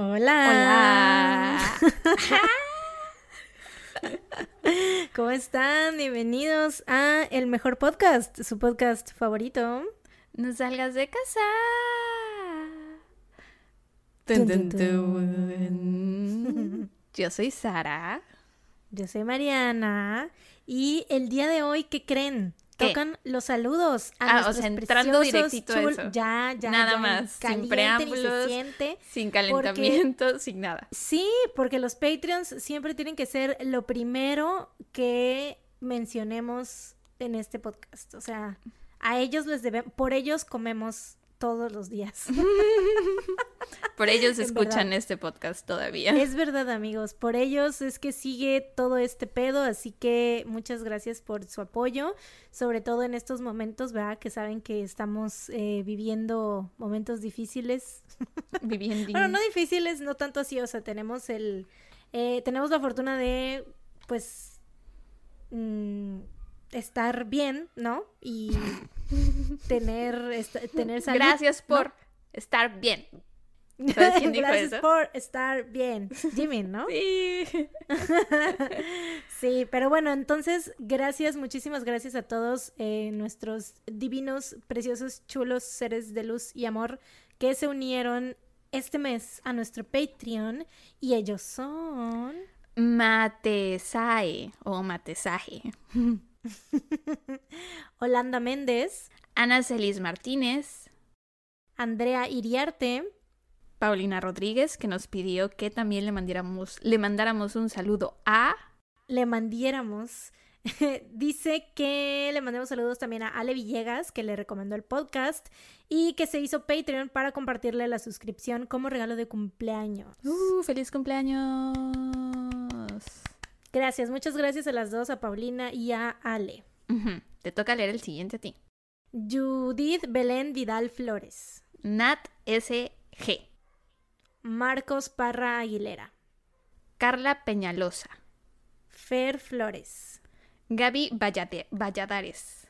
Hola. ¿Cómo están? Bienvenidos a El Mejor Podcast, su podcast favorito. No salgas de casa. Tun. Yo soy Sara. Yo soy Mariana y el día de hoy, ¿qué creen? ¿Qué? Tocan los saludos a Ah, o sea, entrando directito a eso. Ya, ya, Nada ya, más, sin preámbulos. siente. Sin calentamiento, sin nada. Sí, porque los Patreons siempre tienen que ser lo primero que mencionemos en este podcast. O sea, a ellos les debemos, por ellos comemos todos los días. Por ellos escuchan verdad. este podcast todavía. Es verdad, amigos, por ellos es que sigue todo este pedo, así que muchas gracias por su apoyo, sobre todo en estos momentos, ¿verdad? Que saben que estamos eh, viviendo momentos difíciles. Viviendo. Bueno, no difíciles, no tanto así, o sea, tenemos el, eh, tenemos la fortuna de, pues, mm, estar bien, ¿no? Y tener, esta- tener salud. Gracias ¿no? por estar bien. ¿Sabes quién dijo Gracias eso? por estar bien. Jimmy, ¿no? Sí. Sí, pero bueno, entonces, gracias, muchísimas gracias a todos eh, nuestros divinos, preciosos, chulos seres de luz y amor que se unieron este mes a nuestro Patreon y ellos son Matesae o Matesaje. Holanda Méndez, Ana Celis Martínez. Andrea Iriarte, Paulina Rodríguez, que nos pidió que también le mandáramos, le mandáramos un saludo a le mandiéramos. Dice que le mandemos saludos también a Ale Villegas, que le recomendó el podcast y que se hizo Patreon para compartirle la suscripción como regalo de cumpleaños. ¡Uh! ¡Feliz cumpleaños! Gracias, muchas gracias a las dos, a Paulina y a Ale. Te toca leer el siguiente a ti. Judith Belén Vidal Flores. Nat S.G. Marcos Parra Aguilera. Carla Peñalosa. Fer Flores. Gaby Vallade- Valladares.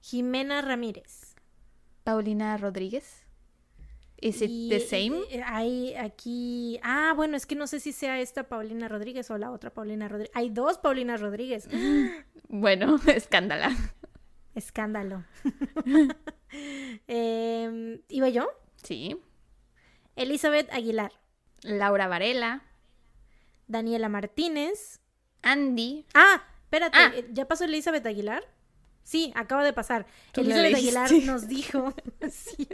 Jimena Ramírez. Paulina Rodríguez. ¿Is it Y, the same? eh, Hay aquí. Ah, bueno, es que no sé si sea esta Paulina Rodríguez o la otra Paulina Rodríguez. Hay dos Paulinas Rodríguez. Bueno, escándala. Escándalo. Em, ¿Iba yo? Sí. Elizabeth Aguilar. Laura Varela. Daniela Martínez. Andy. Ah, espérate, Ah. eh, ¿ya pasó Elizabeth Aguilar? Sí, acaba de pasar. Elizabeth Aguilar nos dijo, sí,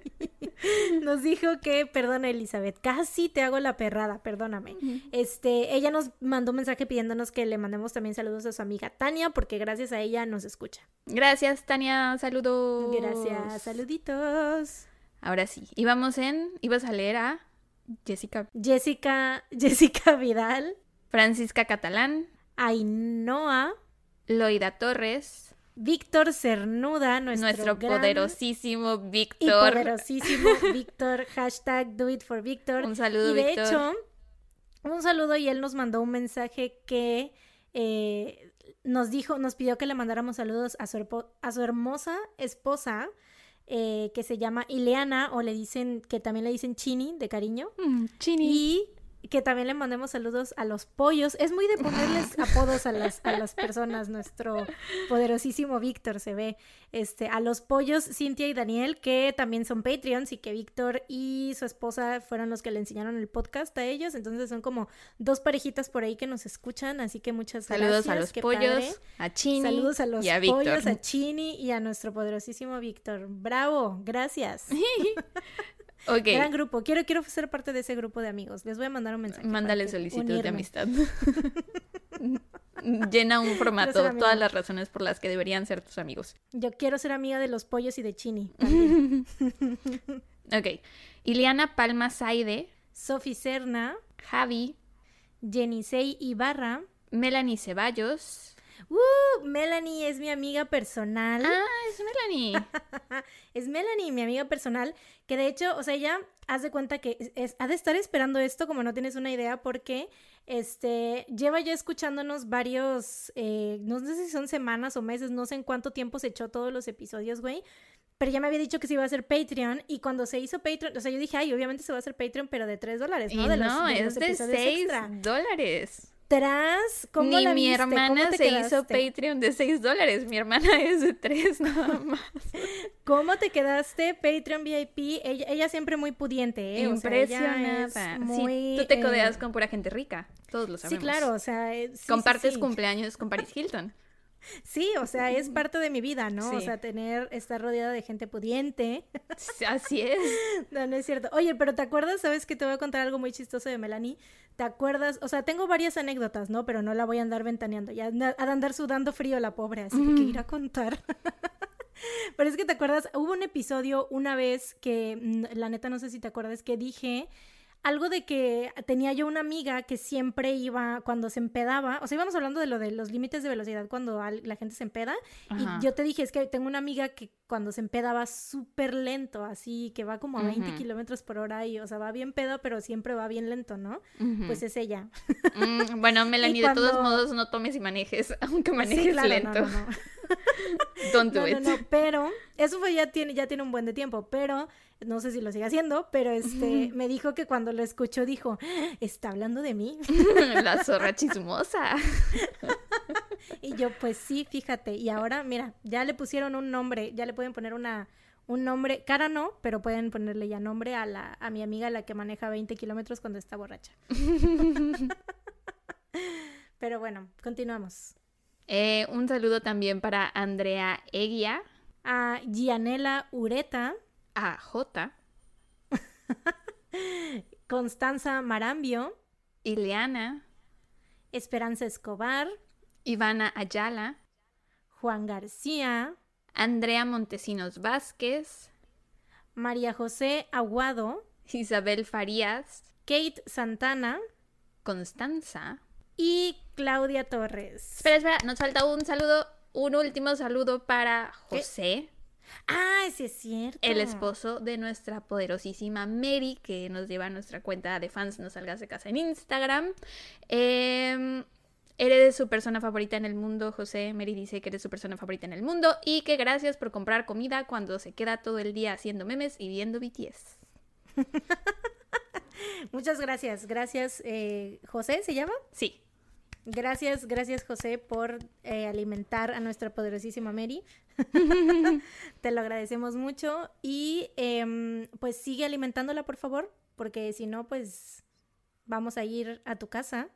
nos dijo que, perdona Elizabeth, casi te hago la perrada, perdóname. Este, ella nos mandó un mensaje pidiéndonos que le mandemos también saludos a su amiga Tania, porque gracias a ella nos escucha. Gracias, Tania. Saludos. Gracias, saluditos. Ahora sí. Íbamos en. Ibas a leer a Jessica. Jessica, Jessica Vidal, Francisca Catalán. Ainhoa, Loida Torres. Víctor Cernuda, nuestro, Nuestro, gran poderosísimo y Víctor. poderosísimo Víctor, hashtag do it for Víctor. Un saludo, Y de Víctor. hecho, un saludo y él nos mandó un mensaje que eh, nos dijo, nos pidió que le mandáramos saludos a su, a su hermosa esposa, eh, que se llama Ileana, o le dicen, que también le dicen Chini, de cariño. Mm, Chini. Y que también le mandemos saludos a los pollos. Es muy de ponerles apodos a las, a las personas, nuestro poderosísimo Víctor se ve. Este, a los pollos, Cintia y Daniel, que también son Patreons y que Víctor y su esposa fueron los que le enseñaron el podcast a ellos. Entonces son como dos parejitas por ahí que nos escuchan. Así que muchas Saludos gracias. a los qué pollos, padre. a Chini Saludos a los y a pollos, a Chini y a nuestro poderosísimo Víctor. Bravo, gracias. Ok, Gran grupo. Quiero, quiero ser parte de ese grupo de amigos. Les voy a mandar un mensaje. mándale solicitud de amistad. Llena un formato, todas las razones por las que deberían ser tus amigos. Yo quiero ser amiga de los pollos y de Chini. Ok, Ileana Palma Saide, Sofi Serna, Javi, Jenisei Ibarra. Melanie Ceballos. ¡Uh! Melanie es mi amiga personal. Ah, es Melanie. Es Melanie, mi amiga personal, que de hecho, o sea, ella, haz de cuenta que es- es- ha de estar esperando esto, como no tienes una idea, porque este, lleva ya escuchándonos varios, eh, no sé si son semanas o meses, no sé en cuánto tiempo se echó todos los episodios, güey, pero ya me había dicho que se iba a hacer Patreon y cuando se hizo Patreon, o sea, yo dije, ay, obviamente se va a hacer Patreon, pero de 3 dólares, ¿no? Y de no, de es de episodios 6 extra. dólares. Tras, ¿cómo Ni la mi hermana te se hizo? Patreon de 6 dólares. Mi hermana es de 3 nada más. ¿Cómo te quedaste Patreon VIP? Ella, ella siempre muy pudiente, ¿eh? O sea, ella Impresionada. es muy, sí, tú te eh, codeas con pura gente rica. Todos lo Sí, sabemos. claro, o sea, eh, sí, sí, Compartes sí. cumpleaños con Paris Hilton. Sí, o sea, es parte de mi vida, ¿no? O sea, tener, estar rodeada de gente pudiente. Sí, Así es. No, no es cierto. Oye, pero ¿te acuerdas? ¿Sabes que te voy a contar algo muy chistoso de Melanie? ¿Te acuerdas? O sea, tengo varias anécdotas, ¿no? Pero no la voy a andar ventaneando. Ya ha de andar sudando frío la pobre, así que, que ir a contar. Pero es que te acuerdas, hubo un episodio una vez que, mm, la neta no sé si te acuerdas, que dije algo de que tenía yo una amiga que siempre iba, cuando se empedaba, o sea, íbamos hablando de lo de los límites de velocidad cuando la gente se empeda, Ajá. y yo te dije, es que tengo una amiga que cuando se empeda va súper lento, así, que va como a 20 Ujú. kilómetros por hora y, o sea, va bien pedo, pero siempre va bien lento, ¿no? Pues es ella. Mm, bueno, Melanie, de todos modos, no tomes y manejes, aunque Sí, manejes claro, no, lento. no, no. Don't do it. no, pero eso fue ya tiene, ya tiene un buen de tiempo, pero no sé si lo sigue haciendo, pero este me dijo que cuando lo escuchó dijo, "Ah, está hablando de mí. La zorra chismosa. Y yo, pues sí, fíjate. Y ahora, mira, ya le pusieron un nombre, ya le pueden poner una, un nombre, cara no, pero pueden ponerle ya nombre a la, a mi amiga la que maneja 20 kilómetros cuando está borracha. pero bueno, continuamos. Eh, un saludo también para Andrea Eguia, A Gianela Ureta, a J, Constanza Marambio, Ileana, Esperanza Escobar, Ivana Ayala, Juan García, Andrea Montesinos Vázquez, María José Aguado, Isabel Farías, Kate Santana. Constanza. y Claudia Torres. Espera, espera, nos falta un saludo, un último saludo para ¿Qué? Ah, sí es cierto. el esposo de nuestra poderosísima Mary, que nos lleva a nuestra cuenta de fans No Salgas de Casa en Instagram. Eh, eres su persona favorita en el mundo, José. Mary dice que eres su persona favorita en el mundo y que gracias por comprar comida cuando se queda todo el día haciendo memes y viendo BTS. Muchas gracias. Gracias, eh, José, ¿se llama? Sí. Gracias, gracias, José, por eh, alimentar a nuestra poderosísima Mary. Te lo agradecemos mucho. Y em, pues sigue alimentándola, por favor, porque si no, pues vamos a ir a tu casa.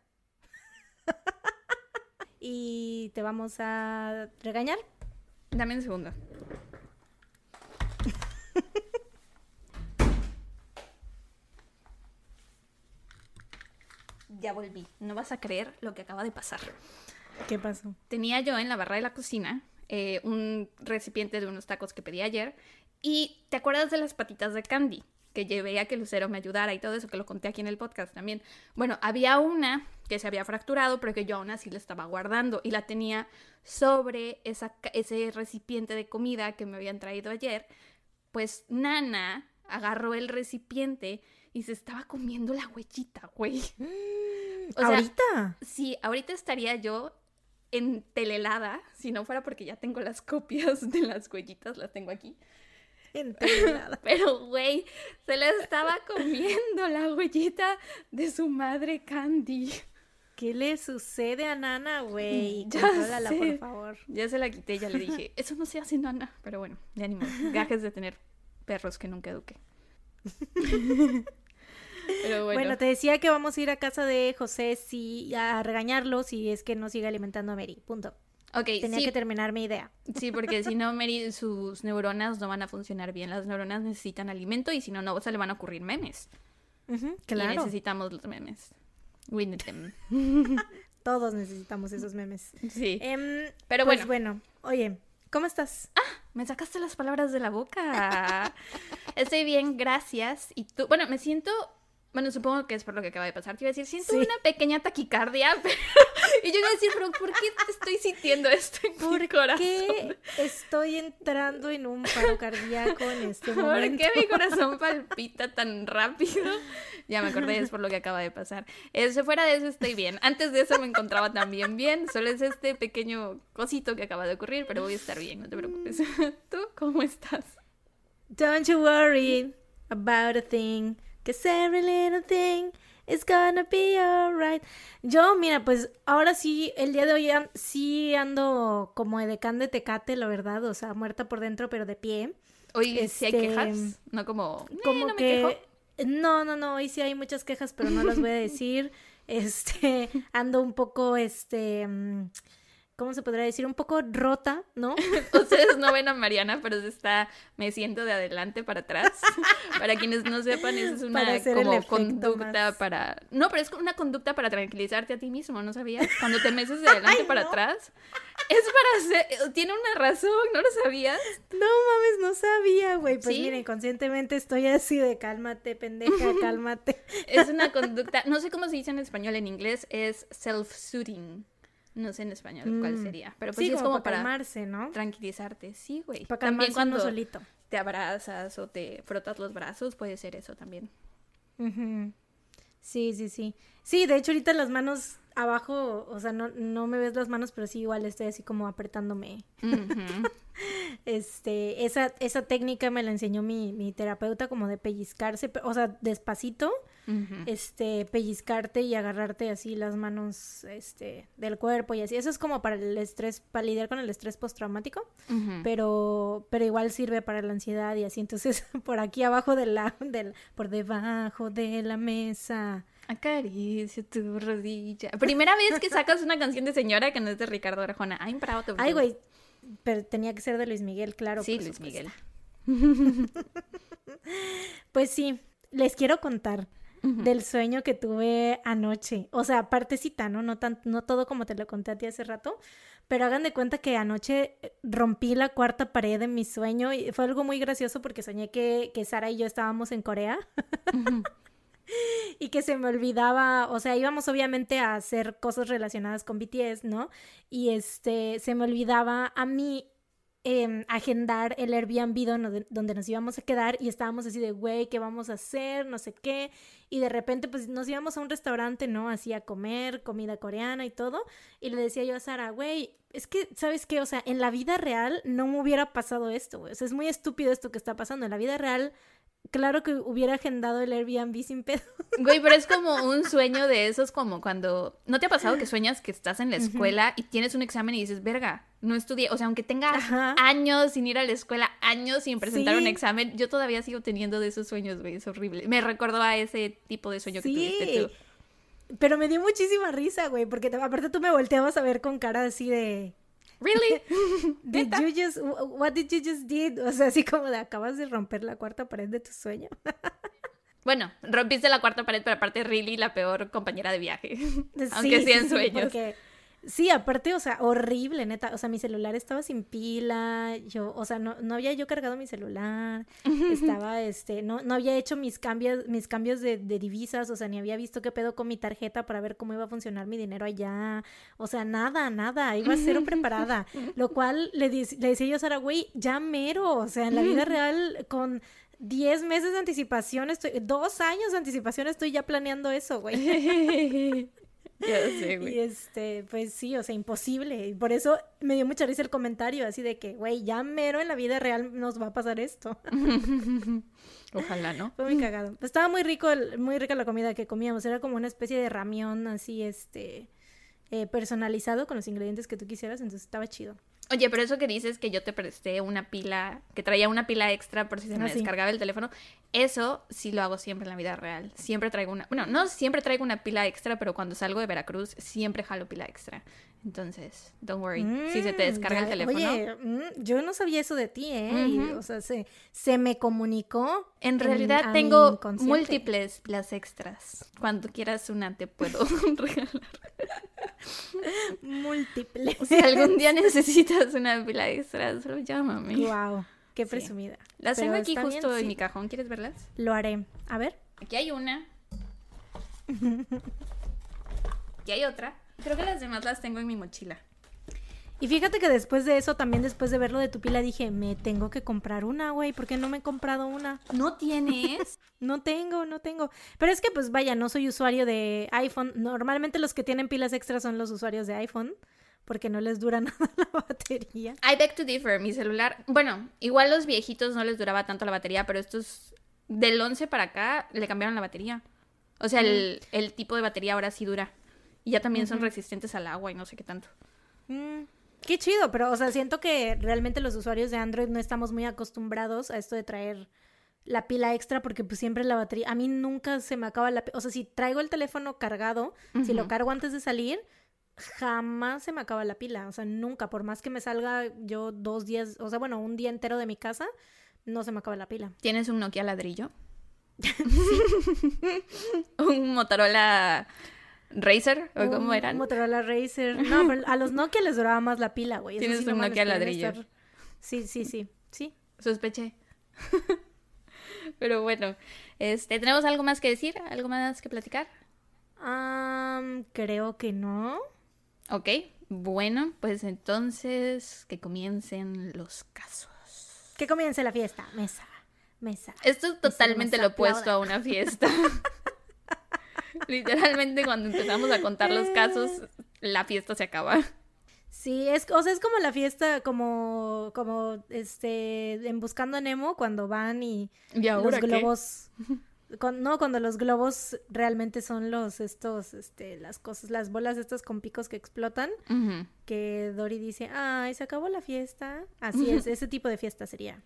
y te vamos a regañar. Dame un segundo. Ya volví. No vas a creer lo que acaba de pasar. ¿Qué pasó? Tenía yo en la barra de la cocina eh, un recipiente de unos tacos que pedí ayer. Y ¿te acuerdas de las patitas de candy? Que llevé a que Lucero me ayudara y todo eso, que lo conté aquí en el podcast también. Bueno, había una que se había fracturado, pero que yo aún así la estaba guardando y la tenía sobre esa, ese recipiente de comida que me habían traído ayer. Pues Nana agarró el recipiente y se estaba comiendo la huellita, güey. O sea, ¿Ahorita? Sí, ahorita estaría yo entelelada, si no fuera porque ya tengo las copias de las huellitas, las tengo aquí. Entelelada. Pero, güey, se la estaba comiendo la huellita de su madre Candy. ¿Qué le sucede a Nana, güey? Ya Contrólala, sé. por favor. Ya se la quité, ya le dije, eso no se hace, nana. Pero bueno, ya ni modo. Gajes de tener perros que nunca eduqué. Pero bueno, Bueno. te decía que vamos a ir a casa de José si, a regañarlo si es que no sigue alimentando a Mary. Punto. ok, Tenía sí, que terminar mi idea. sí, porque si no, Mary, sus neuronas no van a funcionar bien. Las neuronas necesitan alimento y si no, no se le van a ocurrir memes. Ujú, Y claro. necesitamos los memes. We need them. Todos necesitamos esos memes. Sí. Em, Pero pues bueno. bueno, oye, ¿cómo estás? Me sacaste las palabras de la boca. Estoy bien, gracias. Y tú, bueno, me siento, bueno, supongo que es por lo que acaba de pasar. Te iba a decir, siento Sí. una pequeña taquicardia. pero- Y yo iba a decir, pero ¿por qué estoy sintiendo esto en mi ¿Por corazón? qué estoy entrando en un paro cardíaco en este ¿Por momento? qué mi corazón palpita tan rápido? Ya me acordé, es por lo que acaba de pasar. Eso, fuera de eso estoy bien. Antes de eso me encontraba también bien. Solo es este pequeño cosito que acaba de ocurrir, pero voy a estar bien, no te preocupes. ¿Tú cómo estás? Don't you worry about a thing, cause every little thing is gonna be alright. Yo, mira, pues ahora sí, el día de hoy sí ando como edecán de tecate, la verdad, o sea, muerta por dentro, pero de pie. Hoy sí hay quejas, este, no como, como no que... No, no, no, hoy sí hay muchas quejas, pero no las voy a decir. Este, ando un poco, este... Mm, ¿cómo se podría decir? Un poco rota, ¿no? Ustedes no ven a Mariana, pero se está me siento de adelante para atrás. para quienes no sepan, eso es una como conducta para... No, pero es una conducta para tranquilizarte a ti mismo, ¿no sabías? Cuando te meces de adelante para atrás. Es para hacer... Tiene una razón, ¿no lo sabías? No mames, no sabía, güey. Pues miren, conscientemente estoy así de cálmate, pendeja, cálmate. es una conducta... No sé cómo se dice en español, en inglés es self-soothing. No sé en español cuál mm. sería. Pero pues sí, es como, para calmarse, ¿no? Tranquilizarte. Sí, güey. Para también cuando solito. te abrazas o te frotas los brazos, puede ser eso también. Sí, sí, sí. Sí, de hecho ahorita las manos abajo, o sea, no, no me ves las manos, pero sí igual estoy así como apretándome. este, esa, esa técnica me la enseñó mi, mi terapeuta como de pellizcarse, o sea, despacito este, pellizcarte y agarrarte así las manos, este, del cuerpo y así. Eso es como para el estrés, para lidiar con el estrés postraumático, pero, pero igual sirve para la ansiedad y así. Entonces, por aquí abajo de la, del, por debajo de la mesa. Acaricio tu rodilla. Primera vez que sacas una canción de señora que no es de Ricardo Arjona. I'm proud of Ay, güey. Pero tenía que ser de Luis Miguel, claro. Sí, Luis Miguel. pues sí, les quiero contar del sueño que tuve anoche. O sea, partecita, ¿no? No, tan, no todo como te lo conté a ti hace rato, pero hagan de cuenta que anoche eh, rompí la cuarta pared de mi sueño y fue algo muy gracioso porque soñé que, que Sara y yo estábamos en Corea. y que se me olvidaba, o sea, íbamos obviamente a hacer cosas relacionadas con BTS, ¿no? Y este, se me olvidaba a mí Em, agendar el Airbnb donde, donde, nos íbamos a quedar y estábamos así de, güey, ¿qué vamos a hacer? No sé qué. Y de repente, pues nos íbamos a un restaurante, ¿no? Así a comer comida coreana y todo. Y le decía yo a Sara, güey, es que, ¿sabes qué? O sea, en la vida real no me hubiera pasado esto, güey. O sea, es muy estúpido esto que está pasando. En la vida real claro que hubiera agendado el Airbnb sin pedo. Güey, pero es como un sueño de esos, como cuando. ¿No te ha pasado que sueñas que estás en la escuela y tienes un examen y dices, verga, no estudié? O sea, aunque tenga años sin ir a la escuela, años sin presentar un examen, yo todavía sigo teniendo de esos sueños, güey, es horrible. Me recordó a ese tipo de sueño que tuviste tú. Pero me dio muchísima risa, güey, porque aparte tú me volteabas a ver con cara así de. Really? did you just what did you just did? O sea, así como de acabas de romper la cuarta pared de tu sueño. bueno, rompiste la cuarta pared, pero aparte really la peor compañera de viaje. Aunque sea en sueños. Sí, aparte, o sea, horrible, neta. O sea, mi celular estaba sin pila. Yo, o sea, no, no había yo cargado mi celular. Estaba, este, no, no había hecho mis cambios, mis cambios de, divisas. O sea, ni había visto qué pedo con mi tarjeta para ver cómo iba a funcionar mi dinero allá. O sea, nada, nada. Iba a ser preparada. Lo cual le, le decía yo a Sara, güey, ya mero. O sea, en la vida real, con 10 meses de anticipación, estoy, dos años de anticipación estoy ya planeando eso, güey. Y este, pues sí, o sea, imposible. Y por eso me dio mucha risa el comentario, así de que, güey, ya mero en la vida real nos va a pasar esto. Ojalá, ¿no? Fue muy cagado. Estaba muy rico, muy rica la comida que comíamos. Era como una especie de ramión así, este, eh, personalizado con los ingredientes que tú quisieras, entonces estaba chido. Oye, pero eso que dices que yo te presté una pila, que traía una pila extra por si se me ah, descargaba el teléfono, eso sí lo hago siempre en la vida real. Siempre traigo una, bueno, no siempre traigo una pila extra, pero cuando salgo de Veracruz siempre jalo pila extra. Entonces, don't worry, si se te mm, descarga el teléfono. Oye, mm, yo no sabía eso de ti, ¿eh? o sea, se, se, me comunicó. En realidad tengo múltiples pilas extras. Cuando quieras una te puedo regalar. Múltiples. Si algún día necesitas una pila extra, solo llámame. Wow, qué presumida. Las tengo aquí justo en mi cajón, ¿quieres verlas? Lo haré. A ver. Aquí hay una. aquí hay otra. Creo que las demás las tengo en mi mochila. Y fíjate que después de eso, también después de verlo de tu pila, dije, me tengo que comprar una, güey, ¿por qué no me he comprado una? ¿No tienes? no tengo, no tengo. Pero es que, pues vaya, no soy usuario de iPhone. Normalmente los que tienen pilas extras son los usuarios de iPhone, porque no les dura nada la batería. I beg to differ, mi celular, bueno, igual los viejitos no les duraba tanto la batería, pero estos del 11 para acá le cambiaron la batería. O sea, el, Mm. el tipo de batería ahora sí dura. Y ya también son resistentes al agua y no sé qué tanto. Mm, qué chido, pero o sea, siento que realmente los usuarios de Android no estamos muy acostumbrados a esto de traer la pila extra porque pues siempre la batería, a mí nunca se me acaba la, o sea, si traigo el teléfono cargado, si lo cargo antes de salir, jamás se me acaba la pila, o sea, nunca, por más que me salga yo dos días, o sea, bueno, un día entero de mi casa, no se me acaba la pila. ¿Tienes un Nokia ladrillo? un Motorola Razer, ¿o cómo eran? Motorola Razer. No, pero a los Nokia les duraba más la pila, güey. Tienes sí un Nokia ladrillo. estar- Sí, sí, sí, sí. Sospeché. Pero bueno, este, ¿tenemos algo más que decir? ¿Algo más que platicar? Am, creo que no. Ok, bueno, pues entonces que comiencen los casos. Que comience la fiesta. Mesa, mesa. Esto es totalmente lo opuesto a una fiesta. Literalmente cuando empezamos a contar los casos, la fiesta se acaba. Sí, es, o sea, es como la fiesta, como, como, este, en Buscando a Nemo, cuando van y ¿Y los ahora globos, con- no, cuando los globos realmente son los, estos, este, las cosas, las bolas estas con picos que explotan, que Dory dice, ay, se acabó la fiesta. Así es, ese tipo de fiesta sería.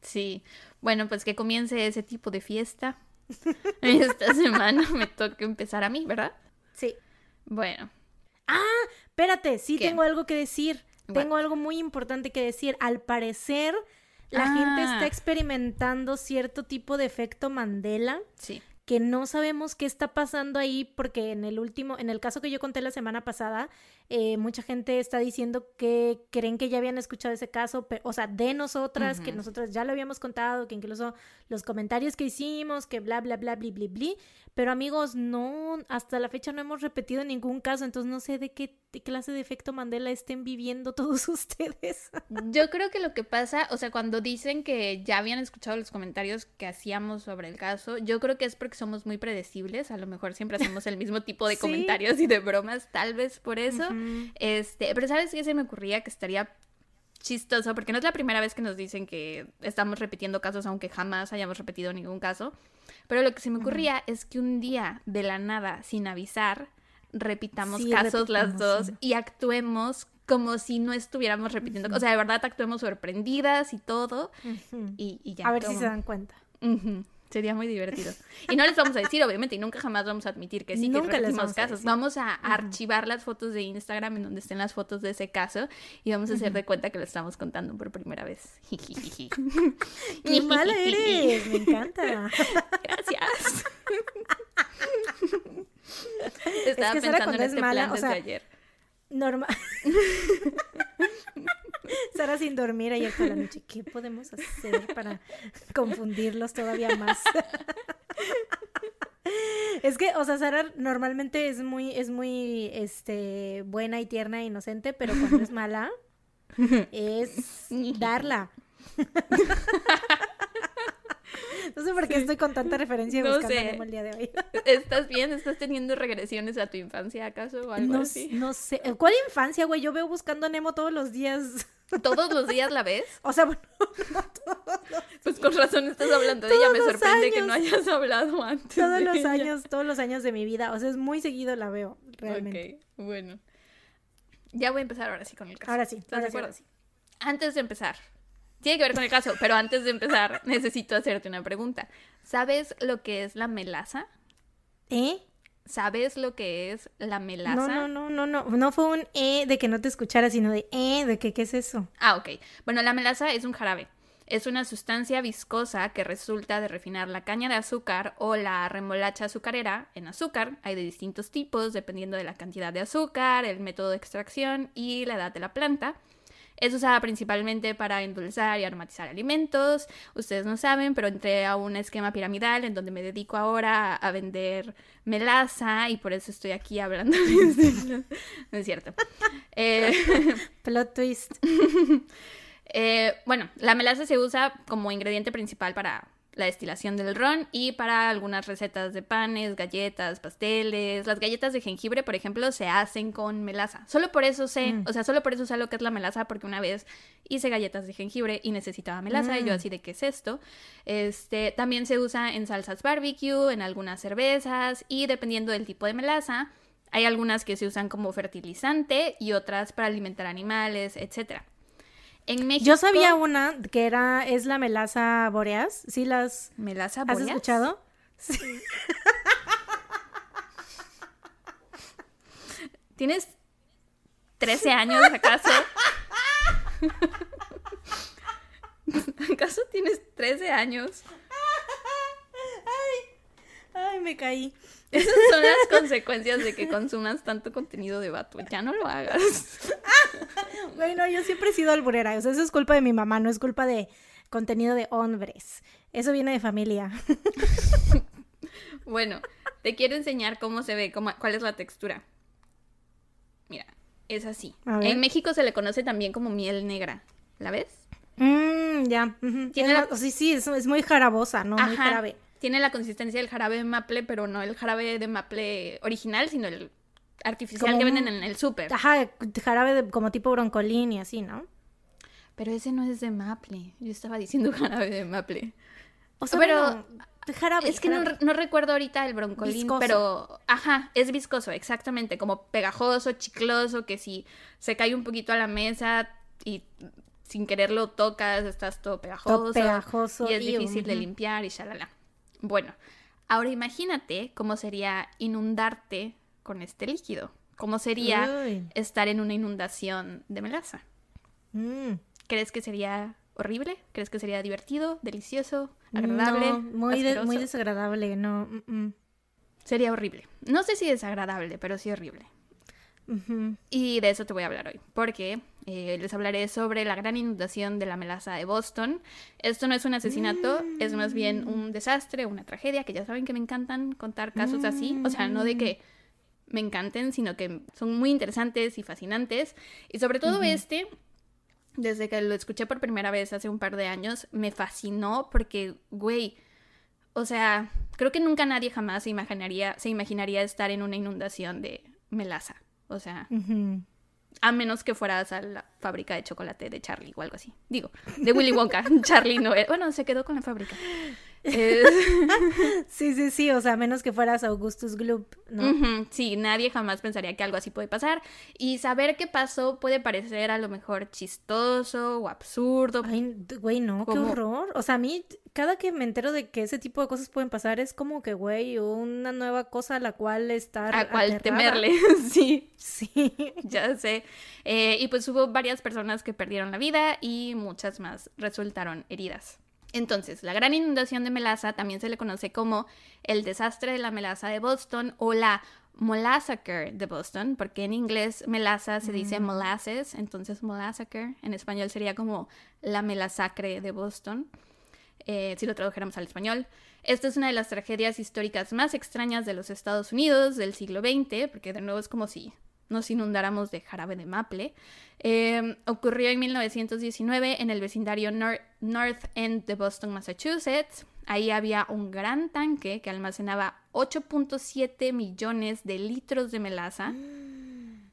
Sí, bueno, pues que comience ese tipo de fiesta. Esta semana me toca empezar a mí, ¿verdad? Sí. Bueno, Espérate, sí ¿Qué? tengo algo que decir. What? Tengo algo muy importante que decir. Al parecer, la gente Ah. está experimentando cierto tipo de efecto Mandela sí. Que no sabemos qué está pasando ahí porque en el último, en el caso que yo conté la semana pasada, eh, mucha gente está diciendo que creen que ya habían escuchado ese caso, pe- o sea, de nosotras, que Ujú. nosotras ya lo habíamos contado, que incluso los comentarios que hicimos, que bla, bla, bla, bli, bli, bli, pero amigos, no, hasta la fecha no hemos repetido ningún caso, entonces no sé de qué de clase de efecto Mandela estén viviendo todos ustedes. Yo creo que lo que pasa, o sea, cuando dicen que ya habían escuchado los comentarios que hacíamos sobre el caso, yo creo que es porque somos muy predecibles, a lo mejor siempre hacemos el mismo tipo de Sí. comentarios y de bromas, tal vez por eso. Este, pero ¿sabes qué se me ocurría que estaría chistoso? Porque no es la primera vez que nos dicen que estamos repitiendo casos, aunque jamás hayamos repetido ningún caso. Pero lo que se me ocurría es que un día, de la nada, sin avisar, repitamos Sí, casos las dos sí. y actuemos como si no estuviéramos repitiendo. O sea, de verdad actuemos sorprendidas y todo. Y, y ya. A ver si se dan cuenta. Sería muy divertido. Y no les vamos a decir, obviamente, y nunca jamás vamos a admitir que sí, Nunca que repetimos vamos casos. Vamos a archivar las fotos de Instagram en donde estén las fotos de ese caso y vamos a hacer de cuenta que lo estamos contando por primera vez. ¡Qué mala eres! Me encanta. Gracias. Estaba que Sara pensando en es este mala, plan o desde sea, ayer. Normal. Sara sin dormir ayer toda la noche. ¿Qué podemos hacer para confundirlos todavía más? Es que, o sea, Sara normalmente es muy, es muy, este, buena y tierna e inocente, pero cuando es mala, es darla. No sé por qué estoy con tanta referencia No buscando sé. el día de hoy. ¿Estás bien? ¿Estás teniendo regresiones a tu infancia acaso o algo No, así? no sé. ¿Cuál infancia, güey? Yo veo buscando a Nemo todos los días. ¿Todos los días la ves? O sea, bueno, Pues con razón estás hablando de ella. Todos Me sorprende que no hayas hablado antes. todos los ella. años, todos los años de mi vida. O sea, es muy seguido la veo, realmente. Ok, bueno. Ya voy a empezar ahora sí con el caso. Ahora sí, ¿Estás ahora de sí, ahora acuerdo? sí. Antes de empezar, tiene que ver con el caso, pero antes de empezar necesito hacerte una pregunta. ¿Sabes lo que es la melaza? ¿Eh? ¿Sabes lo que es la melaza? No, no, no, no, no. No fue un eh de que no te escuchara, sino de eh de que qué es eso. Ah, ok. Bueno, la melaza es un jarabe. Es una sustancia viscosa que resulta de refinar la caña de azúcar o la remolacha azucarera en azúcar. Hay de distintos tipos dependiendo de la cantidad de azúcar, el método de extracción y la edad de la planta. Es usada principalmente para endulzar y aromatizar alimentos. Ustedes no saben, pero entré a un esquema piramidal en donde me dedico ahora a vender melaza y por eso estoy aquí hablando. no es cierto. Eh, Plot twist. eh, bueno, la melaza se usa como ingrediente principal para la destilación del ron y para algunas recetas de panes, galletas, pasteles. Las galletas de jengibre, por ejemplo, se hacen con melaza. Solo por eso sé, Mm. o sea, solo por eso sé lo que es la melaza porque una vez hice galletas de jengibre y necesitaba melaza y yo Mm. así de qué es esto. Este, también se usa en salsas barbecue, en algunas cervezas y dependiendo del tipo de melaza, hay algunas que se usan como fertilizante y otras para alimentar animales, etcétera. En México Yo sabía una que era, es la melaza boreas. ¿Sí las melaza has boreas? escuchado? ¿Tienes 13 años acaso? ¿Acaso tienes 13 años? Ay, me caí. Esas son las consecuencias de que consumas tanto contenido de vato. Ya no lo hagas. Bueno, yo siempre he sido alburera. O sea, eso es culpa de mi mamá, no es culpa de contenido de hombres. Eso viene de familia. Bueno, te quiero enseñar cómo se ve, cómo- cuál es la textura. Mira, es así. En México se le conoce también como miel negra. ¿La ves? Mmm, ya. Tiene la- sí, sí, es, es muy jarabosa, ¿no? Muy jarabe. Tiene la consistencia del jarabe de maple, pero no el jarabe de maple original, sino el artificial Como que venden en el súper. Ajá, jarabe de- como tipo broncolín y así, ¿no? Pero ese no es de maple. Yo estaba diciendo jarabe de maple. O sea, Pero- jarabe. Es que no, jarabe. no recuerdo ahorita el broncolín, Viscoso. pero ajá, es viscoso, exactamente, como pegajoso, chicloso, que si se cae un poquito a la mesa y sin quererlo tocas, estás todo pegajoso, pegajoso, y es difícil de limpiar y shalala. Bueno, ahora imagínate cómo sería inundarte con este líquido. ¿Cómo sería Uy. estar en una inundación de melaza? Mm. ¿Crees que sería horrible? ¿Crees que sería divertido, delicioso, agradable? No, muy, de- muy asqueroso? desagradable, no. mm, mm. Sería horrible. No sé si desagradable, pero sí horrible. Y de eso te voy a hablar hoy, porque eh, les hablaré sobre la gran inundación de la melaza de Boston. Esto no es un asesinato, es más bien un desastre, una tragedia, que ya saben que me encantan contar casos así. O sea, no de que me encanten, sino que son muy interesantes y fascinantes. Y sobre todo este, desde que lo escuché por primera vez hace un par de años, me fascinó porque, güey, o sea, creo que nunca nadie jamás se imaginaría, se imaginaría estar en una inundación de melaza. O sea. A menos que fueras a la fábrica de chocolate de Charlie o algo así. Digo, de Willy Wonka. Charlie no era. Bueno, se quedó con la fábrica. Eh, Sí, sí, sí, o sea, menos que fueras Augustus Gloop, ¿no? sí, nadie jamás pensaría que algo así puede pasar. Y saber qué pasó puede parecer a lo mejor chistoso o absurdo. Ay, güey, no, qué horror. O sea, a mí, cada que me entero de que ese tipo de cosas pueden pasar, es como que, güey, una nueva cosa a la cual estar. a cual aterrada. temerle. sí, Sí. ya sé. Eh, y pues hubo varias personas que perdieron la vida y muchas más resultaron heridas. Entonces, la gran inundación de melaza también se le conoce como el desastre de la melaza de Boston o la Molassaker de Boston, porque en inglés melaza se dice molasses, entonces Molassaker en español sería como la melasacre de Boston, eh, si lo tradujéramos al español. Esta es una de las tragedias históricas más extrañas de los Estados Unidos del siglo XX, porque de nuevo es como si nos inundáramos de jarabe de maple. Eh, ocurrió en 1919 en el vecindario Nor- North End de Boston, Massachusetts. Ahí había un gran tanque que almacenaba 8.7 millones de litros de melaza.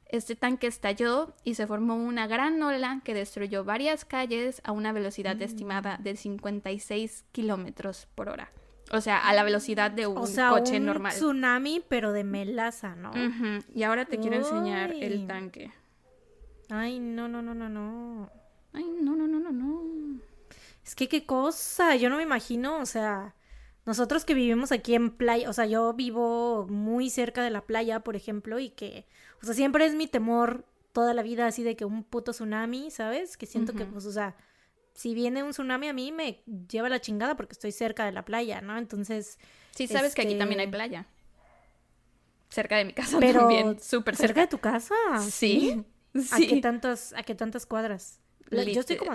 Este tanque estalló y se formó una gran ola que destruyó varias calles a una velocidad estimada de 56 kilómetros por hora. O sea, a la velocidad de un O sea, coche un normal. tsunami, pero de melaza, ¿no? Y ahora te quiero enseñar el tanque. Ay, no, no, no, no, no. Ay, no, no, no, no, no. Es que qué cosa, yo no me imagino, o sea, nosotros que vivimos aquí en playa, o sea, yo vivo muy cerca de la playa, por ejemplo, y que, o sea, siempre es mi temor toda la vida así de que un puto tsunami, ¿sabes? Que siento que, pues, o sea, si viene un tsunami a mí me lleva la chingada porque estoy cerca de la playa, ¿no? Entonces, Sí, sabes que aquí también hay Este- playa. Cerca de mi casa pero también, súper cerca cerca. de tu casa. Sí, ¿A qué sí. tantas, a qué tantas cuadras? Yo estoy como,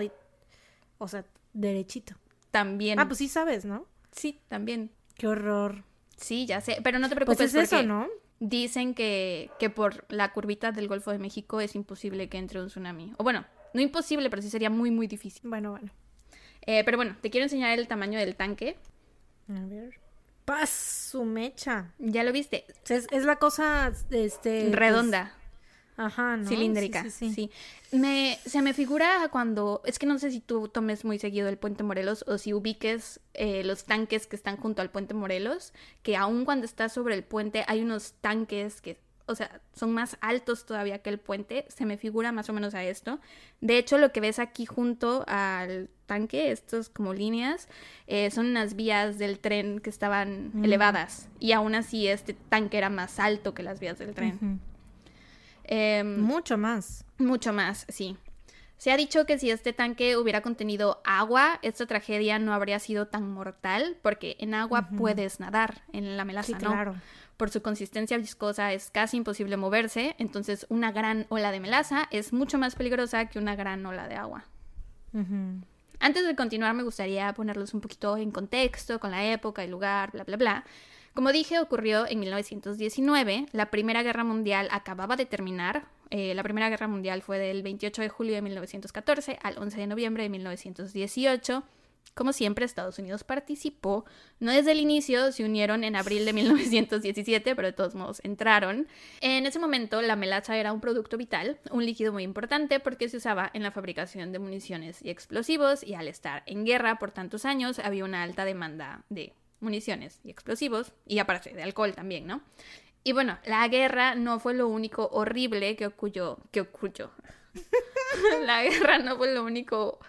o sea, derechito. También. Ah, pues sí sabes, ¿no? Sí, también. Qué horror. Sí, ya sé. Pero no te Pues preocupes es eso, porque ¿no? dicen que, que por la curvita del Golfo de México es imposible que entre un tsunami. O bueno, no imposible, pero sí sería muy, muy difícil. Bueno, bueno. Eh, pero bueno, te quiero enseñar el tamaño del tanque. A ver. Paz, su mecha. ¿Ya lo viste? Es, es la cosa, este... pues, Redonda. ajá, ¿no? cilíndrica. Sí, Sí, sí, sí. Me, se me figura cuando. Es que no sé si tú tomes muy seguido el puente Morelos o si ubiques eh, los tanques que están junto al puente Morelos. Que aun cuando estás sobre el puente hay unos tanques que. O sea, son más altos todavía que el puente. Se me figura más o menos a esto. De hecho, lo que ves aquí junto al tanque, estos como líneas, eh, son unas vías del tren que estaban Mm. elevadas. Y aún así, este tanque era más alto que las vías del tren. Em, Mucho más. mucho más, sí. Se ha dicho que si este tanque hubiera contenido agua, esta tragedia no habría sido tan mortal, porque en agua puedes nadar, en la melaza Sí, no. claro. Por su consistencia viscosa es casi imposible moverse, entonces una gran ola de melaza es mucho más peligrosa que una gran ola de agua. Antes de continuar, me gustaría ponerlos un poquito en contexto con la época, el lugar, bla, bla, bla. Como dije, ocurrió en 1919. La Primera Guerra Mundial acababa de terminar. Eh, la Primera Guerra Mundial fue del 28 de julio de 1914 al 11 de noviembre de 1918. Como siempre, Estados Unidos participó. No desde el inicio, se unieron en abril de 1917, pero de todos modos entraron. En ese momento, la melaza era un producto vital, un líquido muy importante porque se usaba en la fabricación de municiones y explosivos, y al estar en guerra por tantos años, había una alta demanda de municiones y explosivos, y aparte de alcohol también, ¿no? Y bueno, la guerra no fue lo único horrible que ocurrió, que ocurrió. la guerra no fue lo único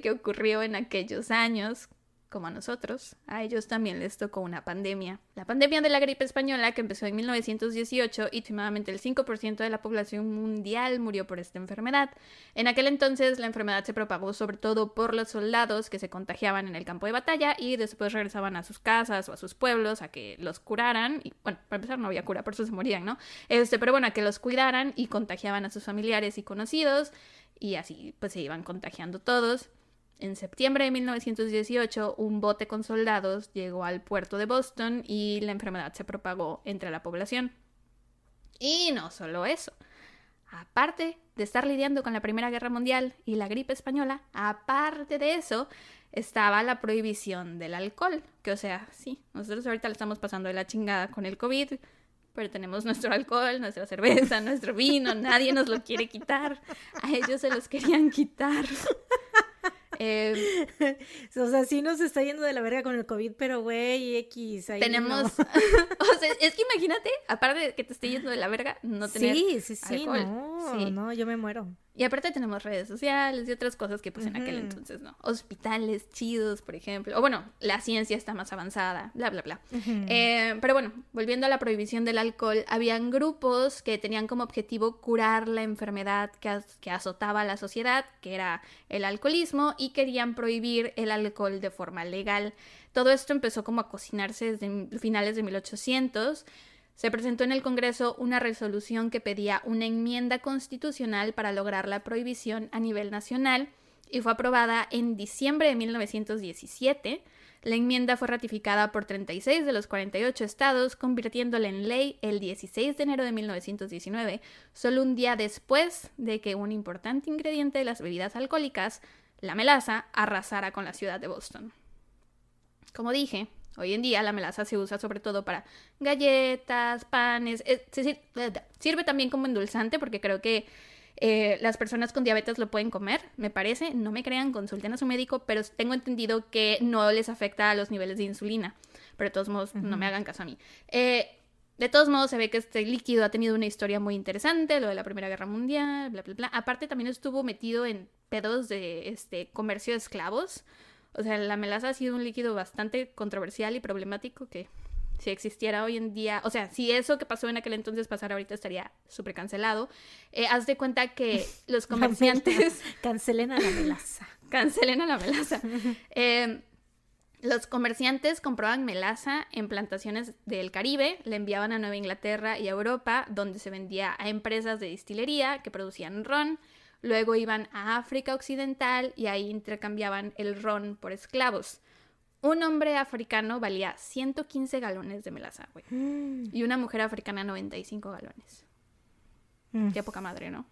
que ocurrió en aquellos años, como a nosotros, a ellos también les tocó una pandemia. La pandemia de la gripe española que empezó en 1918 y últimamente el 5% de la población mundial murió por esta enfermedad. En aquel entonces la enfermedad se propagó sobre todo por los soldados que se contagiaban en el campo de batalla y después regresaban a sus casas o a sus pueblos a que los curaran. Y bueno, para empezar no había cura, por eso se morían, ¿no? Este, pero bueno, a que los cuidaran y contagiaban a sus familiares y conocidos y así pues se iban contagiando todos. En septiembre de 1918, un bote con soldados llegó al puerto de Boston y la enfermedad se propagó entre la población. Y no solo eso. Aparte de estar lidiando con la Primera Guerra Mundial y la gripe española, aparte de eso, estaba la prohibición del alcohol. Que o sea, sí, nosotros ahorita le estamos pasando de la chingada con el COVID, pero tenemos nuestro alcohol, nuestra cerveza, nuestro vino, nadie nos lo quiere quitar. A ellos se los querían quitar. Eh, O sea, sí nos está yendo de la verga con el COVID, pero güey, X. ahí tenemos. no. o sea, es que imagínate, aparte de que te esté yendo de la verga, no tener. Sí, sí, sí, alcohol. no, Sí. no, yo me muero. Y aparte tenemos redes sociales y otras cosas que pues en aquel entonces no. Hospitales chidos, por ejemplo. O bueno, la ciencia está más avanzada, bla, bla, bla. Eh, pero bueno, volviendo a la prohibición del alcohol, habían grupos que tenían como objetivo curar la enfermedad que, az- que azotaba a la sociedad, que era el alcoholismo, y querían prohibir el alcohol de forma legal. Todo esto empezó como a cocinarse desde finales de 1800. Se presentó en el Congreso una resolución que pedía una enmienda constitucional para lograr la prohibición a nivel nacional y fue aprobada en diciembre de 1917. La enmienda fue ratificada por 36 de los 48 estados, convirtiéndola en ley el 16 de enero de 1919, solo un día después de que un importante ingrediente de las bebidas alcohólicas, la melaza, arrasara con la ciudad de Boston. Como dije, hoy en día la melaza se usa sobre todo para galletas, panes, es- sir- sirve también como endulzante porque creo que eh, las personas con diabetes lo pueden comer, me parece. No me crean, consulten a su médico, pero tengo entendido que no les afecta a los niveles de insulina. Pero de todos modos, no me hagan caso a mí. Eh, de todos modos, se ve que este líquido ha tenido una historia muy interesante, lo de la Primera Guerra Mundial, bla, bla, bla. Aparte, también estuvo metido en pedos de este comercio de esclavos. O sea, la melaza ha sido un líquido bastante controversial y problemático que si existiera hoy en día, o sea, si eso que pasó en aquel entonces pasara ahorita estaría súper cancelado. Eh, haz de cuenta que los comerciantes Cancelen a la melaza. cancelen a la melaza. Eh, los comerciantes compraban melaza en plantaciones del Caribe, la enviaban a Nueva Inglaterra y a Europa, donde se vendía a empresas de distillería que producían ron. Luego iban a África Occidental y ahí intercambiaban el ron por esclavos. Un hombre africano valía 115 galones de melaza, güey. Y una mujer africana 95 galones. Mm, Qué poca madre, ¿no?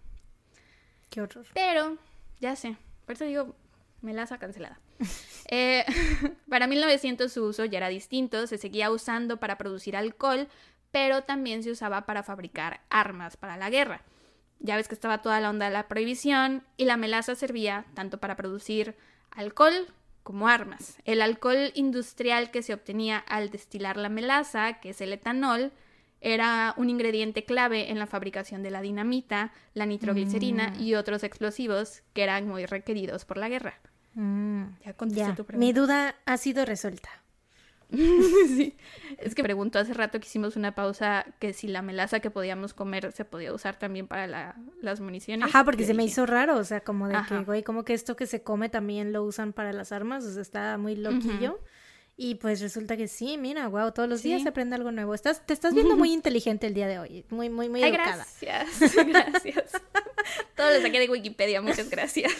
Qué horror. Pero, ya sé, por eso digo, melaza cancelada. Eh, para 1900 su uso ya era distinto, se seguía usando para producir alcohol, pero también se usaba para fabricar armas para la guerra. Ya ves que estaba toda la onda de la prohibición y la melaza servía tanto para producir alcohol como armas. El alcohol industrial que se obtenía al destilar la melaza, que es el etanol, era un ingrediente clave en la fabricación de la dinamita, la nitroglicerina Mm. y otros explosivos que eran muy requeridos por la guerra. Mm, Ya contesté ya, tu mi pregunta. duda ha sido resuelta. sí. Es que preguntó hace rato que hicimos una pausa que si la melaza que podíamos comer se podía usar también para la- las municiones. Ajá, porque se me hizo raro, o sea, como de Ajá. que, güey, como que esto que se come también lo usan para las armas, o sea, está muy loquillo. Y pues resulta que sí, mira, wow, todos los días se aprende algo nuevo. Estás, te estás viendo muy inteligente el día de hoy, muy, muy, muy Ay, educada. gracias, gracias. Todo lo saqué de Wikipedia, muchas gracias.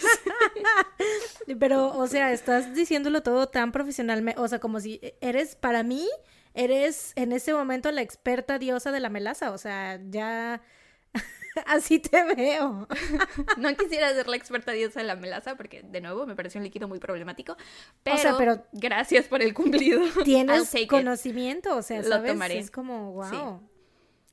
Pero, o sea, estás diciéndolo todo tan profesionalmente, o sea, como si eres, para mí, eres en ese momento la experta diosa de la melaza, o sea, ya así te veo. No quisiera ser la experta diosa de la melaza porque, de nuevo, me pareció un líquido muy problemático. Pero, sea, pero- gracias por el cumplido. Tienes conocimiento, o sea, Lo ¿sabes? tomaré. Es como, wow.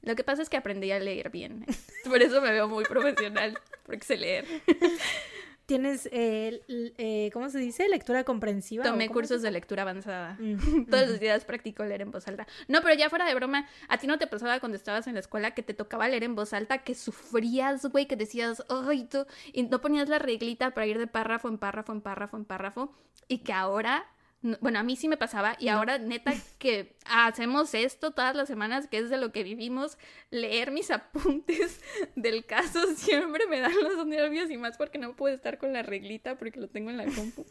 Lo que pasa es que aprendí a leer bien. Por eso me veo muy profesional, porque sé leer. Tienes, eh, eh, ¿cómo se dice? Lectura comprensiva. Tomé ¿o cómo cursos de lectura avanzada. Mm, Todos los días practico leer en voz alta. No, pero ya fuera de broma, ¿a ti no te pasaba cuando estabas en la escuela que te tocaba leer en voz alta, que sufrías, güey, que decías, ay, tú, y no ponías la reglita para ir de párrafo en párrafo en párrafo en párrafo, y que ahora, bueno, a mí sí me pasaba, y ahora neta que hacemos esto todas las semanas, que es de lo que vivimos, leer mis apuntes del caso siempre me dan los nervios y más porque no puedo estar con la reglita porque lo tengo en la compu.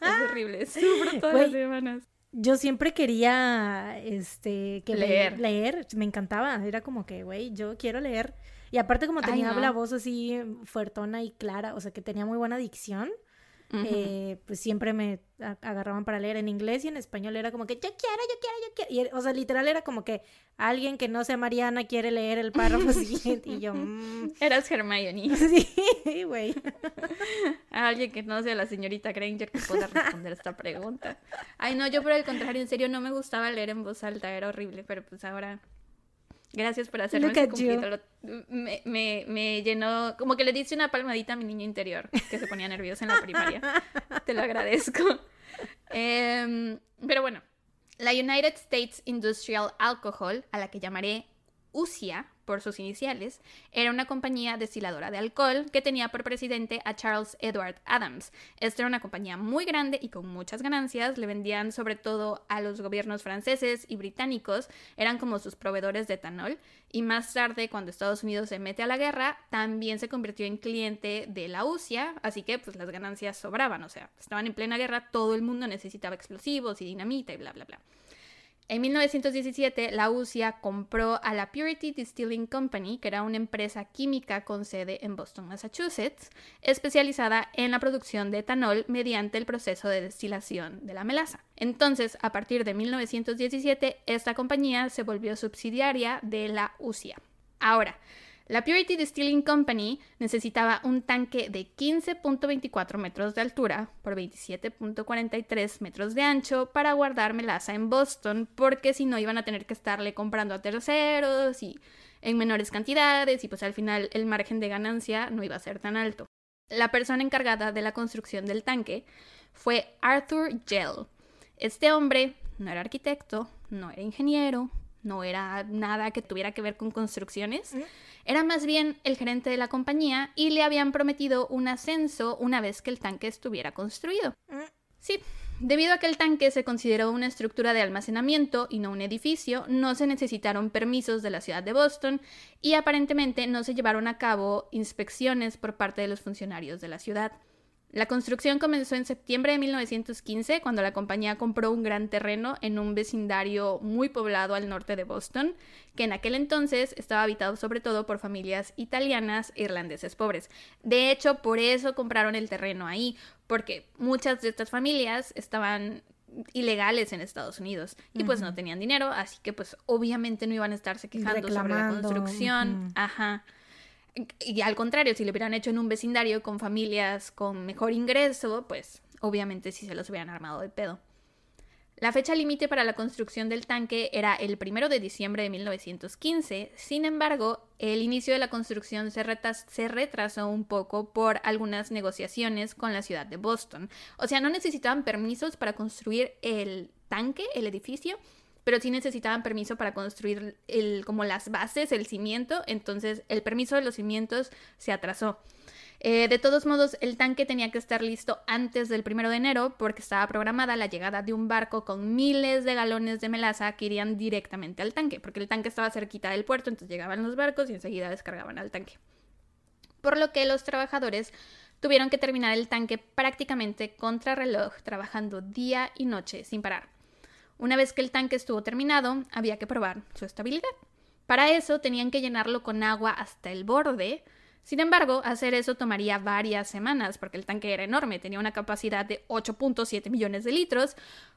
Es horrible, sufro todas las semanas. Yo siempre quería, este, que me- Leer. leer, me encantaba, era como que, güey, yo quiero leer. Y aparte como Ay, tenía no. la voz así fuertona y clara, o sea, que tenía muy buena dicción, Eh, pues siempre me agarraban para leer en inglés y en español era como que yo quiero, yo quiero, yo quiero. Y, o sea, literal era como que alguien que no sea Mariana quiere leer el párrafo siguiente y yo, mm, Eras Hermione. sí, güey. Alguien que no sea la señorita Granger que pueda responder esta pregunta. Ay, no, yo por el contrario, en serio, no me gustaba leer en voz alta, era horrible, pero pues ahora. Gracias por hacerme ese cumplido. Me, me, me llenó, como que le diste una palmadita a mi niño interior, que se ponía nervioso en la primaria. Te lo agradezco. Em, pero bueno, la United States Industrial Alcohol, a la que llamaré UCIA por sus iniciales, era una compañía destiladora de alcohol que tenía por presidente a Charles Edward Adams. Esta era una compañía muy grande y con muchas ganancias, le vendían sobre todo a los gobiernos franceses y británicos, eran como sus proveedores de etanol, y más tarde, cuando Estados Unidos se mete a la guerra, también se convirtió en cliente de la UCIA, así que pues las ganancias sobraban, o sea, estaban en plena guerra, todo el mundo necesitaba explosivos y dinamita y bla, bla, bla. En 1917, la UCIA compró a la Purity Distilling Company, que era una empresa química con sede en Boston, Massachusetts, especializada en la producción de etanol mediante el proceso de destilación de la melaza. Entonces, a partir de 1917, esta compañía se volvió subsidiaria de la UCIA. Ahora, la Purity Distilling Company necesitaba un tanque de 15.24 metros de altura por 27.43 metros de ancho para guardar melaza en Boston, porque si no iban a tener que estarle comprando a terceros y en menores cantidades y pues al final el margen de ganancia no iba a ser tan alto. La persona encargada de la construcción del tanque fue Arthur Gell. Este hombre no era arquitecto, no era ingeniero, no era nada que tuviera que ver con construcciones. Era más bien el gerente de la compañía y le habían prometido un ascenso una vez que el tanque estuviera construido. Sí, debido a que el tanque se consideró una estructura de almacenamiento y no un edificio, no se necesitaron permisos de la ciudad de Boston y aparentemente no se llevaron a cabo inspecciones por parte de los funcionarios de la ciudad. La construcción comenzó en septiembre de 1915 cuando la compañía compró un gran terreno en un vecindario muy poblado al norte de Boston, que en aquel entonces estaba habitado sobre todo por familias italianas e irlandeses pobres. De hecho, por eso compraron el terreno ahí, porque muchas de estas familias estaban ilegales en Estados Unidos y pues no tenían dinero, así que pues obviamente no iban a estarse quejando sobre la construcción. Ajá. Y al contrario, si lo hubieran hecho en un vecindario con familias con mejor ingreso, pues obviamente si se los hubieran armado de pedo. La fecha límite para la construcción del tanque era el 1 de diciembre de 1915, sin embargo, el inicio de la construcción se, se, retrasó un poco por algunas negociaciones con la ciudad de Boston. O sea, no necesitaban permisos para construir el tanque, el edificio, pero sí necesitaban permiso para construir el, como las bases, el cimiento, entonces el permiso de los cimientos se atrasó. Eh, de todos modos, el tanque tenía que estar listo antes del primero de enero porque estaba programada la llegada de un barco con miles de galones de melaza que irían directamente al tanque, porque el tanque estaba cerquita del puerto, entonces llegaban los barcos y enseguida descargaban al tanque. Por lo que los trabajadores tuvieron que terminar el tanque prácticamente contra reloj, trabajando día y noche sin parar. Una vez que el tanque estuvo terminado, había que probar su estabilidad. Para eso tenían que llenarlo con agua hasta el borde, sin embargo, hacer eso tomaría varias semanas porque el tanque era enorme, tenía una capacidad de 8.7 millones de litros,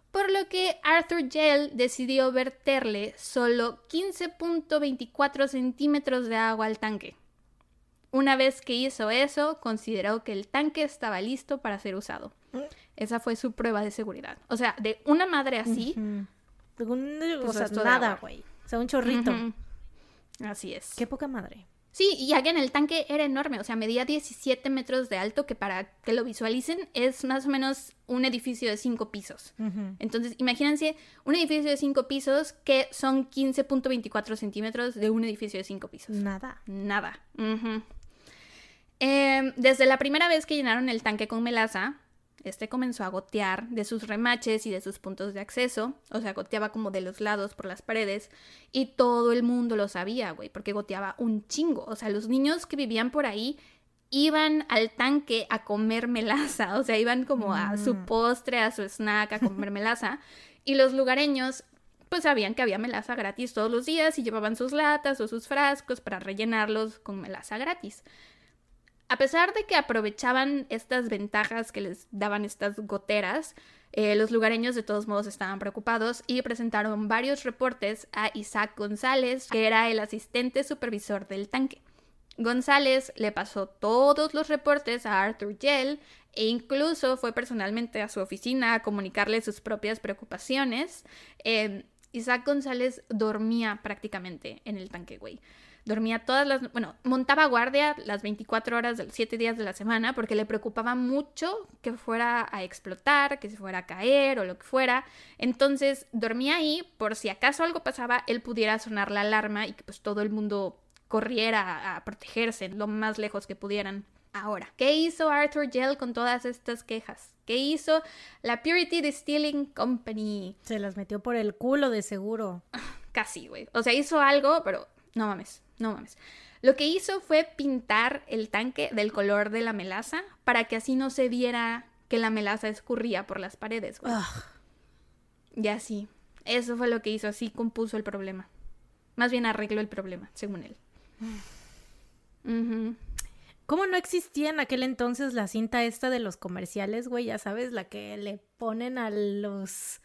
por lo que Arthur Gell decidió verterle solo 15.24 centímetros de agua al tanque. Una vez que hizo eso, consideró que el tanque estaba listo para ser usado. Esa fue su prueba de seguridad. O sea, de una madre así. o sea, nada, güey. O sea, un chorrito. Así es. Qué poca madre. Sí, y en el tanque era enorme, o sea, medía 17 metros de alto, que para que lo visualicen es más o menos un edificio de 5 pisos. Entonces, imagínense un edificio de 5 pisos que son 15.24 centímetros de un edificio de 5 pisos. Nada. Nada. Em, desde la primera vez que llenaron el tanque con melaza, este comenzó a gotear de sus remaches y de sus puntos de acceso, o sea, goteaba como de los lados por las paredes, y todo el mundo lo sabía, güey, porque goteaba un chingo. O sea, los niños que vivían por ahí iban al tanque a comer melaza, o sea, iban como a su mm. postre, a su snack, a comer melaza, y los lugareños pues sabían que había melaza gratis todos los días y llevaban sus latas o sus frascos para rellenarlos con melaza gratis. A pesar de que aprovechaban estas ventajas que les daban estas goteras, eh, los lugareños de todos modos estaban preocupados y presentaron varios reportes a Isaac González, que era el asistente supervisor del tanque. González le pasó todos los reportes a Arthur Yell e incluso fue personalmente a su oficina a comunicarle sus propias preocupaciones. Eh, Isaac González dormía prácticamente en el tanque, güey. Dormía todas las, bueno, montaba guardia las 24 horas de los 7 días de la semana porque le preocupaba mucho que fuera a explotar, que se fuera a caer o lo que fuera. Entonces dormía ahí por si acaso algo pasaba, él pudiera sonar la alarma y que pues todo el mundo corriera a protegerse lo más lejos que pudieran. Ahora, ¿qué hizo Arthur Gell con todas estas quejas? ¿Qué hizo la Purity Distilling Company? Se las metió por el culo de seguro. Casi, güey. O sea, hizo algo, pero no mames. No mames. Lo que hizo fue pintar el tanque del color de la melaza para que así no se viera que la melaza escurría por las paredes. Y así. Eso fue lo que hizo, así compuso el problema. Más bien arregló el problema, según él. ¿Cómo no existía en aquel entonces la cinta esta de los comerciales, güey? Ya sabes, la que le ponen a los...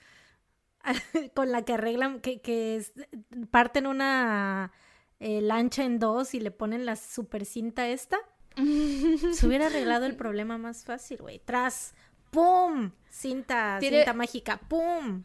con la que arreglan, que, que parten una el lancha en dos y le ponen la super cinta esta, se hubiera arreglado el problema más fácil, güey. Tras, ¡pum! Cinta, cinta mágica, ¡pum!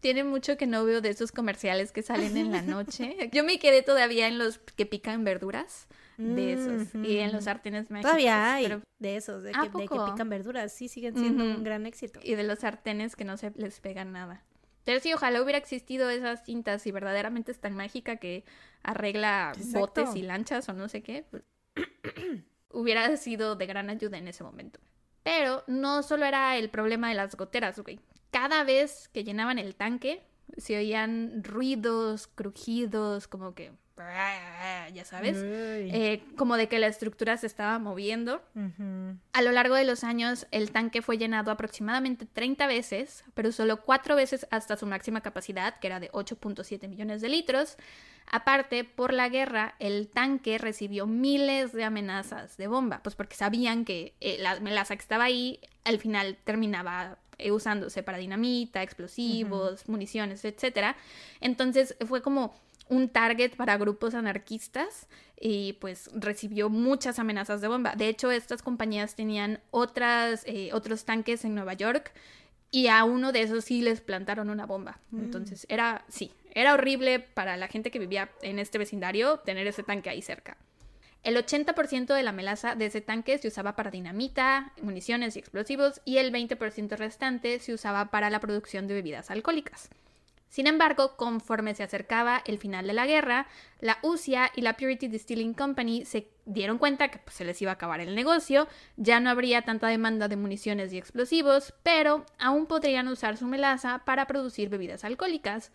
Tiene mucho que no veo de esos comerciales que salen en la noche. Yo me quedé todavía en los que pican verduras. De esos. Y en los sartenes mágicos. Todavía hay de esos, de que, pican verduras. Sí, siguen siendo un gran éxito. Y de los sartenes que no se les pega nada. Pero sí, ojalá hubiera existido esas cintas y verdaderamente es tan mágica que arregla botes y lanchas o no sé qué. Pues, hubiera sido de gran ayuda en ese momento. Pero no solo era el problema de las goteras, güey. Cada vez que llenaban el tanque, se oían ruidos, crujidos, como que ya sabes, eh, como de que la estructura se estaba moviendo. A lo largo de los años, el tanque fue llenado aproximadamente 30 veces, pero solo 4 veces hasta su máxima capacidad, que era de 8.7 millones de litros. Aparte, por la guerra, el tanque recibió miles de amenazas de bomba, pues porque sabían que eh, la melaza que estaba ahí al final terminaba eh, usándose para dinamita, explosivos, municiones, etc. Entonces fue como un target para grupos anarquistas y pues recibió muchas amenazas de bomba. De hecho, estas compañías tenían otras, eh, otros tanques en Nueva York y a uno de esos sí les plantaron una bomba. Mm. Entonces era, sí, era horrible para la gente que vivía en este vecindario tener ese tanque ahí cerca. El 80% de la melaza de ese tanque se usaba para dinamita, municiones y explosivos y el 20% restante se usaba para la producción de bebidas alcohólicas. Sin embargo, conforme se acercaba el final de la guerra, la UCIA y la Purity Distilling Company se dieron cuenta que pues, se les iba a acabar el negocio, ya no habría tanta demanda de municiones y explosivos, pero aún podrían usar su melaza para producir bebidas alcohólicas.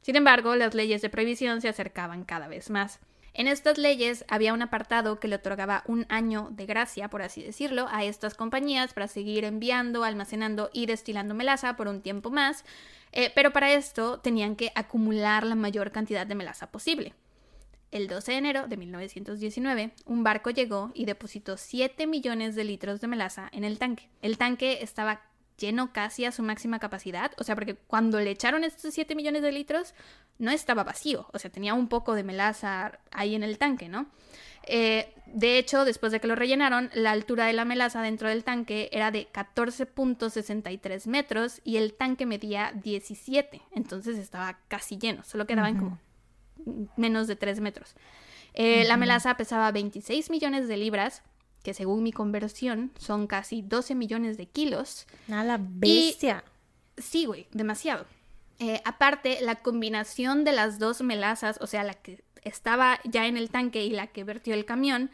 Sin embargo, las leyes de prohibición se acercaban cada vez más. En estas leyes había un apartado que le otorgaba un año de gracia, por así decirlo, a estas compañías para seguir enviando, almacenando y destilando melaza por un tiempo más, eh, pero para esto tenían que acumular la mayor cantidad de melaza posible. El 12 de enero de 1919, un barco llegó y depositó 7 millones de litros de melaza en el tanque. El tanque estaba lleno casi a su máxima capacidad, o sea, porque cuando le echaron estos 7 millones de litros, no estaba vacío, o sea, tenía un poco de melaza ahí en el tanque, ¿no? Eh, de hecho, después de que lo rellenaron, la altura de la melaza dentro del tanque era de 14.63 metros y el tanque medía 17, entonces estaba casi lleno, solo quedaban como menos de 3 metros. Eh, la melaza pesaba 26 millones de libras, que según mi conversión son casi 12 millones de kilos. A la bestia. sí, güey, demasiado. Eh, aparte, la combinación de las dos melazas, o sea, la que estaba ya en el tanque y la que vertió el camión,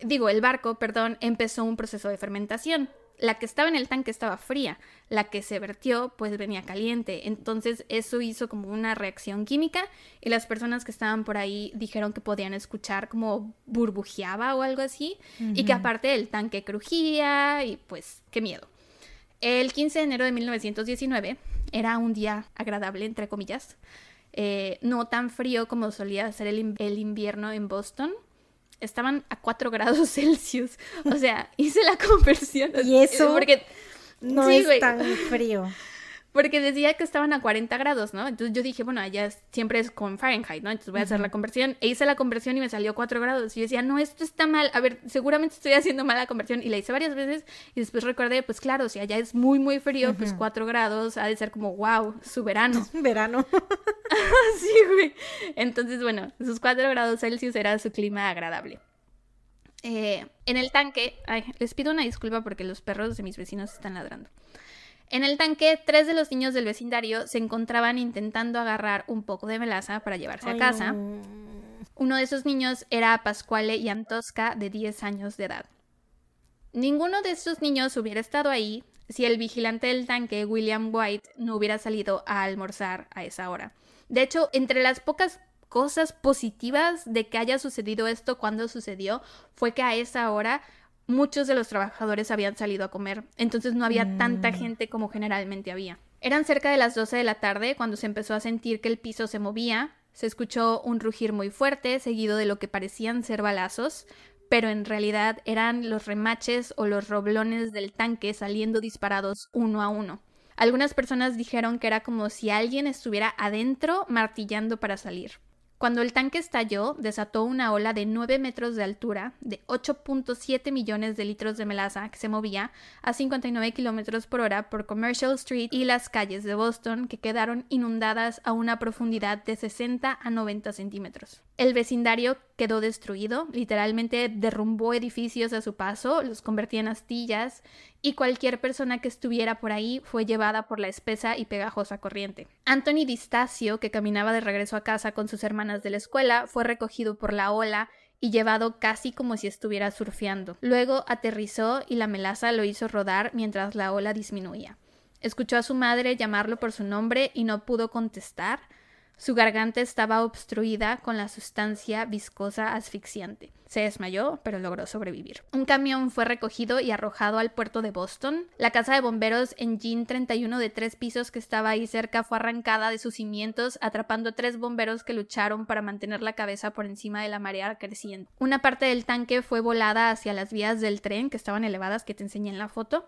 digo, el barco, perdón, empezó un proceso de fermentación la que estaba en el tanque estaba fría, la que se vertió pues venía caliente, entonces eso hizo como una reacción química y las personas que estaban por ahí dijeron que podían escuchar como burbujeaba o algo así y que aparte el tanque crujía y pues qué miedo. El 15 de enero de 1919 era un día agradable entre comillas, eh, no tan frío como solía ser el invierno en Boston, estaban a 4 grados Celsius. O sea, hice la conversión. Y eso porque, no es tan frío. Porque decía que estaban a 40 grados, ¿no? Entonces yo dije, bueno, allá siempre es con Fahrenheit, ¿no? Entonces voy a hacer la conversión. E hice la conversión y me salió 4 grados. Y yo decía, no, esto está mal. A ver, seguramente estoy haciendo mal la conversión. Y la hice varias veces. Y después recordé, pues claro, si allá es muy, muy frío, pues 4 grados ha de ser como, wow, su verano. verano. sí, güey. Entonces, bueno, sus 4 grados Celsius era su clima agradable. Eh, en el tanque, ay, les pido una disculpa porque los perros de mis vecinos están ladrando. En el tanque, tres de los niños del vecindario se encontraban intentando agarrar un poco de melaza para llevarse a casa. Uno de esos niños era Pascuale Yantosca, de 10 años de edad. Ninguno de esos niños hubiera estado ahí si el vigilante del tanque, William White, no hubiera salido a almorzar a esa hora. De hecho, entre las pocas cosas positivas de que haya sucedido esto cuando sucedió fue que a esa hora muchos de los trabajadores habían salido a comer, entonces no había tanta mm. gente como generalmente había. Eran cerca de las 12 de la tarde cuando se empezó a sentir que el piso se movía, se escuchó un rugir muy fuerte, seguido de lo que parecían ser balazos, pero en realidad eran los remaches o los roblones del tanque saliendo disparados uno a uno. Algunas personas dijeron que era como si alguien estuviera adentro martillando para salir. Cuando el tanque estalló, desató una ola de 9 metros de altura, de 8.7 millones de litros de melaza que se movía a 59 kilómetros por hora por Commercial Street y las calles de Boston, que quedaron inundadas a una profundidad de 60 a 90 centímetros. El vecindario quedó destruido, literalmente derrumbó edificios a su paso, los convertía en astillas y cualquier persona que estuviera por ahí fue llevada por la espesa y pegajosa corriente. Anthony Distacio, que caminaba de regreso a casa con sus hermanas de la escuela, fue recogido por la ola y llevado casi como si estuviera surfeando. Luego aterrizó y la melaza lo hizo rodar mientras la ola disminuía. Escuchó a su madre llamarlo por su nombre y no pudo contestar, su garganta estaba obstruida con la sustancia viscosa asfixiante. Se desmayó, pero logró sobrevivir. Un camión fue recogido y arrojado al puerto de Boston. La casa de bomberos en Jean 31 de tres pisos que estaba ahí cerca fue arrancada de sus cimientos, atrapando a tres bomberos que lucharon para mantener la cabeza por encima de la marea creciente. Una parte del tanque fue volada hacia las vías del tren que estaban elevadas que te enseñé en la foto.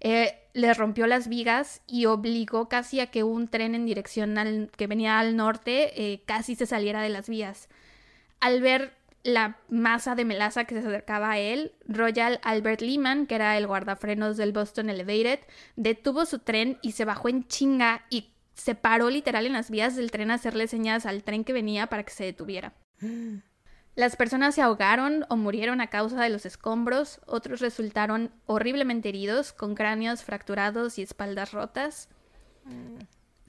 Eh, le rompió las vigas y obligó casi a que un tren en dirección al, que venía al norte eh, casi se saliera de las vías. Al ver la masa de melaza que se acercaba a él, Royal Albert Lehman, que era el guardafrenos del Boston Elevated, detuvo su tren y se bajó en chinga y se paró literal en las vías del tren a hacerle señas al tren que venía para que se detuviera. Las personas se ahogaron o murieron a causa de los escombros, otros resultaron horriblemente heridos, con cráneos fracturados y espaldas rotas.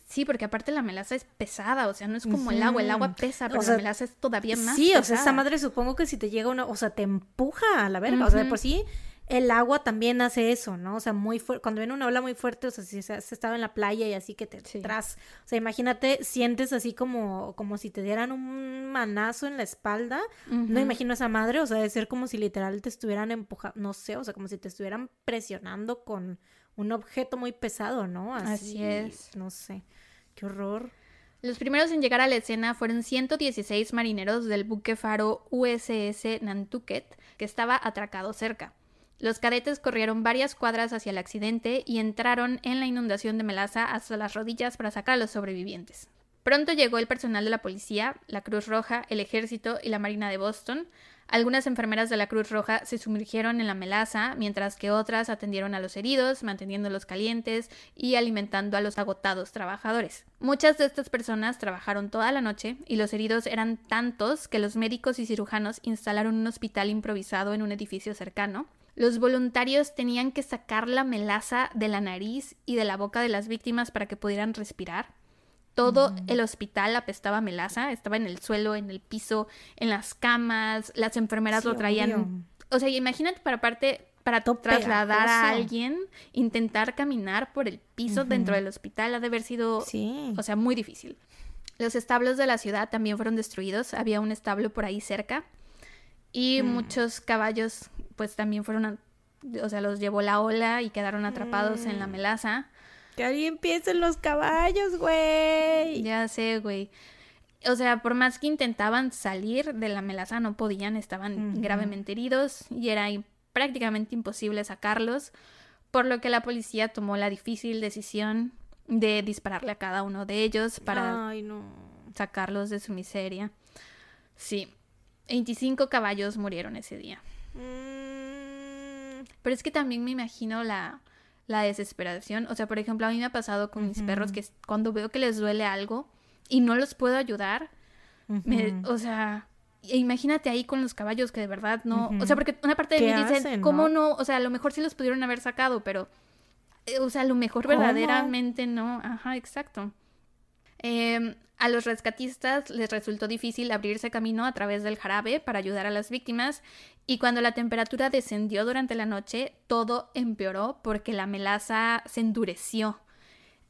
Sí, porque aparte la melaza es pesada, o sea, no es como el agua, el agua pesa, pero la melaza es todavía más Sí, o sea, esa madre supongo que si te llega una, o sea, te empuja a la verga, o sea, de por sí el agua también hace eso, ¿no? O sea, muy fuerte, cuando viene una ola muy fuerte, o sea, si has estado en la playa y así que te tras, o sea, imagínate, sientes así como, como si te dieran un manazo en la espalda, no imagino esa madre, o sea, de ser como si literal te estuvieran empujando, no sé, o sea, como si te estuvieran presionando con un objeto muy pesado, ¿no? Así, es. No sé, qué horror. Los primeros en llegar a la escena fueron 116 marineros del buque faro USS Nantucket, que estaba atracado cerca. Los cadetes corrieron varias cuadras hacia el accidente y entraron en la inundación de melaza hasta las rodillas para sacar a los sobrevivientes. Pronto llegó el personal de la policía, la Cruz Roja, el ejército y la Marina de Boston. Algunas enfermeras de la Cruz Roja se sumergieron en la melaza, mientras que otras atendieron a los heridos, manteniéndolos calientes y alimentando a los agotados trabajadores. Muchas de estas personas trabajaron toda la noche y los heridos eran tantos que los médicos y cirujanos instalaron un hospital improvisado en un edificio cercano. Los voluntarios tenían que sacar la melaza de la nariz y de la boca de las víctimas para que pudieran respirar. Todo el hospital apestaba melaza, estaba en el suelo, en el piso, en las camas, las enfermeras lo traían. O sea, imagínate para parte para trasladar a alguien, intentar caminar por el piso dentro del hospital ha de haber sido, o sea, muy difícil. Los establos de la ciudad también fueron destruidos, había un establo por ahí cerca y mm. muchos caballos pues también fueron, o sea, los llevó la ola y quedaron atrapados en la mm. melaza. Que alguien piense en los caballos, güey. Ya sé, güey. O sea, por más que intentaban salir de la melaza, no podían, estaban gravemente heridos y era prácticamente imposible sacarlos, por lo que la policía tomó la difícil decisión de dispararle a cada uno de ellos para sacarlos de su miseria. Sí, 25 caballos murieron ese día. Mm. Pero es que también me imagino la, la, desesperación. O sea, por ejemplo, a mí me ha pasado con mis perros que cuando veo que les duele algo y no los puedo ayudar, o sea, imagínate ahí con los caballos que de verdad no, o sea, porque una parte de mí dice, ¿cómo no? O sea, a lo mejor sí los pudieron haber sacado, pero, eh, o sea, a lo mejor verdaderamente no. Ajá, exacto. Eh, a los rescatistas les resultó difícil abrirse camino a través del jarabe para ayudar a las víctimas y cuando la temperatura descendió durante la noche, todo empeoró porque la melaza se endureció,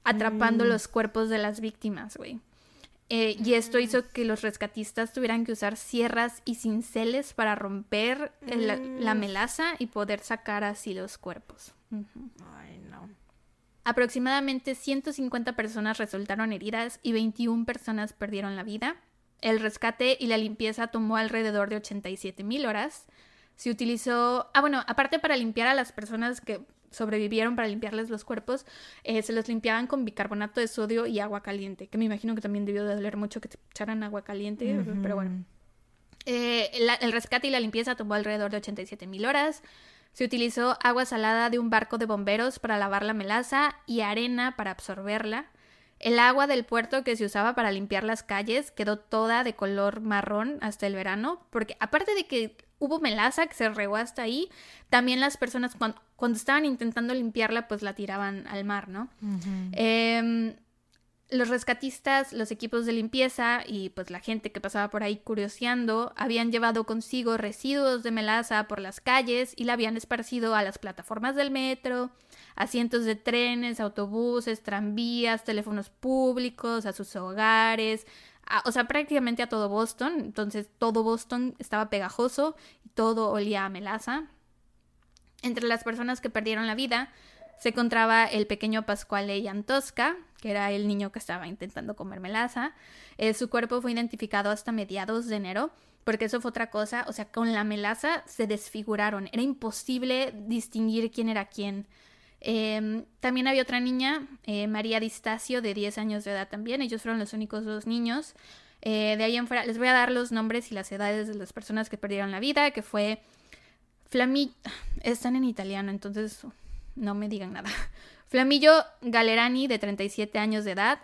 atrapando mm. los cuerpos de las víctimas, güey. Eh, y esto hizo que los rescatistas tuvieran que usar sierras y cinceles para romper la mm. melaza y poder sacar así los cuerpos. Aproximadamente 150 personas resultaron heridas y 21 personas perdieron la vida. El rescate y la limpieza tomó alrededor de 87 mil horas. Se utilizó, ah bueno, aparte para limpiar a las personas que sobrevivieron, para limpiarles los cuerpos, eh, se los limpiaban con bicarbonato de sodio y agua caliente, que me imagino que también debió de doler mucho que te echaran agua caliente, pero bueno. Eh, el rescate y la limpieza tomó alrededor de 87 mil horas. Se utilizó agua salada de un barco de bomberos para lavar la melaza y arena para absorberla. El agua del puerto que se usaba para limpiar las calles quedó toda de color marrón hasta el verano, porque aparte de que hubo melaza que se regó hasta ahí, también las personas cuando, estaban intentando limpiarla pues la tiraban al mar, ¿no? Los rescatistas, los equipos de limpieza y pues la gente que pasaba por ahí curioseando habían llevado consigo residuos de melaza por las calles y la habían esparcido a las plataformas del metro, asientos de trenes, autobuses, tranvías, teléfonos públicos, a sus hogares, o sea, prácticamente a todo Boston. Entonces todo Boston estaba pegajoso y todo olía a melaza. Entre las personas que perdieron la vida se encontraba el pequeño Pascuale Yantosca, que era el niño que estaba intentando comer melaza. Eh, su cuerpo fue identificado hasta mediados de enero, porque eso fue otra cosa, o sea, con la melaza se desfiguraron, era imposible distinguir quién era quién. Em, también había otra niña, eh, María Distacio, de 10 años de edad también. Ellos fueron los únicos dos niños. Eh, de ahí en fuera, les voy a dar los nombres y las edades de las personas que perdieron la vida, que fue Flamillo. Están en italiano, entonces no me digan nada. Flamillo Galerani, de 37 años de edad.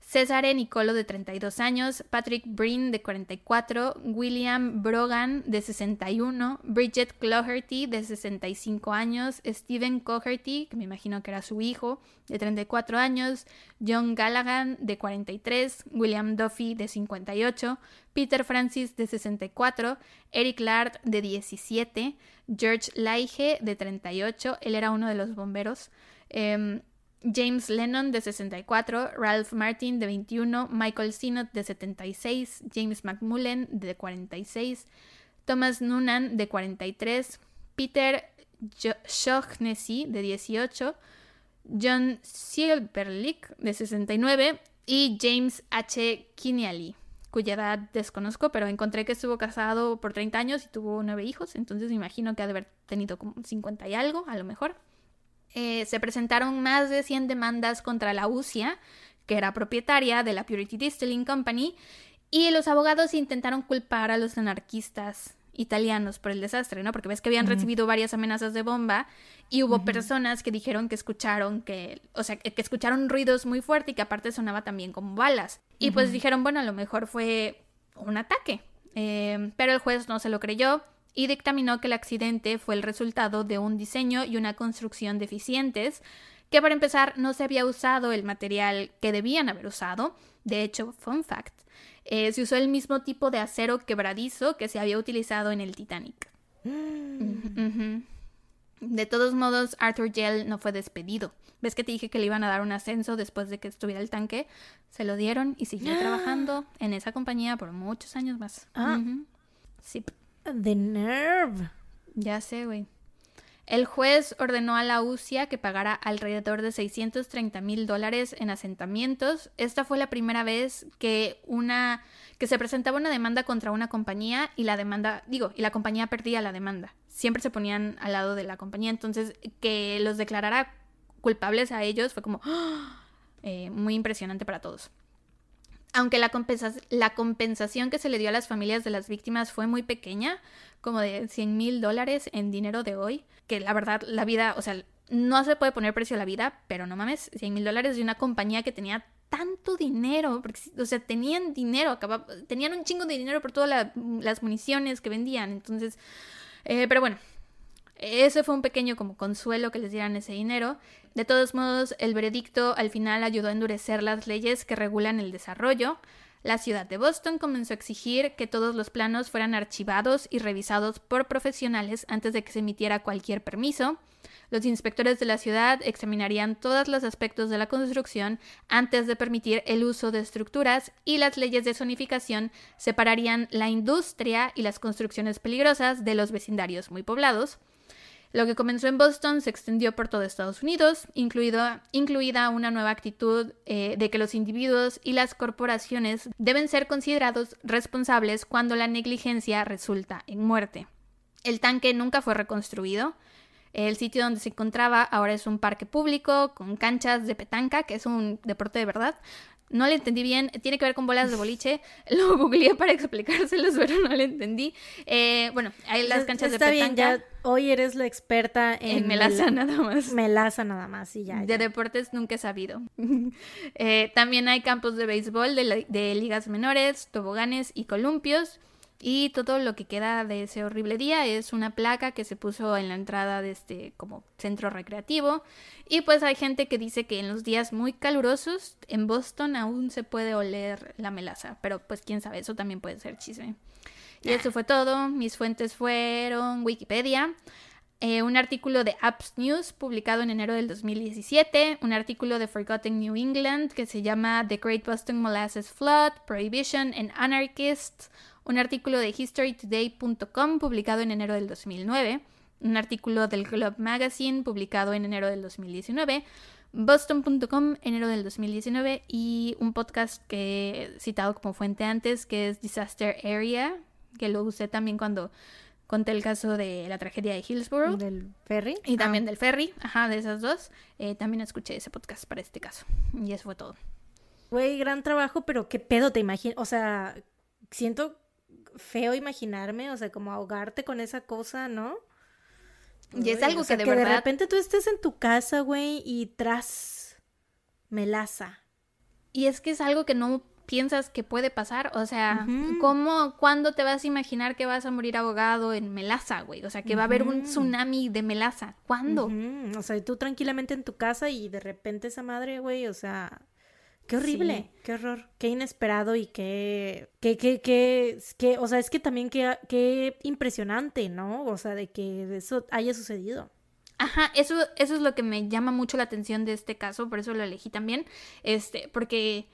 César Nicolo de 32 años, Patrick Breen de 44, William Brogan de 61, Bridget Cloherty de 65 años, Stephen Coherty, que me imagino que era su hijo, de 34 años, John Gallagher de 43, William Duffy de 58, Peter Francis de 64, Eric Lard de 17, George Laige de 38, él era uno de los bomberos, em, James Lennon de 64, Ralph Martin de 21, Michael Sinnott de 76, James McMullen de 46, Thomas Noonan de 43, Peter Shaughnessy de 18, John Silverlick de 69 y James H. Kinney, cuya edad desconozco, pero encontré que estuvo casado por 30 años y tuvo nueve hijos, entonces me imagino que ha de haber tenido como 50 y algo, a lo mejor. Eh, se presentaron más de 100 demandas contra la UCIA, que era propietaria de la Purity Distilling Company, y los abogados intentaron culpar a los anarquistas italianos por el desastre, ¿no? Porque ves que habían recibido varias amenazas de bomba y hubo personas que dijeron que escucharon que, o sea, que escucharon ruidos muy fuertes y que aparte sonaba también como balas. Y pues dijeron, bueno, a lo mejor fue un ataque. Eh, pero el juez no se lo creyó y dictaminó que el accidente fue el resultado de un diseño y una construcción deficientes, que para empezar no se había usado el material que debían haber usado. De hecho, fun fact, eh, se usó el mismo tipo de acero quebradizo que se había utilizado en el Titanic. Mm. De todos modos, Arthur Gell no fue despedido. ¿Ves que te dije que le iban a dar un ascenso después de que estuviera el tanque? Se lo dieron y siguió trabajando en esa compañía por muchos años más. Ah. Sí. The Nerve. Ya sé, güey. El juez ordenó a la UCIA que pagara alrededor de 630 mil dólares en asentamientos. Esta fue la primera vez que una que se presentaba una demanda contra una compañía y la demanda, digo, y la compañía perdía la demanda. Siempre se ponían al lado de la compañía, entonces que los declarara culpables a ellos fue como eh, muy impresionante para todos. Aunque la, la, compensación que se le dio a las familias de las víctimas fue muy pequeña, como de 100 mil dólares en dinero de hoy, que la verdad la vida, o sea, no se puede poner precio a la vida, pero no mames, 100 mil dólares de una compañía que tenía tanto dinero, porque, o sea, tenían dinero, tenían un chingo de dinero por todas las municiones que vendían, entonces, eh, pero bueno, ese fue un pequeño como consuelo que les dieran ese dinero. De todos modos, el veredicto al final ayudó a endurecer las leyes que regulan el desarrollo. La ciudad de Boston comenzó a exigir que todos los planos fueran archivados y revisados por profesionales antes de que se emitiera cualquier permiso. Los inspectores de la ciudad examinarían todos los aspectos de la construcción antes de permitir el uso de estructuras y las leyes de zonificación separarían la industria y las construcciones peligrosas de los vecindarios muy poblados. Lo que comenzó en Boston se extendió por todo Estados Unidos, incluida una nueva actitud eh, de que los individuos y las corporaciones deben ser considerados responsables cuando la negligencia resulta en muerte. El tanque nunca fue reconstruido. El sitio donde se encontraba ahora es un parque público con canchas de petanca, que es un deporte de verdad, no le entendí bien, tiene que ver con bolas de boliche. Lo googleé para explicárselos, pero no le entendí. Eh, bueno, hay las canchas Está de petanca. bien, ya hoy eres la experta en, melaza nada más. Melaza nada más, y ya. De deportes nunca he sabido. Eh, también hay campos de béisbol, de, de ligas menores, toboganes y columpios. Y todo lo que queda de ese horrible día es una placa que se puso en la entrada de este como centro recreativo. Y pues hay gente que dice que en los días muy calurosos en Boston aún se puede oler la melaza. Pero pues quién sabe, eso también puede ser chisme. Y eso fue todo. Mis fuentes fueron Wikipedia. Eh, un artículo de Apps News publicado en enero del 2017, un artículo de Forgotten New England que se llama The Great Boston Molasses Flood, Prohibition and Anarchists, un artículo de historytoday.com publicado en enero del 2009, un artículo del Globe Magazine publicado en enero del 2019, boston.com enero del 2019 y un podcast que he citado como fuente antes que es Disaster Area, que lo usé también cuando conté el caso de la tragedia de Hillsborough. Del ferry. Y también Ah, del ferry, ajá, de esas dos. Eh, también escuché ese podcast para este caso. Y eso fue todo. Güey, gran trabajo, pero qué pedo te imaginas. O sea, siento feo imaginarme, o sea, como ahogarte con esa cosa, ¿no? Y es algo o sea, que de verdad- repente tú estés en tu casa, güey, y tras melaza. Y es que es algo que no piensas que puede pasar. O sea. ¿cómo, cuándo te vas a imaginar que vas a morir ahogado en melaza, güey? O sea, que va a haber un tsunami de melaza. ¿Cuándo? O sea, tú tranquilamente en tu casa y de repente esa madre, güey, o sea, qué horrible, qué horror, qué inesperado y qué, qué, qué, qué, qué- o sea, es que también qué, qué impresionante, ¿no? O sea, de que eso haya sucedido. Ajá, eso, eso es lo que me llama mucho la atención de este caso, por eso lo elegí también. Este, porque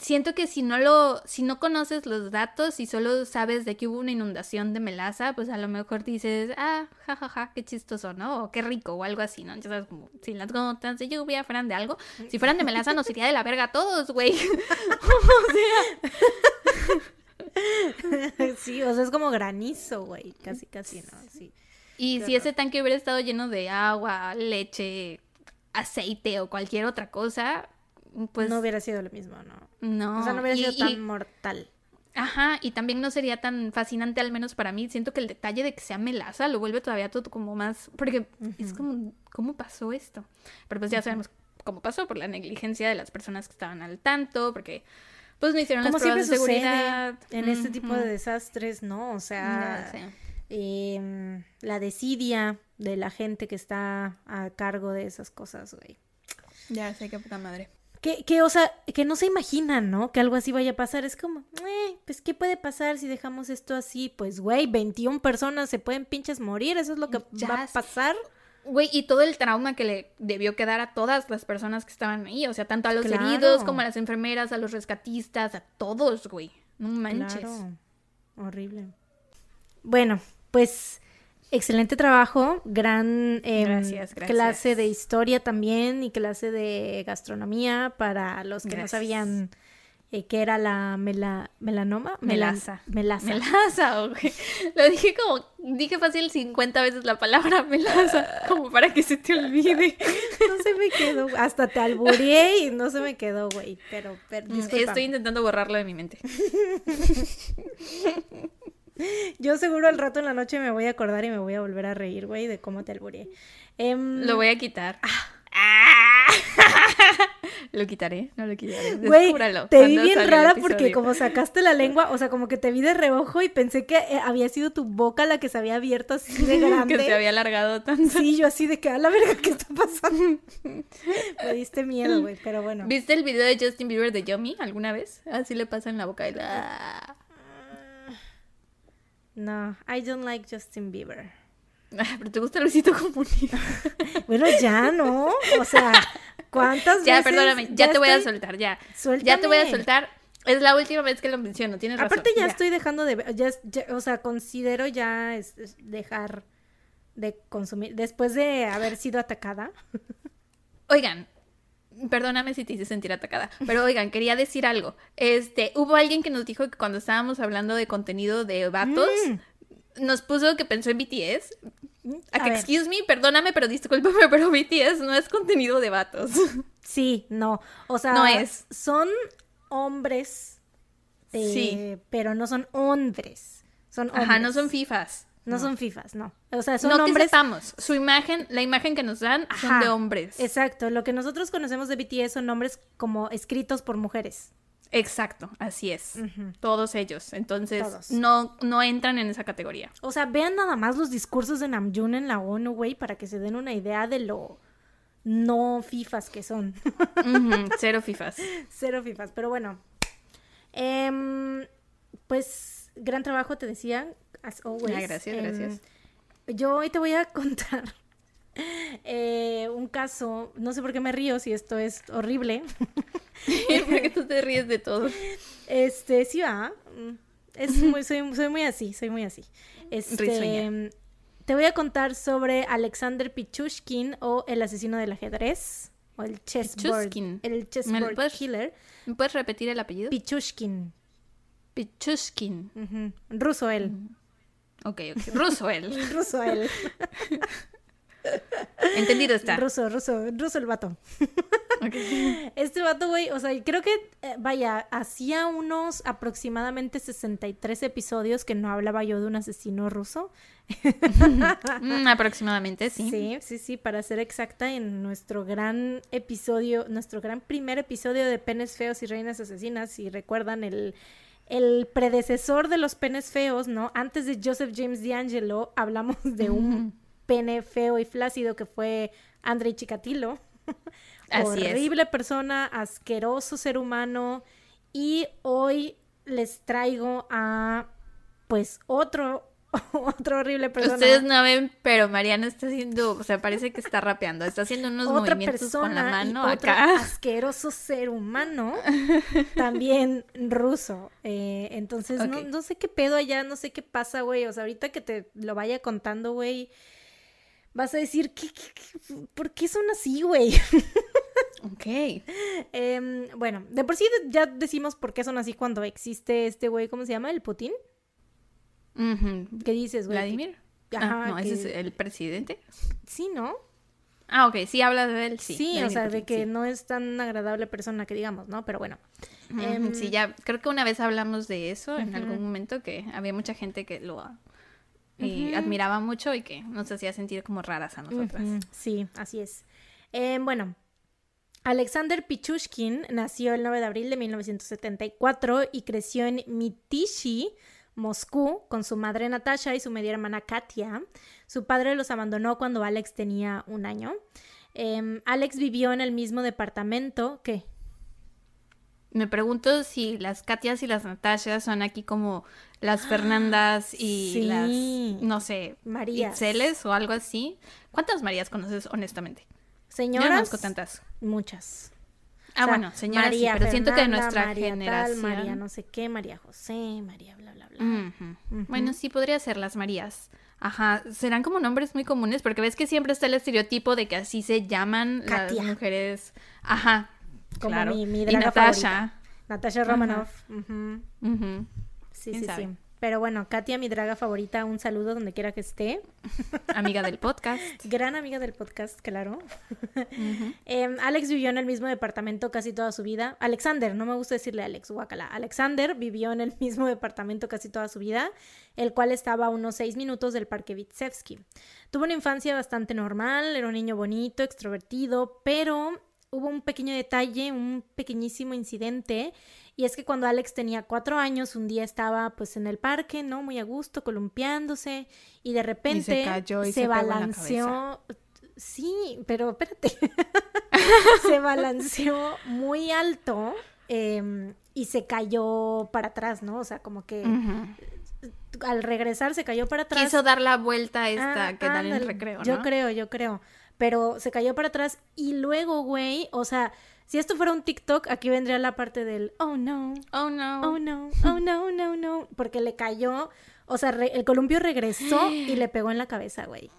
siento que si no lo, si no conoces los datos y solo sabes de que hubo una inundación de melaza, pues a lo mejor dices, ah, jajaja, qué chistoso, ¿no? O qué rico, o algo así, ¿no? Ya sabes, como si las gotas de lluvia fueran de algo, si fueran de melaza nos iría de la verga a todos, güey. sí, o sea, es como granizo, güey, casi, casi, ¿no? Sí. Y si ese tanque hubiera estado lleno de agua, leche, aceite o cualquier otra cosa, pues no hubiera sido lo mismo, ¿no? no. O sea, no hubiera Y- sido y- tan mortal. Ajá, y también no sería tan fascinante, al menos para mí. Siento que el detalle de que sea melaza lo vuelve todavía todo como más. Porque es como, ¿cómo pasó esto? Pero pues ya sabemos cómo pasó, por la negligencia de las personas que estaban al tanto, porque pues no hicieron Como las pruebas de seguridad. en este tipo de desastres, ¿no? O sea, em, la desidia de la gente que está a cargo de esas cosas, güey. Ya sé qué poca madre. Que, que, o sea, que no se imaginan, ¿no? Que algo así vaya a pasar. Es como, eh, pues, ¿qué puede pasar si dejamos esto así? Pues, güey, 21 personas se pueden pinches morir. Eso es lo que va a pasar. Güey, y todo el trauma que le debió quedar a todas las personas que estaban ahí, o sea, tanto a los Claro. heridos como a las enfermeras, a los rescatistas, a todos, güey. No manches. Claro. Horrible. Bueno, pues excelente trabajo, gran em, Gracias, gracias. clase de historia también y clase de gastronomía para los que no sabían eh, qué era la mela- melanoma. Melan- Melaza. melaza. Melaza, güey. Lo dije como, dije fácil 50 veces la palabra melaza, como para que se te olvide. No se me quedó, hasta te albureé y no se me quedó, güey, pero, pero. Mm, Estoy intentando borrarlo de mi mente. Yo seguro al rato en la noche me voy a acordar y me voy a volver a reír, güey, de cómo te albureé. Em, Lo voy a quitar. Ah. Lo quitaré, no lo quitaré. Güey, te vi bien rara porque como sacaste la lengua, o sea, como que te vi de reojo y pensé que eh, había sido tu boca la que se había abierto así de grande. que se había alargado tanto. Sí, yo así de que a la verga, ¿qué está pasando? Me diste miedo, güey, pero bueno. ¿Viste el video de Justin Bieber de Yomi alguna vez? Así le pasa en la boca. y la- No, I don't like Justin Bieber. Ah, Pero te gusta Luisito Comunica. Bueno, ya, ¿no? O sea, ¿cuántas ya, veces? perdóname, ya, te voy a soltar, ya. Suéltame. Ya te voy a soltar. Es la última vez que lo menciono, tienes razón. Aparte ya, estoy dejando de ver, ya, ya- o sea, considero ya es- es dejar de consumir, después de haber sido atacada. Oigan, perdóname si te hice sentir atacada, pero oigan, quería decir algo. Este, hubo alguien que nos dijo que cuando estábamos hablando de contenido de vatos, Mm. nos puso que pensó en BTS. A A que, excuse me, perdóname, pero discúlpame, pero BTS no es contenido de vatos. Sí, no. O sea, No es. son hombres, eh, Sí. pero no son hombres. Son hombres. Ajá, no son FIFAs. No, son fifas, no. O sea, son no que hombres. sepamos. Su imagen, la imagen que nos dan son de hombres. Exacto. Lo que nosotros conocemos de BTS son nombres como escritos por mujeres. Exacto, así es. Todos ellos. Entonces, Todos. no, no entran en esa categoría. O sea, vean nada más los discursos de Namjoon en la ONU, güey, para que se den una idea de lo no fifas que son. Cero FIFAs. Cero fifas, pero bueno. Em, pues, gran trabajo, te decía, as always. Ah, gracias, Em, gracias. yo hoy te voy a contar eh, un caso, no sé por qué me río si esto es horrible. Porque tú te ríes de todo. Este, sí va. mm, Es muy, soy, soy muy así, soy muy así. Este, Risueña. te voy a contar sobre Alexander Pichushkin o el asesino del ajedrez. O el chessboard. Pichushkin. El ¿Me lo chessboard puedes- killer. ¿Me puedes repetir el apellido? Pichushkin. Pichushkin. Ujú, Ruso él. Ok, ok. Ruso él. Entendido está. Ruso, ruso, ruso el vato. Este vato, güey, o sea, creo que, eh, vaya, hacía unos aproximadamente 63 episodios que no hablaba yo de un asesino ruso. Mm, aproximadamente, sí. Sí, sí, sí, para ser exacta, en nuestro gran episodio, nuestro gran primer episodio de Penes Feos y Reinas Asesinas, si recuerdan el el predecesor de los penes feos, ¿no? Antes de Joseph James D'Angelo, hablamos de un pene feo y flácido que fue Andrei Chikatilo. Horrible persona, asqueroso ser humano. Y hoy les traigo a, pues, otro otra horrible persona. Ustedes no ven, pero Mariana está haciendo, o sea, parece que está rapeando, está haciendo unos movimientos con la mano y acá. asqueroso ser humano, también ruso. Eh, entonces, no, no, sé qué pedo allá, no sé qué pasa, güey. O sea, ahorita que te lo vaya contando, güey, vas a decir, ¿qué, por qué son así, güey? ok. Em, bueno, de por sí ya decimos por qué son así cuando existe este güey, ¿cómo se llama? ¿El Putin? ¿Qué dices, güey? ¿Vladimir? ah, no, ese es el presidente. Sí, ¿no? Ah, ok, sí habla de él, sí. Sí, o sea, de que no es tan agradable persona que digamos, ¿no? Pero bueno. Em, sí, ya, creo que una vez hablamos de eso en algún momento, que había mucha gente que lo y admiraba mucho y que nos hacía sentir como raras a nosotras. Sí, así es. Em, bueno, Alexander Pichushkin nació el 9 de abril de 1974 y creció en Mitishi, Moscú, con su madre Natasha y su media hermana Katia. Su padre los abandonó cuando Alex tenía un año. Em, Alex vivió en el mismo departamento que me pregunto si las Katias y las Natashas son aquí como las Fernandas y las, no sé, Marías. Itzeles o algo así. ¿Cuántas Marías conoces honestamente? Señoras. Yo conozco tantas. Muchas. Ah, bueno, señoras María sí, pero siento que de nuestra María generación. Tal, María no sé qué, María José, María Bueno, sí podría ser las Marías. Ajá, serán como nombres muy comunes porque ves que siempre está el estereotipo de que así se llaman las mujeres. Ajá, como mi, mi draga Natasha. Natasha Romanoff. Sí, sí, sí. Pero bueno, Katia, mi draga favorita, un saludo donde quiera que esté. Amiga del podcast. Gran amiga del podcast, claro. Em, Alex vivió en el mismo departamento casi toda su vida. Alexander, no me gusta decirle Alex, guacala. Alexander vivió en el mismo departamento casi toda su vida, el cual estaba a unos seis minutos del Parque Vitsevsky. Tuvo una infancia bastante normal, era un niño bonito, extrovertido, pero hubo un pequeño detalle, un pequeñísimo incidente, y es que cuando Alex tenía cuatro años, un día estaba pues en el parque, ¿no? Muy a gusto, columpiándose, y de repente se, cayó y se, balanceó. Sí, pero espérate. se balanceó muy alto em, y se cayó para atrás, ¿no? O sea, como que al regresar se cayó para atrás. Quiso dar la vuelta esta ah, que dan en el recreo, ¿no? Yo creo, yo creo pero se cayó para atrás y luego, güey, o sea, si esto fuera un TikTok, aquí vendría la parte del oh no, oh no, oh no, oh no, no, no, porque le cayó, o sea, el columpio regresó y le pegó en la cabeza, güey.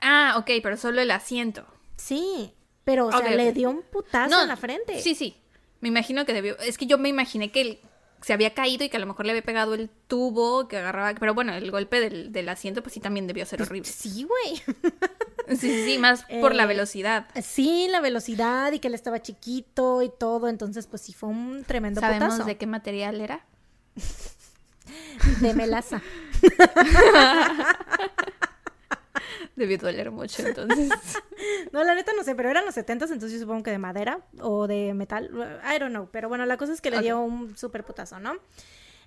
Ah, ok, pero solo el asiento. Sí, pero o sea, le dio un putazo en la frente. Sí, sí. Me imagino que debió. Es que yo me imaginé que el se había caído y que a lo mejor le había pegado el tubo que agarraba. Pero bueno, el golpe del, asiento, pues sí también debió ser horrible. Sí, güey. sí, sí, más por la eh, velocidad. Sí, la velocidad y que él estaba chiquito y todo. Entonces, pues sí, fue un tremendo ¿Sabemos de qué material era? de melaza. Debió doler mucho entonces. no, la neta no sé, pero eran los 70 entonces yo supongo que de madera o de metal. I don't know. Pero bueno, la cosa es que le dio un súper putazo, ¿no?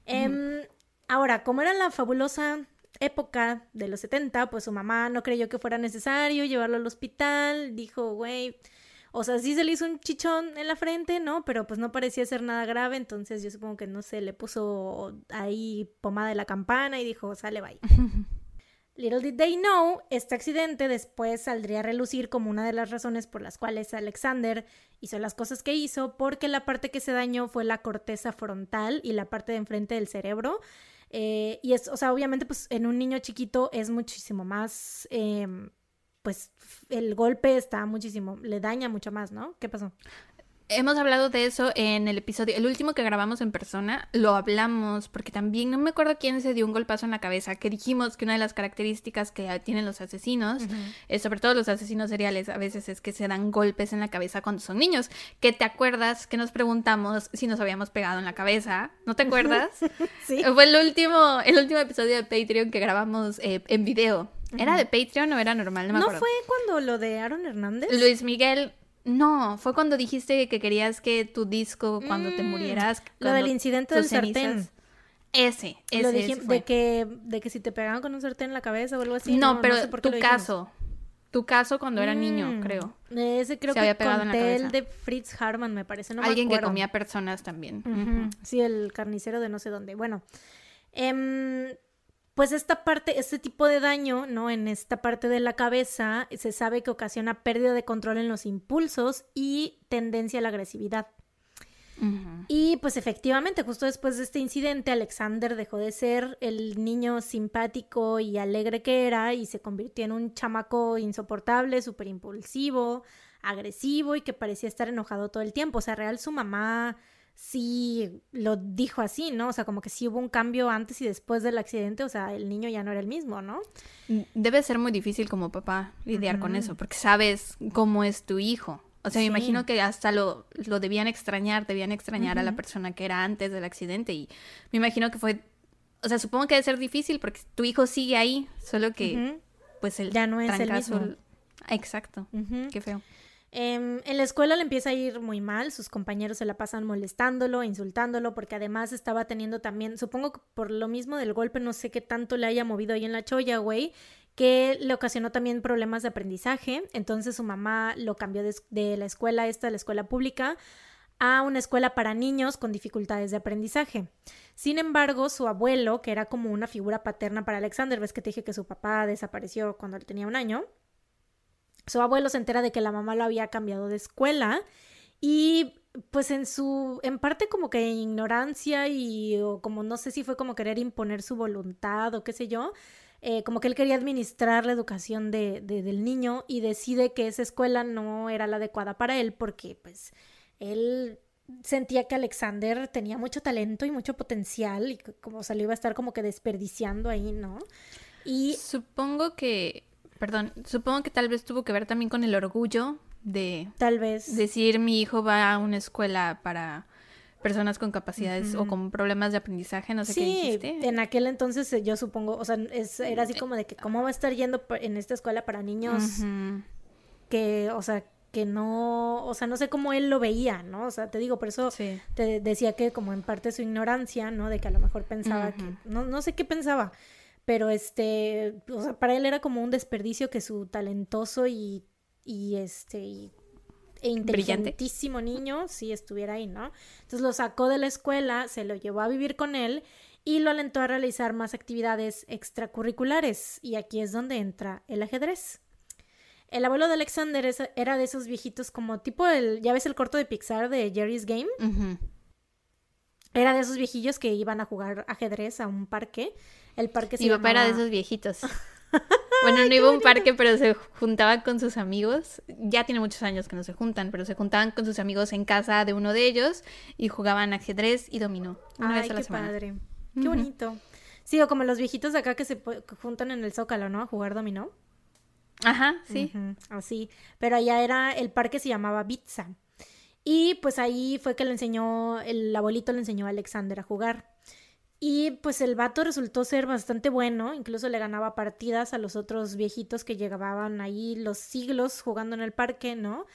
Em, ahora, como era la fabulosa época de los 70, pues su mamá no creyó que fuera necesario llevarlo al hospital. Dijo, güey. O sea, sí se le hizo un chichón en la frente, ¿no? Pero pues no parecía ser nada grave, entonces yo supongo que no se le puso ahí pomada de la campana y dijo, sale, bye. Little did they know, este accidente después saldría a relucir como una de las razones por las cuales Alexander hizo las cosas que hizo, porque la parte que se dañó fue la corteza frontal y la parte de enfrente del cerebro. Eh, y es, o sea, obviamente, pues en un niño chiquito es muchísimo más, em, pues el golpe está muchísimo, le daña mucho más, ¿no? ¿Qué pasó? Hemos hablado de eso en el episodio, el último que grabamos en persona, lo hablamos porque también no me acuerdo quién se dio un golpazo en la cabeza, que dijimos que una de las características que tienen los asesinos, eh, sobre todo los asesinos seriales, a veces es que se dan golpes en la cabeza cuando son niños. Que te acuerdas que nos preguntamos si nos habíamos pegado en la cabeza, ¿no te acuerdas? sí. Fue el último, el último episodio de Patreon que grabamos eh, en video. ¿Era de Patreon o era normal? No me ¿No fue cuando lo de Aaron Hernández? Luis Miguel, no, fue cuando dijiste que querías que tu disco, cuando te Mm, murieras. Lo del incidente del sartén. Ese, ese, Lo ese dije- fue. de que de que si te pegaban con un sartén en la cabeza o algo así. no, pero sé por qué tu caso. Tu caso cuando era niño, Mm, creo. Ese creo Se que había pegado en la conté el cabeza. de Fritz Harman, me parece. No me Alguien que comía personas también. Sí, el carnicero de no sé dónde. Bueno, em, pues esta parte, este tipo de daño, ¿no? En esta parte de la cabeza se sabe que ocasiona pérdida de control en los impulsos y tendencia a la agresividad. Y pues efectivamente, justo después de este incidente, Alexander dejó de ser el niño simpático y alegre que era y se convirtió en un chamaco insoportable, súper impulsivo, agresivo y que parecía estar enojado todo el tiempo. O sea, real su mamá sí lo dijo así, ¿no? O sea, como que sí hubo un cambio antes y después del accidente, o sea, el niño ya no era el mismo, ¿no? Debe ser muy difícil como papá lidiar con eso, porque sabes cómo es tu hijo. O sea, me imagino que hasta lo, lo debían extrañar, debían extrañar a la persona que era antes del accidente y me imagino que fue, o sea, supongo que debe ser difícil porque tu hijo sigue ahí, solo que pues el Ya no es el mismo. Exacto, qué feo. Em, en la escuela le empieza a ir muy mal, sus compañeros se la pasan molestándolo, insultándolo, porque además estaba teniendo también, supongo que por lo mismo del golpe, no sé qué tanto le haya movido ahí en la cholla, güey, que le ocasionó también problemas de aprendizaje, entonces su mamá lo cambió de, de la escuela esta, la escuela pública, a una escuela para niños con dificultades de aprendizaje. Sin embargo, su abuelo, que era como una figura paterna para Alexander, ves que te dije que su papá desapareció cuando él tenía un año, su abuelo se entera de que la mamá lo había cambiado de escuela y pues en su, en parte como que ignorancia y o como no sé si fue como querer imponer su voluntad o qué sé yo, eh, como que él quería administrar la educación de, de- del niño y decide que esa escuela no era la adecuada para él porque pues él sentía que Alexander tenía mucho talento y mucho potencial y como se lo iba a estar como que desperdiciando ahí, ¿no? Y Supongo que, perdón, supongo que tal vez tuvo que ver también con el orgullo de tal vez... decir mi hijo va a una escuela para personas con capacidades o con problemas de aprendizaje, no sé qué Sí, dijiste. en aquel entonces eh, yo supongo, o sea, es- era así como de que cómo va a estar yendo en esta escuela para niños que, o sea, que no, o sea, no sé cómo él lo veía, ¿no? O sea, te digo, por eso Sí. te decía que como en parte su ignorancia, ¿no? De que a lo mejor pensaba que, no, no sé qué pensaba, pero este, o sea, para él era como un desperdicio que su talentoso y, y este, y- e inteligentísimo niño sí estuviera ahí, ¿no? Entonces lo sacó de la escuela, se lo llevó a vivir con él y lo alentó a realizar más actividades extracurriculares. Y aquí es donde entra el ajedrez. El abuelo de Alexander es- era de esos viejitos como tipo el, ya ves el corto de Pixar de Jerry's Game. Era de esos viejillos que iban a jugar ajedrez a un parque. El parque se Mi papá era de esos viejitos. Bueno, no iba a un parque, pero se juntaba con sus amigos. Ya tiene muchos años que no se juntan, pero se juntaban con sus amigos en casa de uno de ellos y jugaban ajedrez y dominó una Ay, vez a la qué semana. padre. Qué bonito. Sí, o como los viejitos de acá que se juntan en el Zócalo, ¿no? A jugar dominó. Ajá, sí. Ujú, así. Pero allá era, el parque se llamaba Bitsa. Y pues ahí fue que le enseñó, el abuelito le enseñó a Alexander a jugar. Y pues el vato resultó ser bastante bueno, incluso le ganaba partidas a los otros viejitos que llegaban ahí los siglos jugando en el parque, ¿no?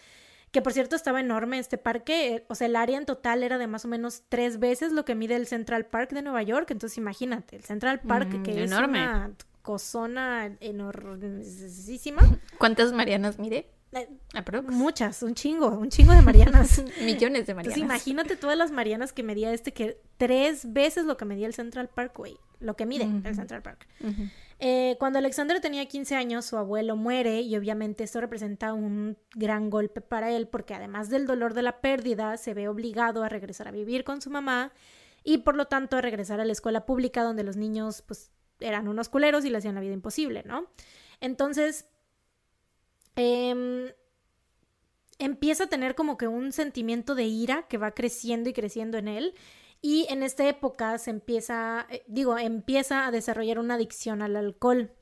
Que por cierto estaba enorme este parque, eh, o sea, el área en total era de más o menos tres veces lo que mide el Central Park de Nueva York, entonces imagínate, el Central Park Mm, que es enorme. una cosona enormísima. ¿Cuántas Marianas mire? Aprox. Muchas, un chingo, un chingo de Marianas. Millones de Entonces Marianas. imagínate todas las Marianas que medía este, que tres veces lo que medía el Central Park, güey. Lo que mide el. Central Park. Eh, cuando Alexander tenía 15 años, su abuelo muere y obviamente esto representa un gran golpe para él porque además del dolor de la pérdida, se ve obligado a regresar a vivir con su mamá y por lo tanto a regresar a la escuela pública donde los niños pues eran unos culeros y le hacían la vida imposible, ¿no? Entonces, em, empieza a tener como que un sentimiento de ira que va creciendo y creciendo en él. Y en esta época se empieza, eh, digo, empieza a desarrollar una adicción al alcohol.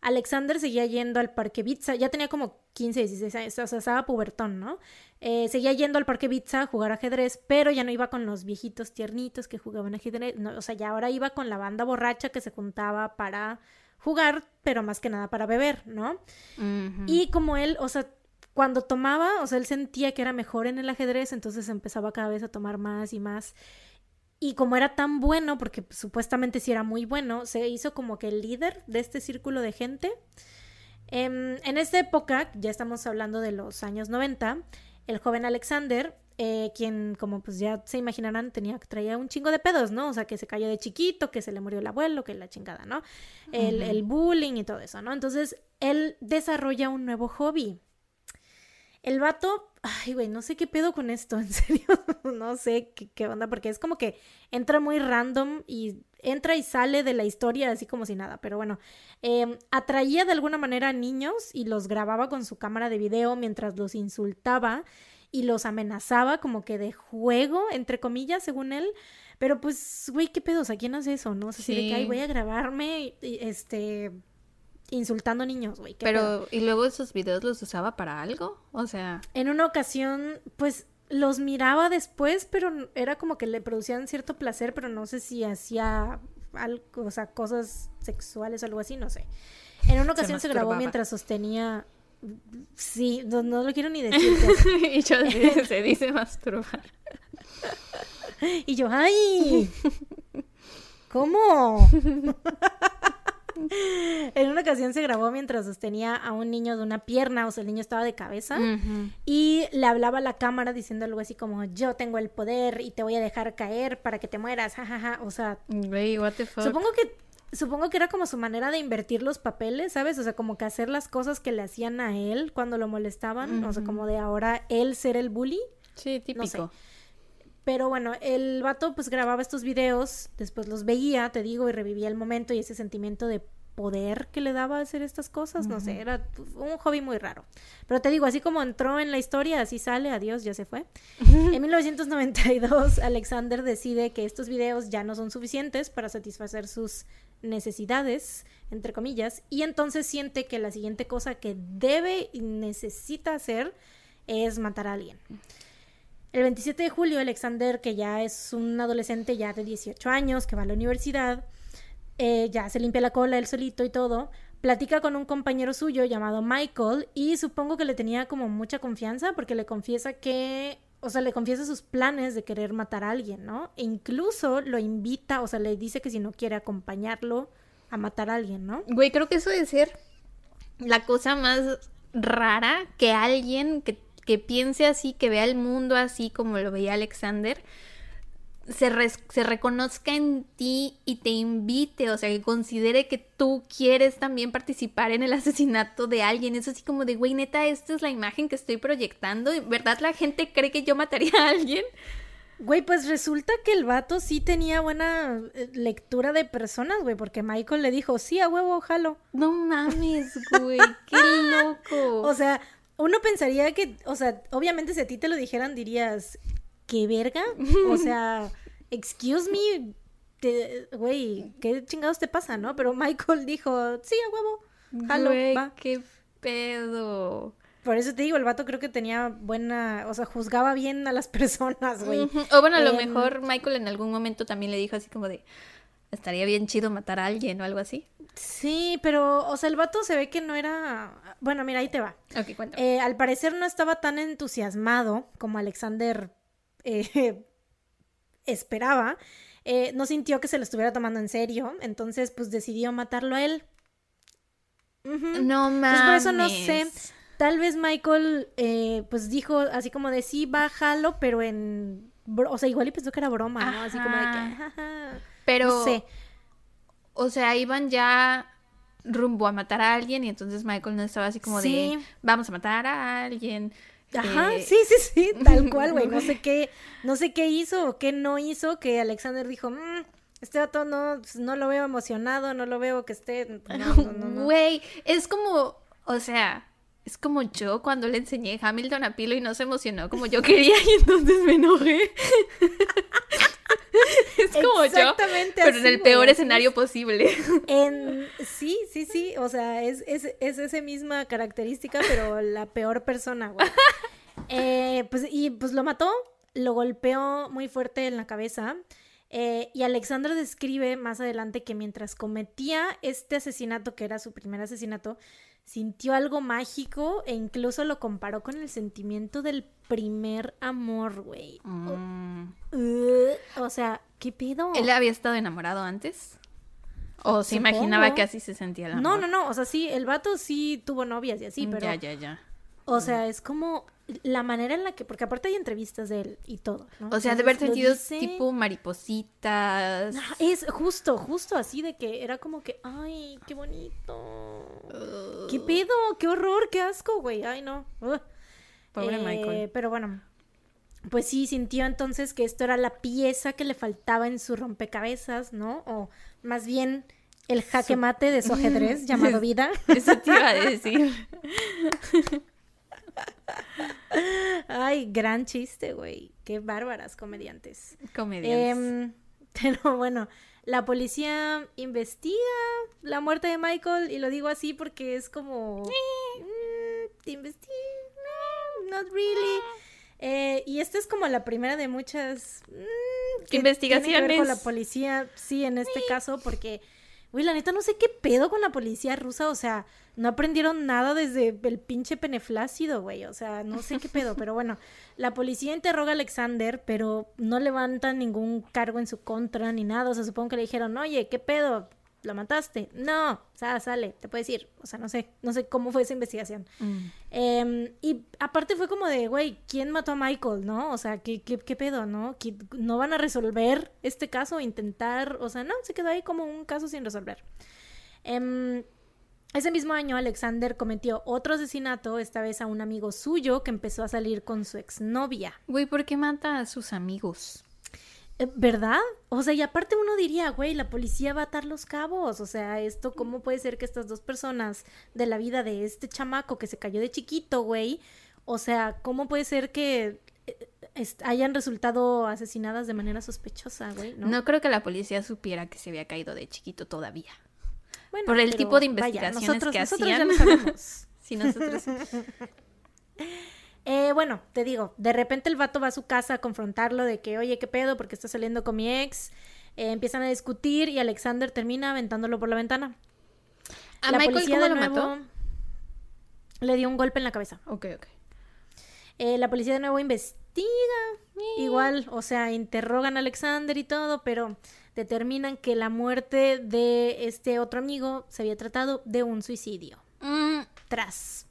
Alexander seguía yendo al Parque Bitsa, ya tenía como 15, 16 años, o sea, estaba pubertón, ¿no? Eh, seguía yendo al Parque Bitsa a jugar ajedrez, pero ya no iba con los viejitos tiernitos que jugaban ajedrez, no, o sea, ya ahora iba con la banda borracha que se juntaba para jugar, pero más que nada para beber, ¿no? Y como él, o sea, cuando tomaba, o sea, él sentía que era mejor en el ajedrez, entonces empezaba cada vez a tomar más y más. Y como era tan bueno, porque supuestamente sí era muy bueno, se hizo como que el líder de este círculo de gente. Em, en esta época, ya estamos hablando de los años 90, el joven Alexander, eh, quien como pues ya se imaginarán, tenía, traía un chingo de pedos, ¿no? O sea, que se cayó de chiquito, que se le murió el abuelo, que la chingada, ¿no? El, el bullying y todo eso, ¿no? Entonces, él desarrolla un nuevo hobby. El vato, ay, güey, no sé qué pedo con esto, en serio, no sé qué, onda, porque es como que entra muy random y entra y sale de la historia así como si nada, pero bueno, em, atraía de alguna manera a niños y los grababa con su cámara de video mientras los insultaba y los amenazaba como que de juego, entre comillas, según él. Pero pues, güey, ¿qué pedo? O sea, ¿quién hace eso? No sé si de que, ay, voy a grabarme, este, insultando niños, güey. Pero, ¿y luego esos videos los usaba para algo? O sea... En una ocasión, pues los miraba después, pero era como que le producían cierto placer, pero no sé si hacía algo, o sea, cosas sexuales o algo así, no sé. En una ocasión se, grabó mientras sostenía... Sí, no, lo quiero ni decir. y yo se dice masturbar. y yo, ¡ay! ¿Cómo? en una ocasión se grabó mientras sostenía a un niño de una pierna, o sea, el niño estaba de cabeza, y le hablaba a la cámara diciendo algo así como, yo tengo el poder y te voy a dejar caer para que te mueras, jajaja, o sea... what the fuck? Supongo que supongo que era como su manera de invertir los papeles, ¿sabes? O sea, como que hacer las cosas que le hacían a él cuando lo molestaban, o sea, como de ahora él ser el bully. Sí, típico. Pero bueno, el vato pues grababa estos videos, después los veía, te digo, y revivía el momento y ese sentimiento de poder que le daba hacer estas cosas, no sé, era un hobby muy raro. Pero te digo, así como entró en la historia, así sale, adiós, ya se fue. en 1992, Alexander decide que estos videos ya no son suficientes para satisfacer sus necesidades, entre comillas, y entonces siente que la siguiente cosa que debe y necesita hacer es matar a alguien. El 27 de julio, Alexander, que ya es un adolescente ya de 18 años, que va a la universidad, eh, ya se limpia la cola él solito y todo, platica con un compañero suyo llamado Michael y supongo que le tenía como mucha confianza porque le confiesa que, o sea, le confiesa sus planes de querer matar a alguien, ¿no? E incluso lo invita, o sea, le dice que si no quiere acompañarlo a matar a alguien, ¿no? Güey, creo que eso debe ser la cosa más rara que alguien que que piense así, que vea el mundo así como lo veía Alexander, se, se, reconozca en ti y te invite, o sea, que considere que tú quieres también participar en el asesinato de alguien. Es así como de, güey, neta, esta es la imagen que estoy proyectando. ¿Verdad la gente cree que yo mataría a alguien? Güey, pues resulta que el vato sí tenía buena eh, lectura de personas, güey, porque Michael le dijo, sí, a huevo, jalo. No mames, güey, qué loco. o sea, uno pensaría que, o sea, obviamente si a ti te lo dijeran dirías, ¿qué verga? O sea, excuse me, güey, ¿qué chingados te pasa, no? Pero Michael dijo, sí, a huevo, jalo, va. qué pedo. Por eso te digo, el vato creo que tenía buena, o sea, juzgaba bien a las personas, güey. O bueno, a lo em, mejor Michael en algún momento también le dijo así como de, estaría bien chido matar a alguien o algo así. Sí, pero, o sea, el vato se ve que no era. Bueno, mira, ahí te va. Ok, cuéntame. Eh, al parecer no estaba tan entusiasmado como Alexander eh, esperaba. Eh, no sintió que se lo estuviera tomando en serio, entonces, pues decidió matarlo a él. No mames. Pues por eso no sé. Tal vez Michael, pues dijo así como de sí, bájalo, pero en. O sea, igual y pensó que era broma, ¿no? Así como de que. Pero. No sé o sea, iban ya rumbo a matar a alguien y entonces Michael no estaba así como de vamos a matar a alguien. Ajá, eh, sí, sí, sí, tal cual, güey. No sé qué, no sé qué hizo o qué no hizo que Alexander dijo, mmm, este vato no, pues, no lo veo emocionado, no lo veo que esté. Güey, es como, o sea, Es como yo cuando le enseñé Hamilton a Pilo y no se emocionó como yo quería y entonces me enojé. es como yo, pero en el peor escenario posible. En... Sí, sí, sí, o sea, es, es, es esa misma característica, pero la peor persona, güey. Eh, pues, y pues lo mató, lo golpeó muy fuerte en la cabeza. Eh, y Alexandra describe más adelante que mientras cometía este asesinato, que era su primer asesinato, sintió algo mágico e incluso lo comparó con el sentimiento del primer amor, güey. Mm. o sea, ¿qué pedo? ¿Él había estado enamorado antes? ¿O se imaginaba que así se sentía el amor? No, no, no, o sea, sí, el vato sí tuvo novias y así, mm, pero... Ya, ya, ya. O sea, es como la manera en la que, porque aparte hay entrevistas de él y todo, ¿no? O sea, de haber sentido tipo maripositas. es justo, justo así de que era como que, ay, qué bonito. ¿Qué pedo? Qué horror, qué asco, güey. Ay, no. Pobre eh, Michael. Pero bueno, pues sí, sintió entonces que esto era la pieza que le faltaba en su rompecabezas, ¿no? O más bien el jaque mate de su ajedrez llamado vida. Eso te iba a decir. Ay, gran chiste, güey. Qué bárbaras comediantes. Comediantes. Em, pero bueno, la policía investiga la muerte de Michael y lo digo así porque es como... Mm, investiga, not really. Eh, y esta es como la primera de muchas mm, investigaciones. Tiene con la policía, sí, en este caso, porque, güey, la neta no sé qué pedo con la policía rusa, o sea, no aprendieron nada desde el pinche peneflácido, güey. O sea, no sé qué pedo, pero bueno. La policía interroga a Alexander, pero no levantan ningún cargo en su contra ni nada. O sea, supongo que le dijeron, oye, ¿qué pedo? ¿Lo mataste? No, o sea, sale, te puedes ir. O sea, no sé, no sé cómo fue esa investigación. Mm. Em, y aparte fue como de, güey, ¿quién mató a Michael, no? O sea, ¿qué, qué, qué pedo, no? ¿No van a resolver este caso? Intentar, o sea, no, se quedó ahí como un caso sin resolver. Eh, ese mismo año Alexander cometió otro asesinato, esta vez a un amigo suyo que empezó a salir con su exnovia. Güey, ¿por qué mata a sus amigos? Eh, ¿Verdad? O sea, y aparte uno diría, güey, la policía va a atar los cabos. O sea, esto, ¿cómo puede ser que estas dos personas de la vida de este chamaco que se cayó de chiquito, güey? O sea, ¿cómo puede ser que eh, hayan resultado asesinadas de manera sospechosa, güey? ¿no? no creo que la policía supiera que se había caído de chiquito todavía por el tipo de investigaciones que hacían. sí, nosotros. Eh, bueno, te digo, de repente el vato va a su casa a confrontarlo de que, oye, ¿qué pedo? Porque está saliendo con mi ex. Eh, empiezan a discutir y Alexander termina aventándolo por la ventana. ¿A la Michael policía cómo lo mató? Le dio un golpe en la cabeza. Ok, ok. Eh, la policía de nuevo investiga. Igual, o sea, interrogan a Alexander y todo, pero determinan que la muerte de este otro amigo se había tratado de un suicidio. Mm. Tras.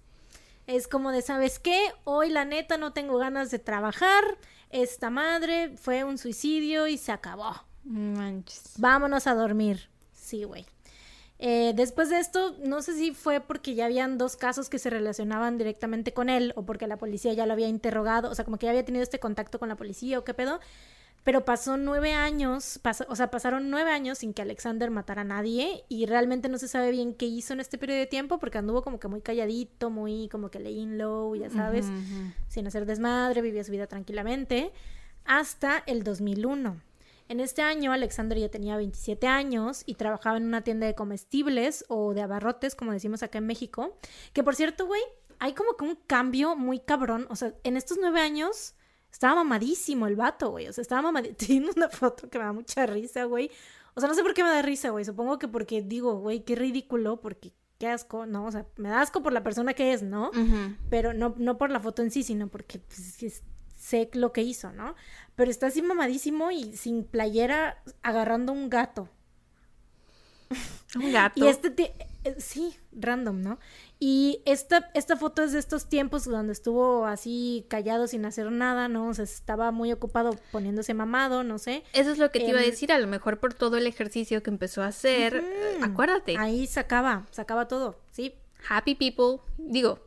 Es como de, ¿sabes qué? Hoy la neta no tengo ganas de trabajar. Esta madre fue un suicidio y se acabó. Manches. Vámonos a dormir. Sí, güey. Eh, después de esto, no sé si fue porque ya habían dos casos que se relacionaban directamente con él o porque la policía ya lo había interrogado, o sea, como que ya había tenido este contacto con la policía o qué pedo, pero pasó nueve años, o sea, pasaron nueve años sin que Alexander matara a nadie y realmente no se sabe bien qué hizo en este periodo de tiempo porque anduvo como que muy calladito, muy como que laying low, ya sabes, sin hacer desmadre, vivía su vida tranquilamente, hasta el 2001. En este año Alexander ya tenía 27 años y trabajaba en una tienda de comestibles o de abarrotes, como decimos acá en México, que por cierto, güey, hay como que un cambio muy cabrón, o sea, en estos nueve años estaba mamadísimo el vato, güey. O sea, estaba mamadísimo. Tiene una foto que me da mucha risa, güey. O sea, no sé por qué me da risa, güey. Supongo que porque digo, güey, qué ridículo, porque qué asco, ¿no? O sea, me da asco por la persona que es, ¿no? Pero no, no por la foto en sí, sino porque pues, sé lo que hizo, ¿no? Pero está así mamadísimo y sin playera agarrando un gato. Un gato. y este, sí, random, ¿no? Y esta, esta foto es de estos tiempos donde estuvo así callado sin hacer nada, ¿no? O sea, estaba muy ocupado poniéndose mamado, no sé. Eso es lo que te iba a em, decir, a lo mejor por todo el ejercicio que empezó a hacer. acuérdate. Ahí sacaba, sacaba todo, sí. Happy people, digo.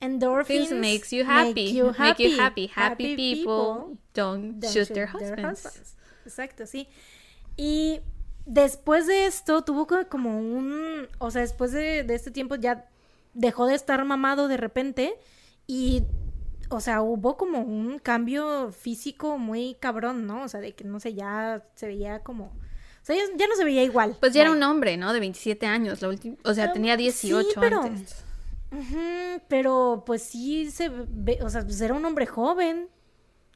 Endorphins makes you happy. Make you happy. Happy, people, don't, shoot, their, husbands. Exacto, sí. Y después de esto tuvo como un, o sea, después de, este tiempo ya dejó de estar mamado de repente y, o sea, hubo como un cambio físico muy cabrón, ¿no? O sea, de que, no sé, ya se veía como... O sea, ya, no se veía igual. Pues ya era un hombre, ¿no? De 27 años, la última, o sea, Pero- tenía sí, 18 pero- antes. Pero pues sí se ve, o sea, pues era un hombre joven.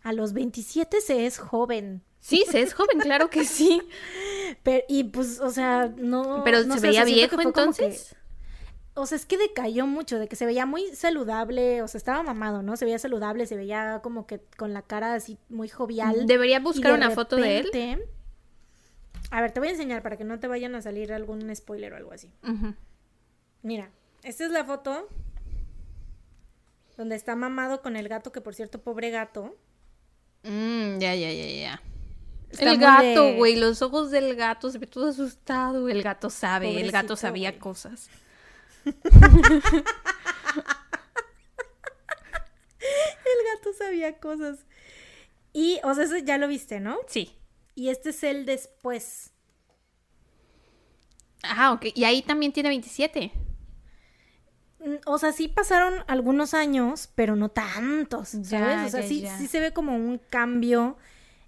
A los 27 se es joven. Sí, se es joven, claro que sí. Pero, y pues, o sea, no. Pero no se sé, o veía sea, viejo como que- entonces. o sea, es que decayó mucho, de que se veía muy saludable, o sea, estaba mamado, ¿no? Se veía saludable, se veía como que con la cara así muy jovial. Debería buscar de una foto de él. A ver, te voy a enseñar para que no te vayan a salir algún spoiler o algo así. Mira, esta es la foto donde está mamado con el gato, que por cierto, pobre gato. Mm, ya, ya, ya, ya. Está el gato, de- güey, los ojos del gato, se ve todo asustado. El gato sabe, el gato sabía cosas. El gato sabía cosas. Y, o sea, eso ya lo viste, ¿no? Sí. Y este es el después. Ah, ok. Y ahí también tiene 27. Mm, O sea, sí pasaron algunos años, pero no tantos, ¿sabes? Ya, o sea, ya, sí, ya. sí se ve como un cambio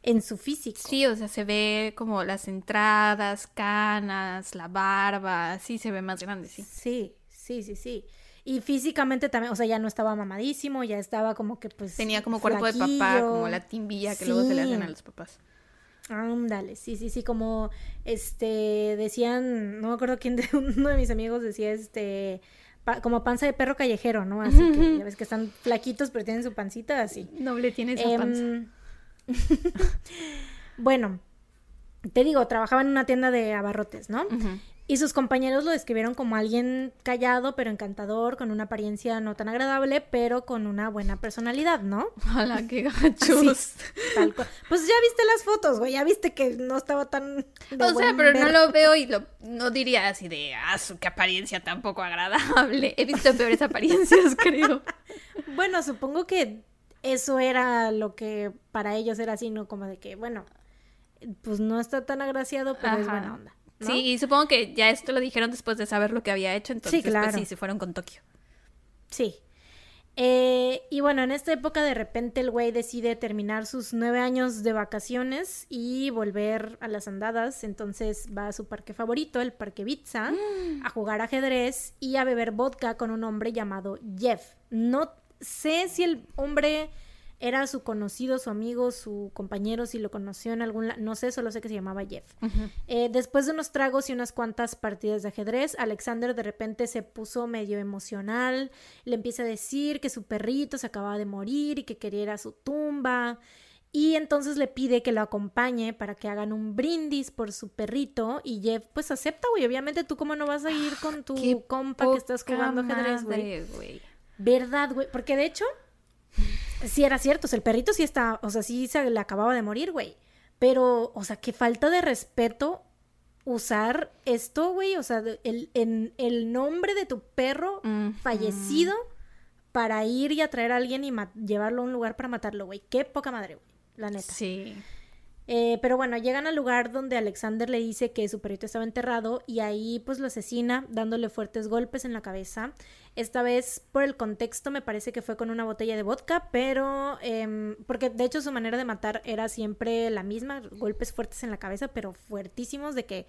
en su físico. Sí, o sea, se ve como las entradas, canas, la barba. Sí, se ve más grande, sí. Sí, sí, sí, sí. Y físicamente también, o sea, ya no estaba mamadísimo, ya estaba como que pues... Tenía como cuerpo de papá, como la timbilla que luego se le hacen a los papás. Ándale, sí, sí, sí, como, este, decían, no me acuerdo quién de uno de mis amigos decía, este, pa- como panza de perro callejero, ¿no? Así que, ya ves que están flaquitos, pero tienen su pancita así. Noble tiene esa panza. Bueno, te digo, trabajaba en una tienda de abarrotes, ¿no? Y sus compañeros lo describieron como alguien callado, pero encantador, con una apariencia no tan agradable, pero con una buena personalidad, ¿no? Hola, qué gachos. Pues ya viste las fotos, güey, ya viste que no estaba tan... de O sea, pero no lo veo y lo, no diría así de, ah, su qué apariencia tan poco agradable. He visto peores apariencias, creo. Bueno, supongo que eso era lo que para ellos era así, ¿no? Como de que, bueno, pues no está tan agraciado, pero es buena onda. ¿no? Sí, y supongo que ya esto lo dijeron después de saber lo que había hecho, entonces pues claro. sí, se fueron con Tokio. Sí. Eh, y bueno, en esta época de repente el güey decide terminar sus nueve años de vacaciones y volver a las andadas. Entonces va a su parque favorito, el Parque Bitza, a jugar ajedrez y a beber vodka con un hombre llamado Jeff. No sé si el hombre era su conocido, su amigo, su compañero, si lo conoció en algún lado, no sé, solo sé que se llamaba Jeff. Eh, después de unos tragos y unas cuantas partidas de ajedrez, Alexander de repente se puso medio emocional, le empieza a decir que su perrito se acababa de morir y que quería ir a su tumba. Y entonces le pide que lo acompañe para que hagan un brindis por su perrito. Y Jeff, pues acepta, güey. Obviamente, tú, ¿cómo no vas a ir con tu Qué compa que estás jugando ajedrez, güey? ¿Verdad, güey? Porque de hecho, sí era cierto, o sea, el perrito sí está, o sea, sí se le acababa de morir, güey. Pero, o sea, qué falta de respeto usar esto, güey, o sea, el, en, el nombre de tu perro fallecido para ir y atraer a alguien y llevarlo a un lugar para matarlo, güey. Qué poca madre, güey, la neta. Sí. Eh, pero bueno, llegan al lugar donde Alexander le dice que su perrito estaba enterrado y ahí pues lo asesina dándole fuertes golpes en la cabeza. Esta vez por el contexto me parece que fue con una botella de vodka, pero em, porque de hecho su manera de matar era siempre la misma, golpes fuertes en la cabeza, pero fuertísimos de que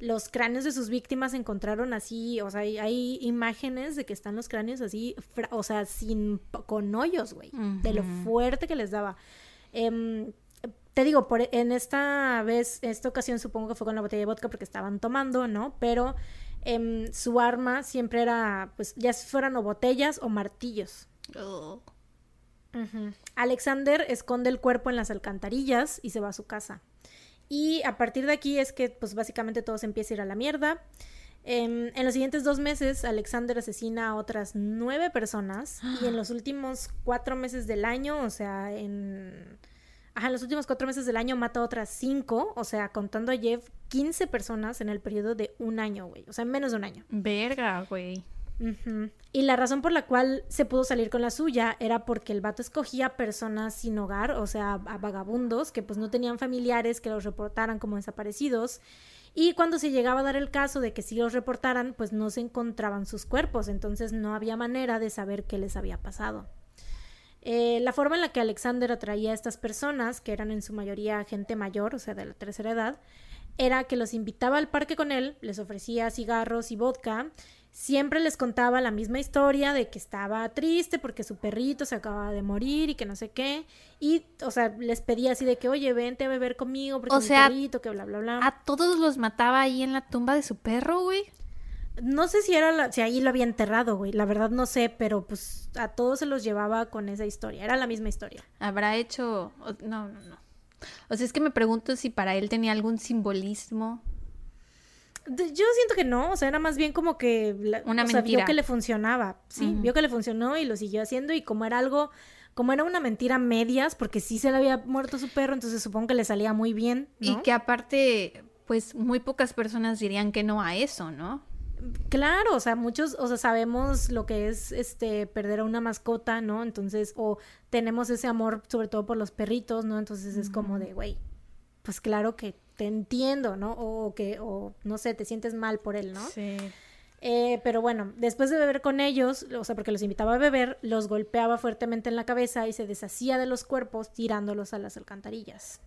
los cráneos de sus víctimas se encontraron así, o sea, hay, hay imágenes de que están los cráneos así, fra- o sea, sin con hoyos, güey, de lo fuerte que les daba. Em, te digo, por, en esta vez, esta ocasión supongo que fue con la botella de vodka porque estaban tomando, ¿no? Pero em, su arma siempre era, pues, ya fueran o botellas o martillos. Alexander esconde el cuerpo en las alcantarillas y se va a su casa. Y a partir de aquí es que, pues, básicamente todo se empieza a ir a la mierda. Em, en los siguientes dos meses, Alexander asesina a otras nueve personas. Y en los últimos cuatro meses del año, o sea, en. Ajá, en los últimos cuatro meses del año mata a otras cinco. O sea, contando a Jeff, 15 personas en el periodo de un año, güey. O sea, en menos de un año. Verga, güey. Ujú. Y la razón por la cual se pudo salir con la suya era porque el vato escogía personas sin hogar, o sea, a vagabundos que pues no tenían familiares que los reportaran como desaparecidos. Y cuando se llegaba a dar el caso de que sí los reportaran, pues no se encontraban sus cuerpos, entonces no había manera de saber qué les había pasado. Eh, la forma en la que Alexander atraía a estas personas, que eran en su mayoría gente mayor, o sea, de la tercera edad, era que los invitaba al parque con él, les ofrecía cigarros y vodka, siempre les contaba la misma historia de que estaba triste porque su perrito se acababa de morir y que no sé qué, y, o sea, les pedía así de que, oye, vente a beber conmigo porque O mi sea, perrito, que bla, bla, bla. A todos los mataba ahí en la tumba de su perro, güey. No sé si era la- si ahí lo había enterrado, güey. La verdad no sé, pero pues a todos se los llevaba con esa historia. Era la misma historia. Habrá hecho. No, no, no. O sea, es que me pregunto si para él tenía algún simbolismo. Yo siento que no, o sea, era más bien como que la- Una o sea, vio mentira. que le funcionaba, sí, vio que le funcionó y lo siguió haciendo y como era algo, como era una mentira medias, porque sí se le había muerto su perro, entonces supongo que le salía muy bien, ¿no? Y que aparte, pues muy pocas personas dirían que no a eso, ¿no? Claro, o sea, muchos, o sea, sabemos lo que es este perder a una mascota, ¿no? Entonces, o tenemos ese amor sobre todo por los perritos, ¿no? Entonces es como de, güey, pues claro que te entiendo, ¿no? O que, o no sé, te sientes mal por él, ¿no? Sí. Eh, pero bueno, después de beber con ellos, o sea, porque los invitaba a beber, los golpeaba fuertemente en la cabeza y se deshacía de los cuerpos tirándolos a las alcantarillas.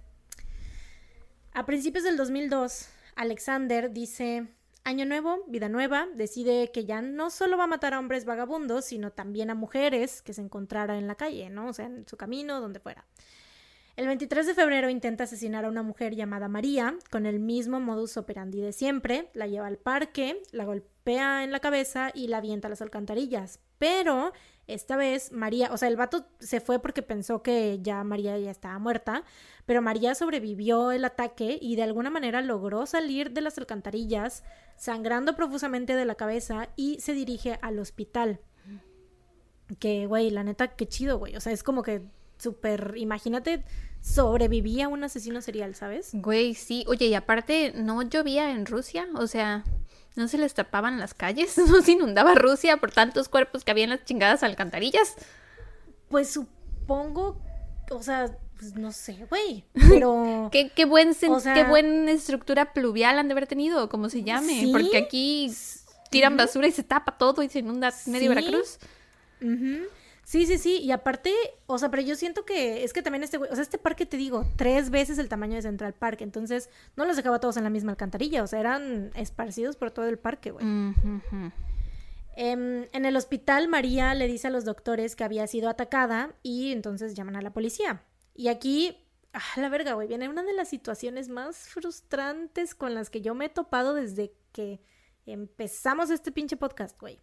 A principios del 2002, Alexander dice, Año nuevo, vida nueva, decide que ya no solo va a matar a hombres vagabundos, sino también a mujeres que se encontrara en la calle, ¿no? O sea, en su camino, donde fuera. El 23 de febrero intenta asesinar a una mujer llamada María con el mismo modus operandi de siempre. La lleva al parque, la golpea en la cabeza y la avienta a las alcantarillas. Pero esta vez María, o sea, el vato se fue porque pensó que ya María ya estaba muerta, pero María sobrevivió el ataque y de alguna manera logró salir de las alcantarillas, sangrando profusamente de la cabeza y se dirige al hospital. Que, güey, la neta, qué chido, güey. O sea, es como que súper, imagínate, sobrevivía un asesino serial, ¿sabes? Güey, sí. Oye, y aparte, ¿no llovía en Rusia? O sea, ¿no se les tapaban las calles? ¿No se inundaba Rusia por tantos cuerpos que había en las chingadas alcantarillas? Pues supongo, o sea, pues no sé, güey. Pero. ¿Qué, qué buen O sea- qué buena estructura pluvial han de haber tenido, como se llame. Sí. Porque aquí tiran basura y se tapa todo y se inunda medio Sí. Veracruz. Sí, sí, sí. Y aparte, o sea, pero yo siento que es que también este güey, o sea, este parque te digo, tres veces el tamaño de Central Park. Entonces, no los dejaba todos en la misma alcantarilla. O sea, eran esparcidos por todo el parque, güey. Em, en el hospital, María le dice a los doctores que había sido atacada y entonces llaman a la policía. Y aquí, ah, la verga, güey, viene una de las situaciones más frustrantes con las que yo me he topado desde que empezamos este pinche podcast, güey.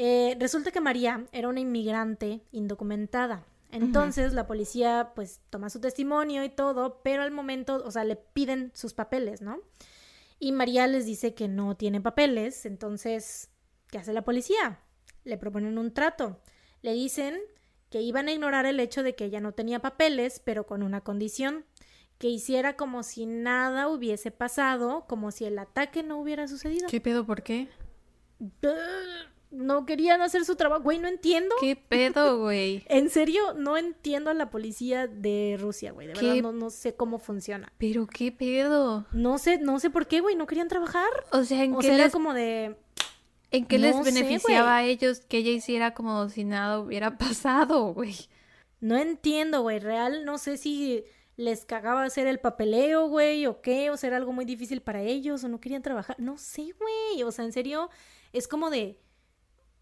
Eh, resulta que María era una inmigrante indocumentada. Entonces la policía pues toma su testimonio y todo, pero al momento, o sea, le piden sus papeles, ¿no? Y María les dice que no tiene papeles, entonces, ¿qué hace la policía? Le proponen un trato. Le dicen que iban a ignorar el hecho de que ella no tenía papeles, pero con una condición, que hiciera como si nada hubiese pasado, como si el ataque no hubiera sucedido. ¿Qué pedo? ¿Por qué? No querían hacer su trabajo, güey, no entiendo. ¿Qué pedo, güey? En serio, no entiendo a la policía de Rusia, güey. De ¿Qué? verdad, no, no sé cómo funciona. ¿Pero qué pedo? No sé, no sé por qué, güey, no querían trabajar. O sea, ¿en O qué, sea, era les, como de... ¿en qué les no beneficiaba a ellos que ella hiciera como si nada hubiera pasado, güey? No entiendo, güey. Real, no sé si les cagaba hacer el papeleo, güey, o qué, o sea, era algo muy difícil para ellos, o no querían trabajar. No sé, güey. O sea, en serio, es como de.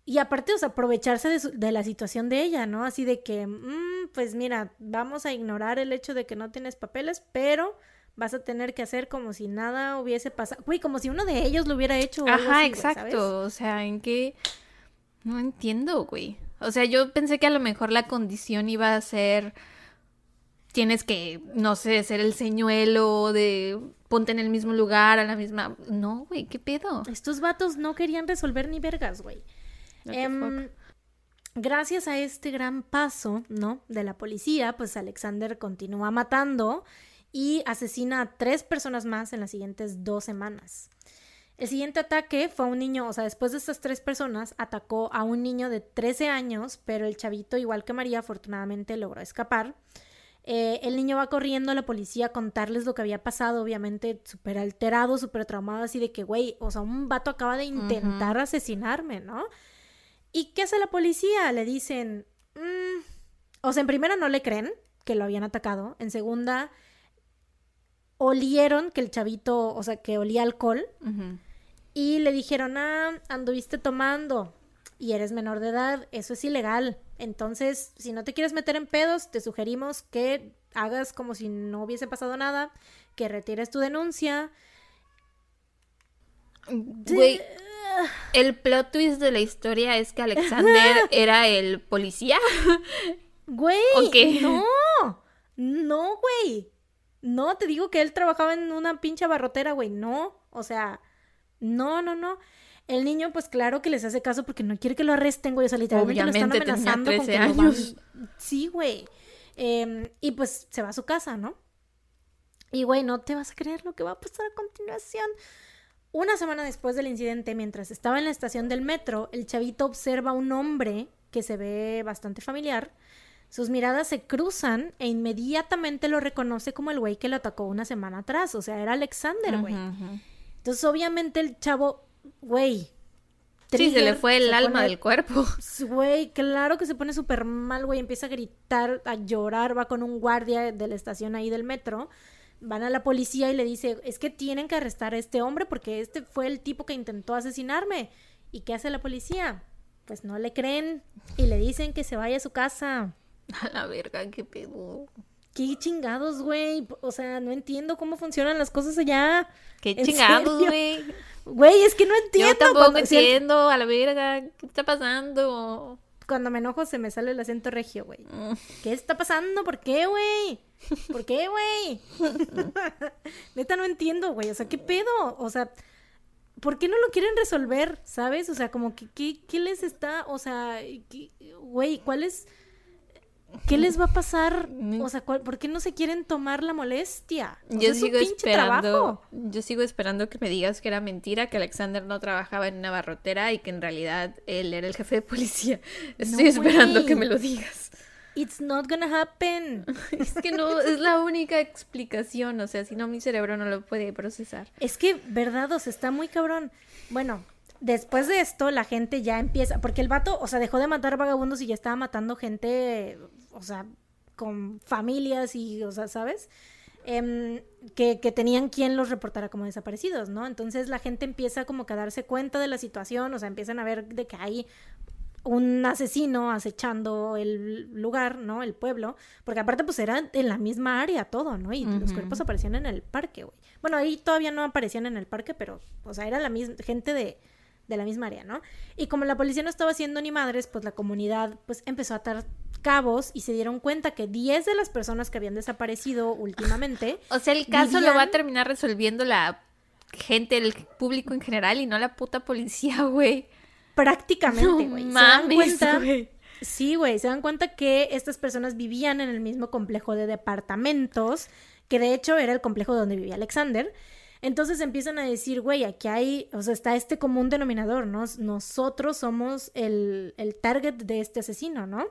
Y aparte, o sea, aprovecharse de, su- de la situación de ella, ¿no? Así de que, mm, pues mira, vamos a ignorar el hecho de que no tienes papeles, pero vas a tener que hacer como si nada hubiese pasado. Güey, como si uno de ellos lo hubiera hecho. Ajá, así, güey, ¿sabes? exacto. O sea, ¿en qué? No entiendo, güey. O sea, yo pensé que a lo mejor la condición iba a ser. Tienes que, no sé, ser el señuelo de ponte en el mismo lugar, a la misma. No, güey, ¿qué pedo? Estos vatos no querían resolver ni vergas, güey. Em, gracias a este gran paso, ¿no? De la policía, pues Alexander continúa matando y asesina a tres personas más en las siguientes dos semanas. El siguiente ataque fue a un niño, o sea, después de estas tres personas, atacó a un niño de 13 años, pero el chavito, igual que María, afortunadamente logró escapar. Eh, el niño va corriendo a la policía a contarles lo que había pasado, obviamente súper alterado, súper traumado, así de que, güey, o sea, un vato acaba de intentar asesinarme, ¿no? ¿Y qué hace la policía? Le dicen, mm", o sea, en primera no le creen que lo habían atacado, en segunda olieron que el chavito, o sea, que olía alcohol, y le dijeron, ah, anduviste tomando y eres menor de edad, eso es ilegal. Entonces, si no te quieres meter en pedos, te sugerimos que hagas como si no hubiese pasado nada, que retires tu denuncia. Güey, el plot twist de la historia es que Alexander era el policía. Güey, no, no, güey. No, te digo que él trabajaba en una pinche barrotera, güey. No, o sea, no, no, no. El niño, pues claro que les hace caso porque no quiere que lo arresten, güey. O sea, literalmente lo están amenazando con que años. Sí, güey. Em, y pues se va a su casa, ¿no? Y, güey, no te vas a creer lo que va a pasar a continuación. Una semana después del incidente, mientras estaba en la estación del metro, el chavito observa a un hombre que se ve bastante familiar. Sus miradas se cruzan e inmediatamente lo reconoce como el güey que lo atacó una semana atrás. O sea, era Alexander, güey. Entonces, obviamente, el chavo güey. Sí, se le fue el alma del cuerpo. Güey, claro que se pone súper mal, güey. Empieza a gritar, a llorar, va con un guardia de la estación ahí del metro. Van a la policía y le dice, es que tienen que arrestar a este hombre porque este fue el tipo que intentó asesinarme. ¿Y qué hace la policía? Pues no le creen y le dicen que se vaya a su casa. A la verga, qué pedo. ¿Qué chingados, güey? O sea, no entiendo cómo funcionan las cosas allá. ¿Qué chingados, güey? Güey, es que no entiendo. Yo tampoco entiendo, a la verga, ¿qué está pasando? Cuando me enojo se me sale el acento regio, güey. Mm. ¿Qué está pasando? ¿Por qué, güey? ¿Por qué, güey? Neta no entiendo, güey. O sea, ¿qué pedo? O sea, ¿por qué no lo quieren resolver? ¿Sabes? O sea, como que, ¿qué, qué les está? O sea, güey, ¿cuál es ¿Qué les va a pasar? O sea, ¿por qué no se quieren tomar la molestia? yo sigo esperando. Yo sigo esperando que me digas que era mentira, que Alexander no trabajaba en una barrotera y que en realidad él era el jefe de policía. Estoy esperando que me lo digas. It's not gonna happen. es que no, es la única explicación. O sea, si no, mi cerebro no lo puede procesar. Es que, verdad, o sea, está muy cabrón. Bueno, después de esto, la gente ya empieza. Porque el vato, o sea, dejó de matar vagabundos y ya estaba matando gente o sea, con familias y, o sea, ¿sabes? Em, que, que, tenían quien los reportara como desaparecidos, ¿no? Entonces la gente empieza como que a darse cuenta de la situación, o sea, empiezan a ver de que hay un asesino acechando el lugar, ¿no? El pueblo, porque aparte pues era en la misma área todo, ¿no? Y los cuerpos aparecían en el parque, güey. Bueno, ahí todavía no aparecían en el parque, pero, o sea, era la misma gente de, de la misma área, ¿no? Y como la policía no estaba haciendo ni madres, pues la comunidad pues empezó a atar cabos y se dieron cuenta que 10 de las personas que habían desaparecido últimamente... o sea, el caso lo va a terminar resolviendo la gente, el público en general y no la puta policía, güey. Prácticamente, güey. Mames, güey. Sí, güey, se dan cuenta que estas personas vivían en el mismo complejo de departamentos, que de hecho era el complejo donde vivía Alexander. Entonces empiezan a decir, güey, aquí hay, o sea, está este común denominador, ¿no? Nosotros somos el, el target de este asesino, ¿no?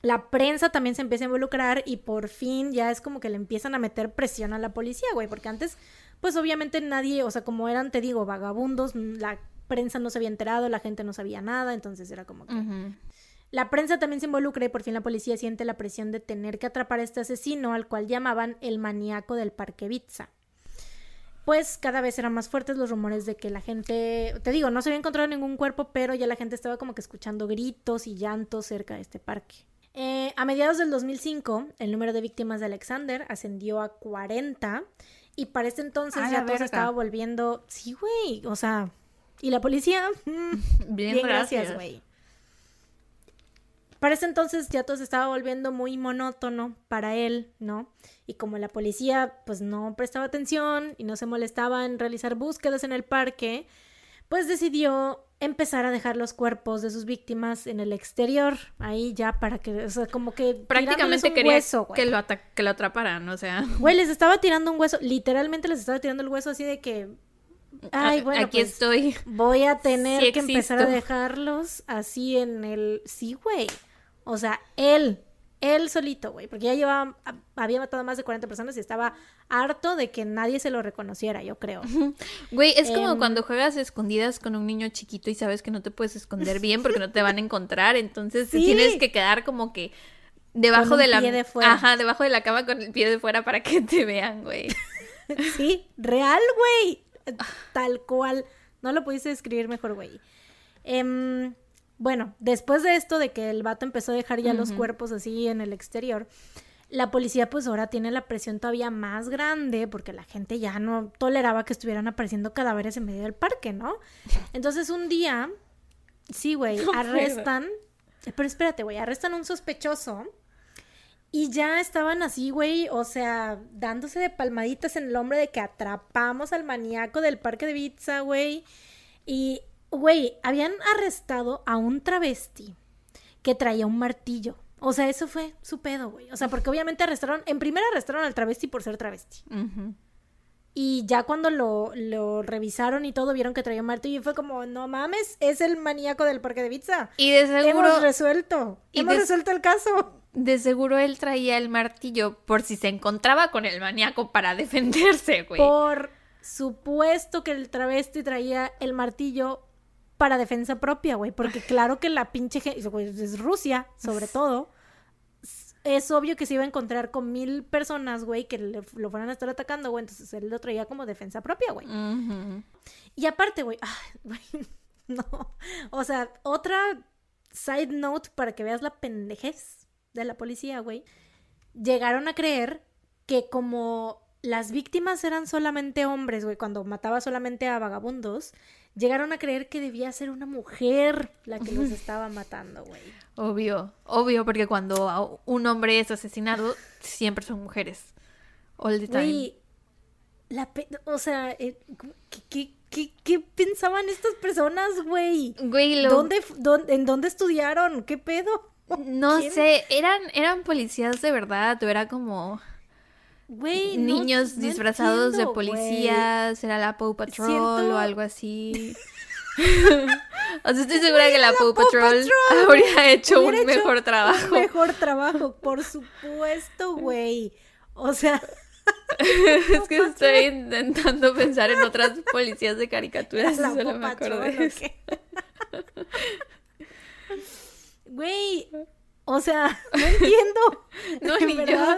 La prensa también se empieza a involucrar y por fin ya es como que le empiezan a meter presión a la policía, güey, porque antes, pues obviamente nadie, o sea, como eran, te digo, vagabundos, la prensa no se había enterado, la gente no sabía nada, entonces era como que... La prensa también se involucra y por fin la policía siente la presión de tener que atrapar a este asesino al cual llamaban el maníaco del Parque Bitza pues cada vez eran más fuertes los rumores de que la gente, te digo, no se había encontrado ningún cuerpo, pero ya la gente estaba como que escuchando gritos y llantos cerca de este parque. Eh, a mediados del 2005, el número de víctimas de Alexander ascendió a 40 y para este entonces ya todo se estaba volviendo, sí, güey, o sea, y la policía, mm, bien, gracias, güey. Para ese entonces ya todo se estaba volviendo muy monótono para él, ¿no? Y como la policía pues no prestaba atención y no se molestaba en realizar búsquedas en el parque, pues decidió empezar a dejar los cuerpos de sus víctimas en el exterior, ahí ya para que, o sea, como que prácticamente quería que lo que lo atraparan, o sea. Güey, les estaba tirando un hueso, literalmente les estaba tirando el hueso así de que Ay, bueno, aquí pues, estoy. Voy a tener que empezar a dejarlos así en el sí, güey. O sea, él Él solito, güey, porque ya llevaba, había matado a más de 40 personas y estaba harto de que nadie se lo reconociera, yo creo. Güey, es como Em, cuando juegas escondidas con un niño chiquito y sabes que no te puedes esconder bien porque no te van a encontrar, entonces te tienes que quedar como que debajo Con de la pie de fuera. Ajá, debajo de la cama con el pie de fuera para que te vean, güey. Sí, real, güey. Tal cual. No lo pudiste describir mejor, güey. Em, bueno, después de esto, de que el vato empezó a dejar ya los cuerpos así en el exterior, la policía pues ahora tiene la presión todavía más grande porque la gente ya no toleraba que estuvieran apareciendo cadáveres en medio del parque, ¿no? Entonces un día, sí, güey, No puedo. arrestan, pero espérate, güey, arrestan a un sospechoso y ya estaban así, güey, o sea, dándose de palmaditas en el hombro de que atrapamos al maníaco del parque de Ibiza, güey. Y, güey, habían arrestado a un travesti que traía un martillo. O sea, eso fue su pedo, güey. O sea, porque obviamente arrestaron, en primera arrestaron al travesti por ser travesti. Y ya cuando lo, lo revisaron y todo, vieron que traía un martillo y fue como, no mames, es el maníaco del parque de Ibiza. Y de seguro, Hemos resuelto. y Hemos de- resuelto el caso. de seguro él traía el martillo por si se encontraba con el maníaco para defenderse, güey. Por supuesto que el travesti traía el martillo para defensa propia, güey. Porque claro que la pinche gente, güey, es Rusia, sobre todo. Es obvio que se iba a encontrar con mil personas, güey, que le- lo fueran a estar atacando, güey. Entonces él lo traía como defensa propia, güey. Y aparte, güey, güey, no. O sea, otra side note para que veas la pendejez de la policía, güey. Llegaron a creer que como las víctimas eran solamente hombres, güey, cuando mataba solamente a vagabundos, llegaron a creer que debía ser una mujer la que los estaba matando, güey. Obvio, obvio, porque cuando un hombre es asesinado, siempre son mujeres. All the time. Güey, la pe- o sea, eh, ¿qué, qué, qué, qué pensaban estas personas, güey? Güey, lo- ¿Dónde, dónde- ¿En dónde estudiaron? ¿Qué pedo? No ¿Quién? sé, eran, eran policías de verdad, o era como Güey, niños no disfrazados de entiendo, policías, era la Paw Patrol Siento- o algo así. o sea, estoy segura que la Paw Paw Patrol, Patrol. habría hecho un hecho mejor trabajo. Un mejor trabajo, por supuesto, güey. O sea, es que estoy intentando pensar en otras policías de caricaturas y la solo Paw me acuerdo. Güey, o sea, no entiendo. No, en ni yo.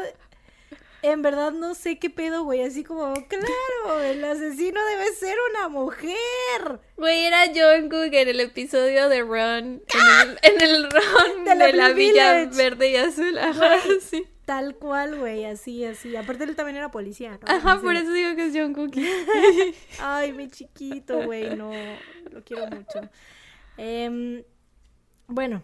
En verdad no sé qué pedo, güey. Así como, claro, el asesino debe ser una mujer. Güey, era John Cook en el episodio de Ron, en el, en el Ron De de la Villa. Verde y Azul. Ajá, Güey. sí. Tal cual, güey, así, así. Aparte él también era policía, ¿no? Ajá, Así por eso digo que es John Cook. Ay, mi chiquito, güey, no, lo quiero mucho. Em, bueno,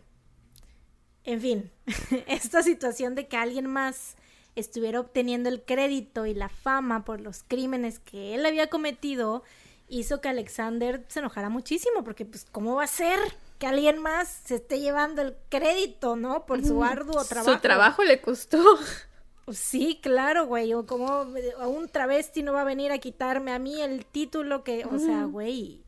en fin, esta situación de que alguien más estuviera obteniendo el crédito y la fama por los crímenes que él había cometido hizo que Alexander se enojara muchísimo, porque pues, ¿cómo va a ser que alguien más se esté llevando el crédito, ¿no? Por su arduo trabajo. Su trabajo le costó. Sí, claro, güey. O como a un travesti no va a venir a quitarme a mí el título que, o sea, güey.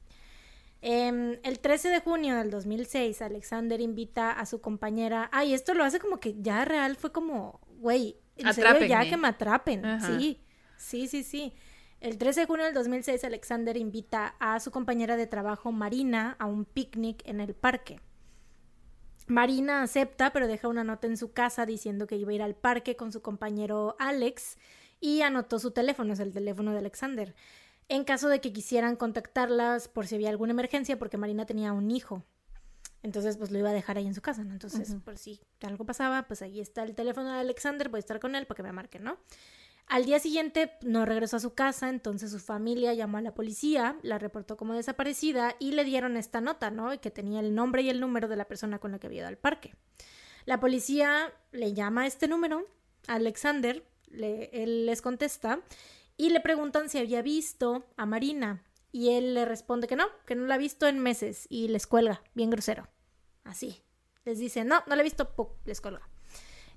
Em, el 13 de junio del 2006, Alexander invita a su compañera. Ay, esto lo hace como que ya real fue como, güey, en serio, ya que me atrapen. Ajá. Sí, sí, sí, sí. El 13 de junio del 2006, Alexander invita a su compañera de trabajo, Marina, a un picnic en el parque. Marina acepta, pero deja una nota en su casa diciendo que iba a ir al parque con su compañero Alex y anotó su teléfono, es el teléfono de Alexander, en caso de que quisieran contactarlas por si había alguna emergencia, porque Marina tenía un hijo. Entonces, pues lo iba a dejar ahí en su casa, ¿no? Entonces, por si algo pasaba, pues ahí está el teléfono de Alexander, voy a estar con él para que me marquen, ¿no? Al día siguiente no regresó a su casa, entonces su familia llamó a la policía, la reportó como desaparecida y le dieron esta nota, ¿no? Y que tenía el nombre y el número de la persona con la que había ido al parque. La policía le llama a este número, a Alexander, le- él les contesta y le preguntan si había visto a Marina y él le responde que no, que no la ha visto en meses y les cuelga, bien grosero, así. Les dice, no, no la he visto, les cuelga.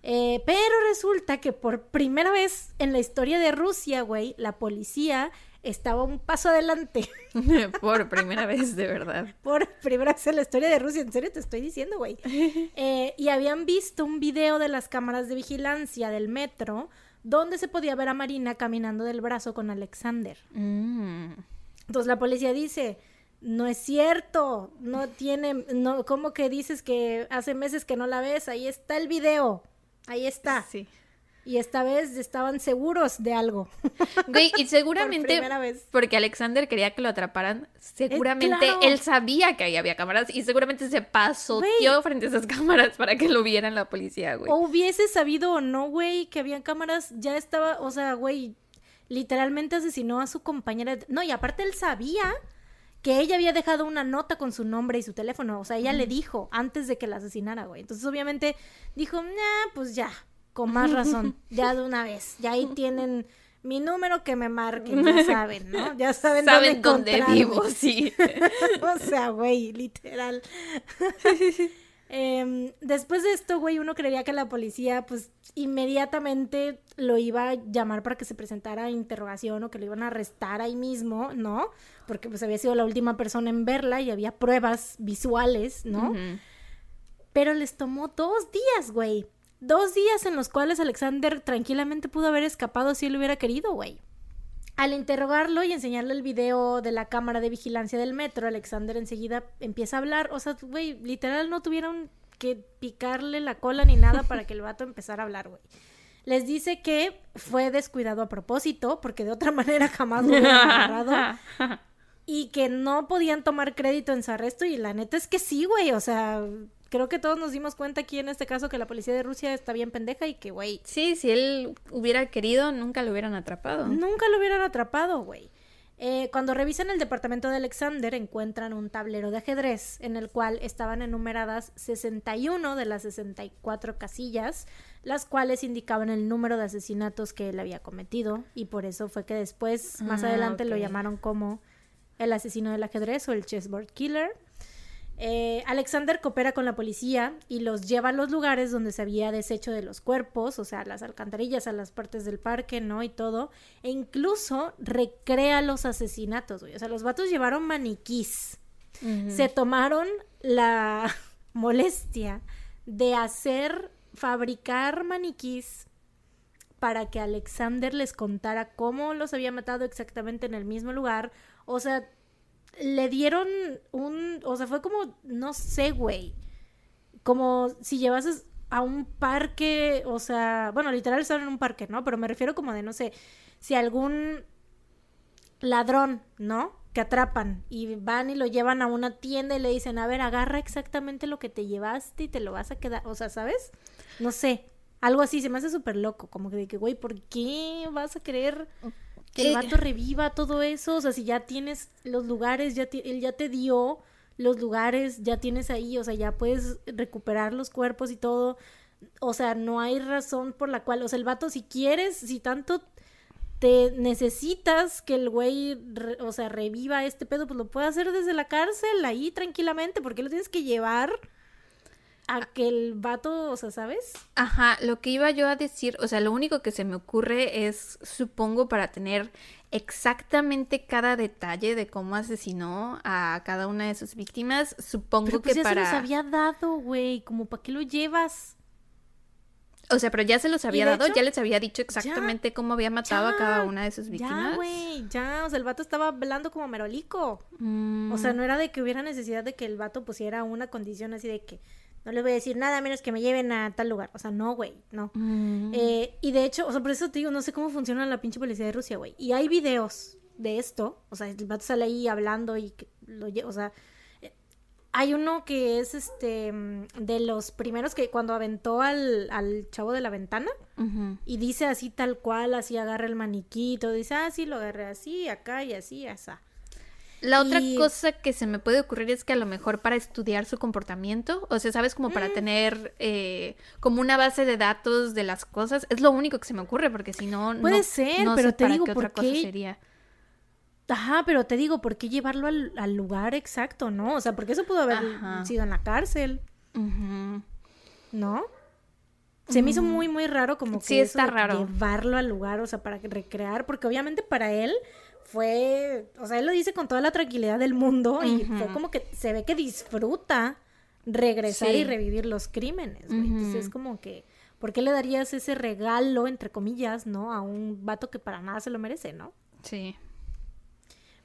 Eh, pero resulta que por primera vez en la historia de Rusia, güey, la policía estaba un paso adelante. Por primera vez, de verdad. Por primera vez en la historia de Rusia, en serio te estoy diciendo, güey. Eh, y habían visto un video de las cámaras de vigilancia del metro donde se podía ver a Marina caminando del brazo con Alexander. Mm. Entonces la policía dice, no es cierto, no tiene, no, ¿cómo que dices que hace meses que no la ves? Ahí está el video, ahí está. Sí. Y esta vez estaban seguros de algo. Güey, y seguramente, Por primera vez. porque Alexander quería que lo atraparan, seguramente claro. él sabía que ahí había cámaras y seguramente se pasó Güey. frente a esas cámaras para que lo vieran la policía, güey. O hubiese sabido o no, güey, que habían cámaras, ya estaba, o sea, güey, literalmente asesinó a su compañera. No, y aparte él sabía que ella había dejado una nota con su nombre y su teléfono, o sea, ella le dijo antes de que la asesinara, güey. Entonces, obviamente, dijo, nah, pues ya, con más razón, ya de una vez, ya ahí tienen mi número que me marquen, ya saben, ¿no? Ya saben, Saben dónde, dónde vivo, sí. o sea, güey, literal. Em, después de esto, güey, uno creería que la policía, pues, inmediatamente lo iba a llamar para que se presentara a interrogación o que lo iban a arrestar ahí mismo, ¿no? Porque, pues, había sido la última persona en verla y había pruebas visuales, ¿no? Pero les tomó dos días, güey. Dos días en los cuales Alexander tranquilamente pudo haber escapado si él hubiera querido, güey. Al interrogarlo y enseñarle el video de la cámara de vigilancia del metro, Alexander enseguida empieza a hablar. O sea, güey, literal no tuvieron que picarle la cola ni nada para que el vato empezara a hablar, güey. Les dice que fue descuidado a propósito, porque de otra manera jamás lo hubieran agarrado y que no podían tomar crédito en su arresto y la neta es que sí, güey, o sea, creo que todos nos dimos cuenta aquí en este caso que la policía de Rusia está bien pendeja y que, güey, Sí, si él hubiera querido, nunca lo hubieran atrapado. nunca lo hubieran atrapado, güey. Eh, cuando revisan el departamento de Alexander encuentran un tablero de ajedrez en el cual estaban enumeradas 61 de las 64 casillas, las cuales indicaban el número de asesinatos que él había cometido y por eso fue que después, más Ah, adelante, lo llamaron como el asesino del ajedrez o el chessboard killer. Eh, Alexander coopera con la policía y los lleva a los lugares donde se había deshecho de los cuerpos, o sea, a las alcantarillas, a las partes del parque, ¿no? Y todo. E incluso recrea los asesinatos, güey. O sea, los vatos llevaron maniquís. Se tomaron la molestia de hacer, fabricar maniquís para que Alexander les contara cómo los había matado exactamente en el mismo lugar. O sea, le dieron un, o sea, fue como, no sé, güey, como si llevases a un parque, o sea, bueno, literal estaban en un parque, ¿no? Pero me refiero como de, no sé, si algún ladrón, ¿no? Que atrapan y van y lo llevan a una tienda y le dicen, a ver, agarra exactamente lo que te llevaste y te lo vas a quedar, o sea, ¿sabes? No sé, algo así, se me hace súper loco, como que de que, güey, ¿por qué vas a querer que el Eh. vato reviva todo eso? O sea, si ya tienes los lugares, ya él ya te dio los lugares, ya tienes ahí, o sea, ya puedes recuperar los cuerpos y todo. O sea, no hay razón por la cual, o sea, el vato, si quieres, si tanto te necesitas que el güey, re- o sea, reviva este pedo, pues lo puede hacer desde la cárcel, ahí tranquilamente, porque lo tienes que llevar a que el vato, o sea, ¿sabes? Ajá, lo que iba yo a decir, o sea, lo único que se me ocurre es, supongo, para tener exactamente cada detalle de cómo asesinó a cada una de sus víctimas, supongo Pero pues que ya para... se los había dado, güey, como para qué lo llevas. O sea, pero ya se los había dado, hecho, ya les había dicho exactamente cómo había matado a cada una de sus víctimas. Ya, güey, ya, o sea, el vato estaba hablando como merolico. Mm, O sea, no era de que hubiera necesidad de que el vato pusiera una condición así de que no le voy a decir nada menos que me lleven a tal lugar. O sea, no, güey, no. mm. Eh, y de hecho, o sea, por eso te digo, no sé cómo funciona la pinche policía de Rusia, güey. Y hay videos de esto, o sea, el vato sale ahí hablando y que lo o sea, eh, hay uno que es este mm, de los primeros que cuando aventó al, al chavo de la ventana y dice así tal cual, así agarra el maniquito, dice, ah, sí, lo agarré así, acá y así, así. La otra cosa que se me puede ocurrir es que a lo mejor para estudiar su comportamiento, o sea, sabes, como Mm. para tener eh, como una base de datos de las cosas, es lo único que se me ocurre, porque si no, Puede no- ser, no pero sé te para digo, qué ¿por otra cosa qué? sería. Ajá, pero te digo, ¿por qué llevarlo al, al lugar exacto, no? O sea, porque eso pudo haber Ajá. sido en la cárcel. ¿no? Se me hizo muy, muy raro como que Sí, eso está de raro. llevarlo al lugar, o sea, para recrear, porque obviamente para él fue, o sea, él lo dice con toda la tranquilidad del mundo y fue como que se ve que disfruta regresar y revivir los crímenes, güey. Entonces es como que, ¿por qué le darías ese regalo, entre comillas, ¿no? A un vato que para nada se lo merece, ¿no? Sí.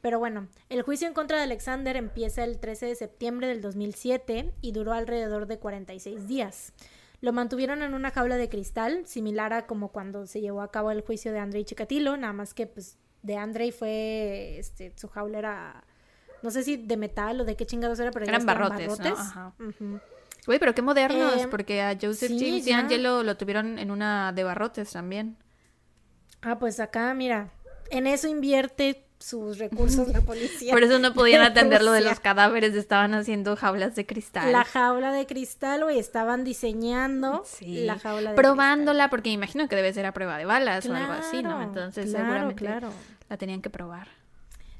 Pero bueno, el juicio en contra de Alexander empieza el 13 de septiembre del 2007 y duró alrededor de 46 días. Lo mantuvieron en una jaula de cristal, similar a como cuando se llevó a cabo el juicio de Andrei Chikatilo, nada más que pues de Andrei fue, este, su jaula era, no sé si de metal o de qué chingados era, pero ya Eran barrotes, ¿no? Ajá. Güey, pero qué modernos, Eh, porque a Joseph sí, James y. Angelo lo tuvieron en una de barrotes también. Ah, pues acá, mira, en eso invierte sus recursos la policía. Por eso no podían de atender lo de los cadáveres, estaban haciendo jaulas de cristal. La jaula de cristal, güey, estaban diseñando Sí. la jaula de Probándola, porque imagino que debe ser a prueba de balas o algo así, ¿no? Entonces claro, seguramente claro. La tenían que probar.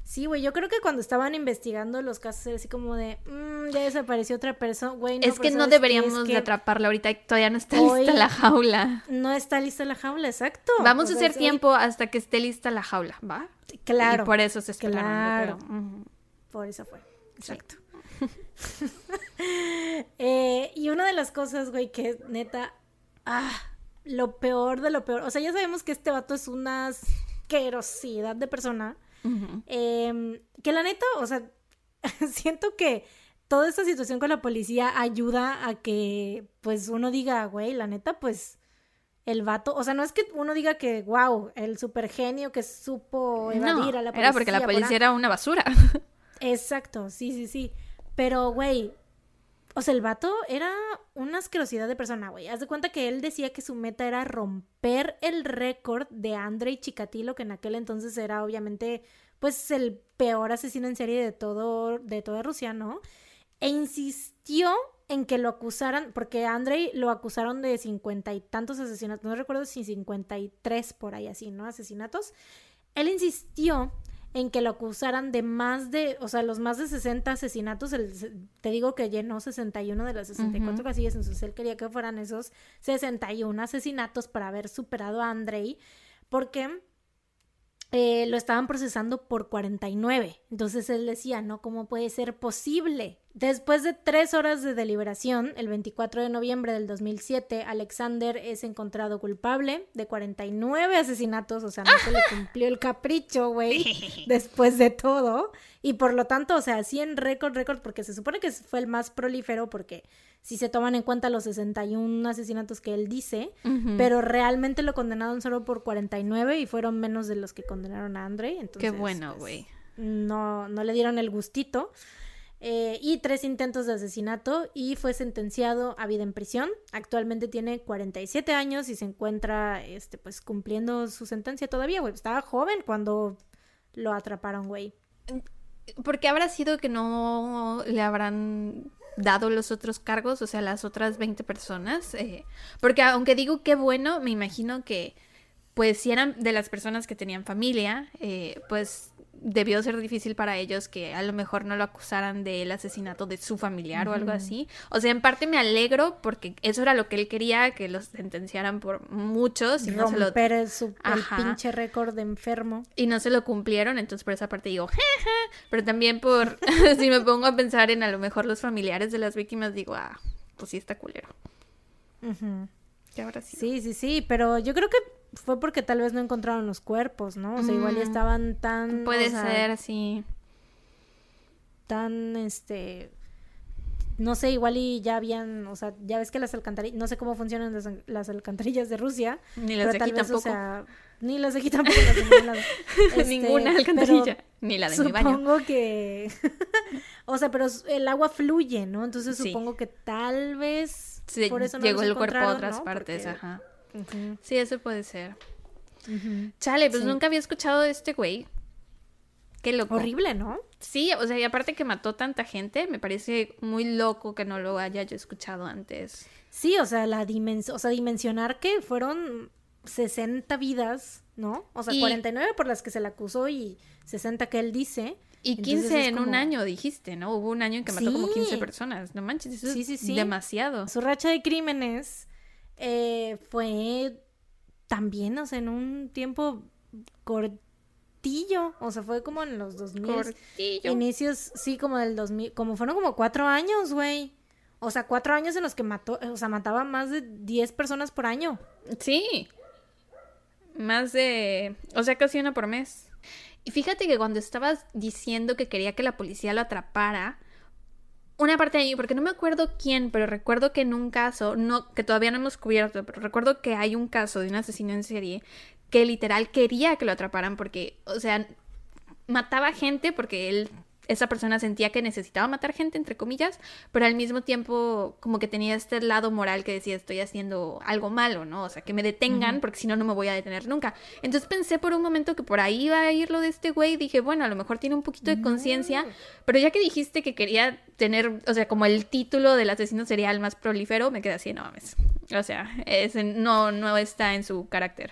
Sí, güey, yo creo que cuando estaban investigando los casos era así como de, "Mm, ya desapareció otra persona, güey. es pero que no deberíamos Es de atraparla ahorita, todavía no está hoy- lista la jaula. No está lista la jaula, exacto. Vamos O a hacer es tiempo hasta que esté lista la jaula, ¿va? Claro, Y por eso se esperaron, claro. por eso fue. Exacto. Eh, y una de las cosas, güey, que neta, ah, lo peor de lo peor. O sea, ya sabemos que este vato es una asquerosidad de persona. Em, que la neta, o sea, siento que toda esta situación con la policía ayuda a que, pues, uno diga, güey, la neta, pues, el vato, o sea, no es que uno diga que, wow, el super genio que supo evadir No, a la policía. era porque la por policía era una basura. Exacto, sí, sí, sí. Pero, güey, o sea, el vato era una asquerosidad de persona, güey. Haz de cuenta que él decía que su meta era romper el récord de Andrei Chikatilo, que en aquel entonces era obviamente, pues, el peor asesino en serie de todo, de toda Rusia, ¿no? E insistió en que lo acusaran, porque Andrei lo acusaron de cincuenta y tantos asesinatos, no recuerdo si cincuenta y tres por ahí así, ¿no? Asesinatos. Él insistió en que lo acusaran de más de, o sea, los más de 60 asesinatos, el- te digo que llenó 61 de las 64 Ujú. casillas, entonces él quería que fueran esos 61 asesinatos para haber superado a Andrei, porque eh, lo estaban procesando por 49. Entonces él decía, no, ¿cómo puede ser posible? Después de tres horas de deliberación, el 24 de noviembre del 2007, Alexander es encontrado culpable de 49 asesinatos, o sea, no se le cumplió el capricho, güey, después de todo. Y por lo tanto, o sea, sí en récord, récord, porque se supone que fue el más prolífero, porque si se toman en cuenta los 61 asesinatos que él dice, pero realmente lo condenaron solo por 49 y fueron menos de los que condenaron a Andre. Entonces, Qué bueno, pues, güey. no, no le dieron el gustito. Eh, y tres intentos de asesinato y fue sentenciado a vida en prisión. Actualmente tiene 47 años y se encuentra este, pues cumpliendo su sentencia todavía, güey. Estaba joven cuando lo atraparon, güey. ¿Por qué habrá sido que no le habrán dado los otros cargos, o sea, las otras 20 personas? Eh, porque aunque digo qué bueno, me imagino que, pues, si eran de las personas que tenían familia, eh, pues debió ser difícil para ellos que a lo mejor no lo acusaran del asesinato de su familiar o algo así. O sea, en parte me alegro porque eso era lo que él quería, que los sentenciaran por muchos y no se lo Romper su- el pinche récord de enfermo. y no se lo cumplieron, entonces por esa parte digo, jeje, pero también por, si me pongo a pensar en a lo mejor los familiares de las víctimas, digo, ah, pues sí está culero. Sí, sí, sí, pero yo creo que fue porque tal vez no encontraron los cuerpos, ¿no? O sea, igual ya Mm, estaban tan... Puede o sea, ser así. Tan, este... No sé, igual y ya habían, o sea, ya ves que las alcantarillas, no sé cómo funcionan las, las alcantarillas de Rusia, Ni las de aquí vez, tampoco. o sea, ni las de aquí tampoco, las. Este, Ninguna alcantarilla. Ni la de mi baño. Supongo que, o sea, pero el agua fluye, ¿no? Entonces Sí. supongo que tal vez Se por eso no llegó el cuerpo a otras ¿no? partes, Porque- ajá. Sí, eso puede ser. Chale, pues Sí. nunca había escuchado de este güey. Qué loco. Horrible, ¿no? Sí, o sea, y aparte que mató tanta gente, me parece muy loco que no lo haya yo escuchado antes. Sí, o sea, la dimensión, o sea, dimensionar que fueron 60 vidas, ¿no? O sea, Y- 49 por las que se le acusó y 60 que él dice. Y Entonces 15 es en un año, dijiste, ¿no? Hubo un año en que mató como 15 Sí. personas. No manches, eso Sí, es sí, sí. demasiado. Su racha de crímenes eh, fue también, o sea, en un tiempo cortillo, o sea, fue como en los 2000. Cortillo. Inicios, sí, como del 2000, como fueron como cuatro años, güey. O sea, cuatro años en los que mató, o sea, mataba más de 10 personas por año. Sí. Más de, o sea, casi una por mes. Y fíjate que cuando estabas diciendo que quería que la policía lo atrapara, una parte de mí, porque no me acuerdo quién, pero recuerdo que en un caso, no, que todavía no hemos cubierto, pero recuerdo que hay un caso de un asesino en serie que literal quería que lo atraparan porque, o sea, mataba gente porque él esa persona sentía que necesitaba matar gente, entre comillas, pero al mismo tiempo como que tenía este lado moral que decía estoy haciendo algo malo, ¿no? O sea, que me detengan porque si no, no me voy a detener nunca. Entonces pensé por un momento que por ahí iba a ir lo de este güey y dije, bueno, a lo mejor tiene un poquito de conciencia, pero ya que dijiste que quería tener, o sea, como el título del asesino serial más prolífero, me quedé así, no mames. O sea, ese no, no está en su carácter.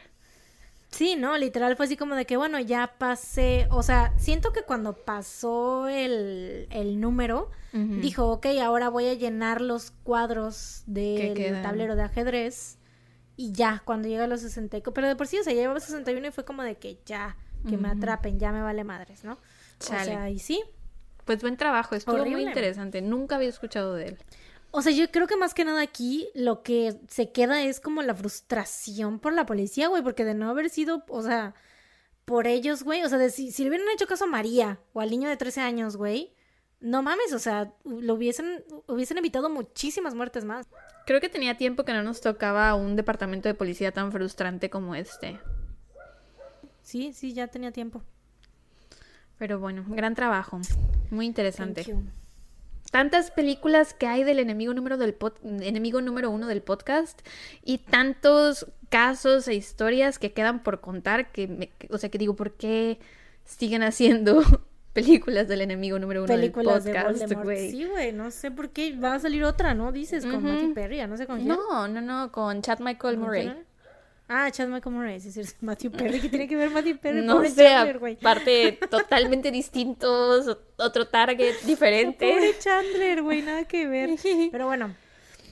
Sí, no, literal fue así como de que, bueno, ya pasé, o sea, siento que cuando pasó el, el número, dijo, ok, ahora voy a llenar los cuadros del tablero de ajedrez y ya, cuando llega a los 64, pero de por sí, o sea, ya llevaba 61 y fue como de que ya, que me atrapen, ya me vale madres, ¿no? O sea, y sí. Pues buen trabajo, estuvo muy interesante, nunca había escuchado de él. O sea, yo creo que más que nada aquí lo que se queda es como la frustración por la policía, güey, porque de no haber sido, o sea, por ellos, güey, o sea, de si, si, le hubieran hecho caso a María o al niño de 13 años, güey, no mames, o sea, lo hubiesen, hubiesen evitado muchísimas muertes más. Creo que tenía tiempo que no nos tocaba un departamento de policía tan frustrante como este. Sí, sí, ya tenía tiempo. Pero bueno, gran trabajo. Muy interesante tantas películas que hay del enemigo número del enemigo número uno del podcast y tantos casos e historias que quedan por contar que, o sea que digo por qué siguen haciendo películas del enemigo número uno del podcast güey sí güey no sé por qué va a salir otra no dices con Matthew Perry no sé con quién. no no no con Chad Michael Murray Ah, Chad Michael Murray, es decir, Matthew Perry, ¿qué tiene que ver Matthew Perry? No sé, parte totalmente distintos, otro target diferente. Pobre Chandler, güey, nada que ver. Pero bueno,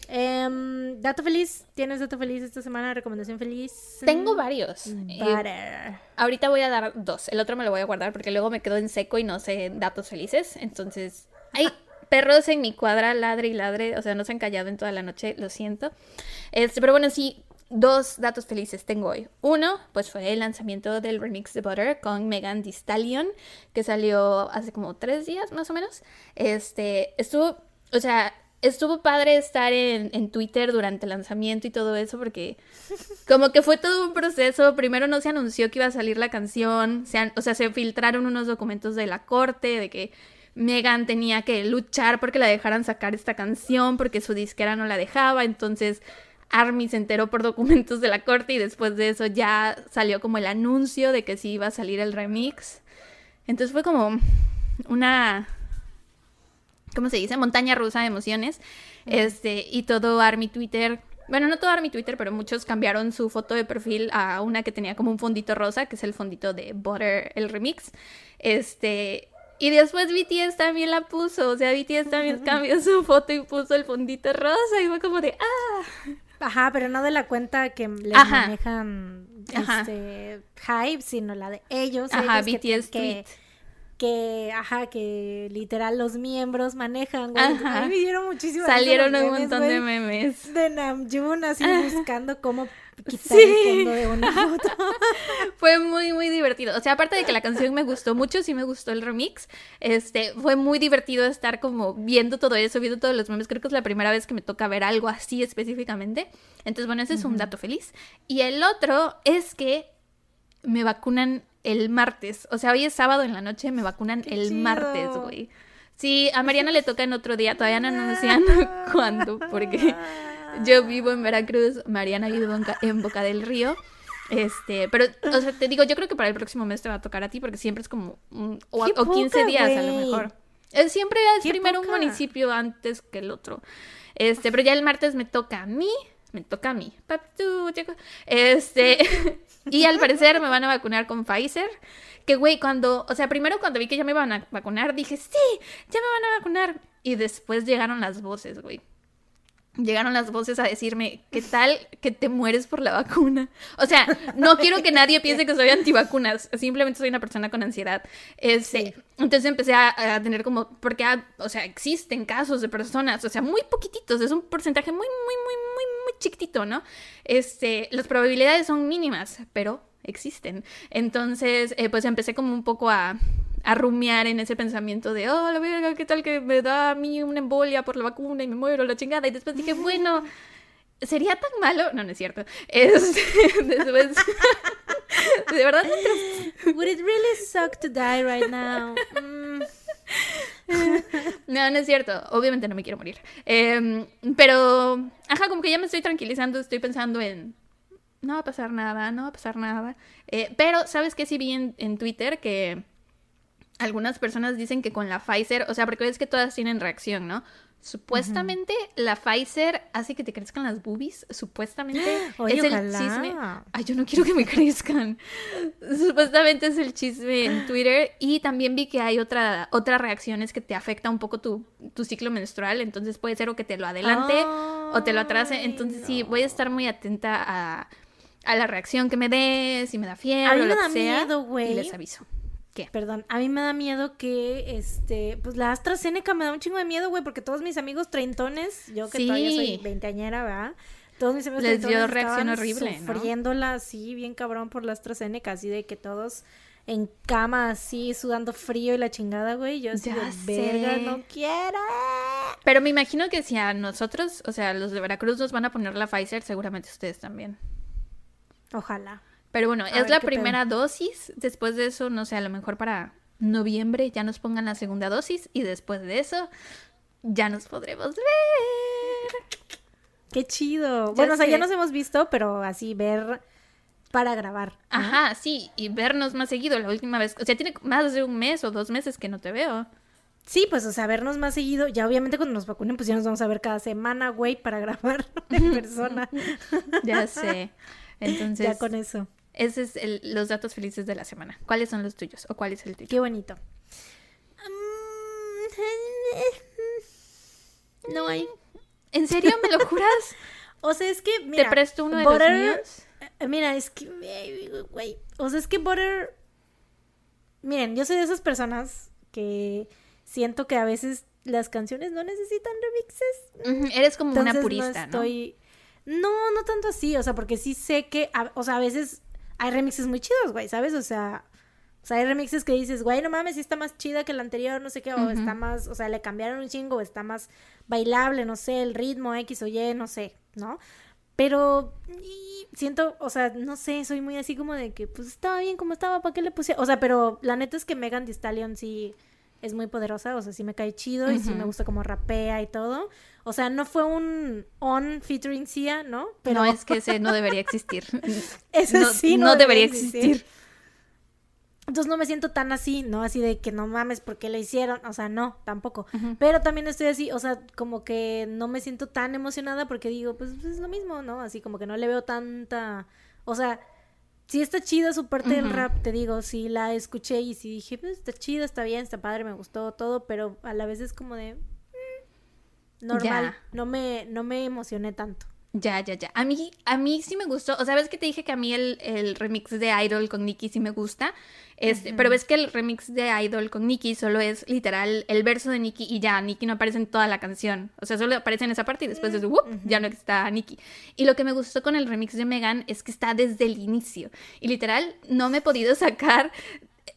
eh, dato feliz, ¿tienes dato feliz esta semana? ¿Recomendación feliz? Tengo varios. Eh, ahorita voy a dar dos, el otro me lo voy a guardar porque luego me quedo en seco y no sé datos felices, entonces... Hay perros en mi cuadra, ladre y ladre, o sea, no se han callado en toda la noche, lo siento. Este, pero bueno, sí, dos datos felices tengo hoy. Uno, pues fue el lanzamiento del remix de Butter con Megan Thee Stallion, que salió hace como tres días más o menos. Este, estuvo, o sea, estuvo padre estar en, Twitter durante el lanzamiento y todo eso, porque como que fue todo un proceso. Primero no se anunció que iba a salir la canción, o sea, se filtraron unos documentos de la corte, de que Megan tenía que luchar porque la dejaran sacar esta canción, porque su disquera no la dejaba, entonces Army se enteró por documentos de la corte y después de eso ya salió como el anuncio de que sí iba a salir el remix. Entonces fue como una, ¿cómo se dice? Montaña rusa de emociones. Este, y todo Army Twitter, bueno, no todo Army Twitter, pero muchos cambiaron su foto de perfil a una que tenía como un fondito rosa, que es el fondito de Butter, el remix. Este, y después BTS también la puso, o sea, BTS también cambió su foto y puso el fondito rosa y fue como de, ah. Ajá, pero no de la cuenta que les manejan este Hype, sino la de ellos. Ajá, BTS que, que, ajá, que literal los miembros manejan, güey. A mí me dieron muchísimo Salieron un montón de memes. De Namjoon así buscando cómo quitar el fondo de una foto. fue muy, muy divertido. O sea, aparte de que la canción me gustó mucho, sí me gustó el remix. Este, fue muy divertido estar como viendo todo eso, viendo todos los memes. Creo que es la primera vez que me toca ver algo así específicamente. Entonces, bueno, ese es un dato feliz. Y el otro es que me vacunan el martes. O sea, hoy es sábado en la noche, me vacunan el martes, güey. Sí, a Mariana le toca en otro día, todavía no anuncian cuándo, porque yo vivo en Veracruz, Mariana vive en Boca del Río. Este, pero, o sea, te digo, yo creo que para el próximo mes te va a tocar a ti porque siempre es como, o, 15 días a lo mejor. siempre es primero un municipio antes que el otro. Este, pero ya el martes me toca a mí, me toca a mí. Este, y al parecer me van a vacunar con Pfizer. Que, güey, cuando, o sea, primero cuando vi que ya me iban a vacunar, dije, sí, ya me van a vacunar. Y después llegaron las voces, güey llegaron las voces a decirme, ¿qué tal que te mueres por la vacuna? O sea, no quiero que nadie piense que soy antivacunas, simplemente soy una persona con ansiedad. Este, Entonces empecé a, tener como, porque, ah, o sea, existen casos de personas, o sea, muy poquititos, es un porcentaje muy, muy, muy, muy, muy chiquitito, ¿no? Este, las probabilidades son mínimas, pero existen. Entonces, eh, pues empecé como un poco a a rumiar en ese pensamiento de, oh, la verga, ¿qué tal que me da a mí una embolia por la vacuna y me muero la chingada? Y después dije, bueno, ¿sería tan malo? No, no es cierto. Es, después... de verdad, Would it really suck to die right now? Mm. No, no es cierto. Obviamente no me quiero morir. Em, pero, ajá, como que ya me estoy tranquilizando, estoy pensando en, no va a pasar nada, no va a pasar nada. Eh, pero, ¿sabes qué? Sí vi en, en Twitter que algunas personas dicen que con la Pfizer, o sea, porque ves que todas tienen reacción, ¿no? Supuestamente la Pfizer hace que te crezcan las boobies. Supuestamente es el chisme. Ay, yo no quiero que me crezcan. Supuestamente es el chisme en Twitter. Y también vi que hay otra, otra reacción es que te afecta un poco tu, tu ciclo menstrual. Entonces puede ser o que te lo adelante o te lo atrase. Entonces sí, voy a estar muy atenta a, a la reacción que me dé, si me da fiebre o lo que sea. y les aviso. ¿Qué? Perdón, a mí me da miedo que, este, pues la AstraZeneca me da un chingo de miedo, güey, porque todos mis amigos treintones, yo que todavía soy veinteañera, ¿verdad? Todos mis amigos Les dio reacción horrible, sufriéndola así, bien cabrón por la AstraZeneca, así de que todos en cama así, sudando frío y la chingada, güey. Yo así de verga, no quiero. Pero me imagino que si a nosotros, o sea, los de Veracruz nos van a poner la Pfizer, seguramente ustedes también. Ojalá. Pero bueno, es la primera dosis. Después de eso, no sé, a lo mejor para noviembre ya nos pongan la segunda dosis y después de eso ya nos podremos ver. Qué chido. bueno, o sea, ya nos hemos visto, pero así ver para grabar. Ajá, sí, y vernos más seguido. La última vez, o sea, tiene más de un mes o dos meses que no te veo. Sí, pues, o sea, vernos más seguido. Ya obviamente cuando nos vacunen, pues ya nos vamos a ver cada semana, güey, para grabar en persona. ya sé. Entonces. Ya con eso. Esos es los datos felices de la semana. ¿Cuáles son los tuyos? ¿O cuál es el tuyo? Qué bonito. No hay. ¿En serio me lo juras? o sea, es que. Mira, ¿Te presto uno de los míos? Eh, mira, es que. Güey. O sea, es que Butter. Miren, yo soy de esas personas que siento que a veces las canciones no necesitan remixes. Eres como una purista, no estoy... ¿no? No, tanto así, o sea, porque sí sé que, o sea, a veces hay remixes muy chidos, güey, ¿sabes? O sea, o sea, hay remixes que dices, güey, no mames, está más chida que la anterior, no sé qué, o está más, o sea, le cambiaron un chingo, o está más bailable, no sé, el ritmo X o Y, no sé, ¿no? Pero siento, o sea, no sé, soy muy así como de que, pues estaba bien como estaba, ¿para qué le puse? O sea, pero la neta es que Megan Thee Stallion sí es muy poderosa, o sea, sí me cae chido y sí me gusta como rapea y todo. O sea, no fue un on featuring Sia, ¿no? Pero no es que ese no debería existir. ese sí no, debería existir. Entonces no me siento tan así, ¿no? Así de que no mames porque le hicieron, o sea, no, tampoco. Pero también estoy así, o sea, como que no me siento tan emocionada porque digo, pues, pues es lo mismo, ¿no? Así como que no le veo tanta, o sea, sí está chida su parte del rap, te digo, sí la escuché y sí dije, pues está chido, está bien, está padre, me gustó todo, pero a la vez es como de mm, normal, no me no me emocioné tanto. Ya, ya, ya. A mí, a mí sí me gustó. O sea, ves que te dije que a mí el, el remix de Idol con Nicki sí me gusta. Este, Pero ves que el remix de Idol con Nicki solo es literal el verso de Nicki y ya, Nicki no aparece en toda la canción. O sea, solo aparece en esa parte y después de whoop, ya no está Nicki. Y lo que me gustó con el remix de Megan es que está desde el inicio. Y literal, no me he podido sacar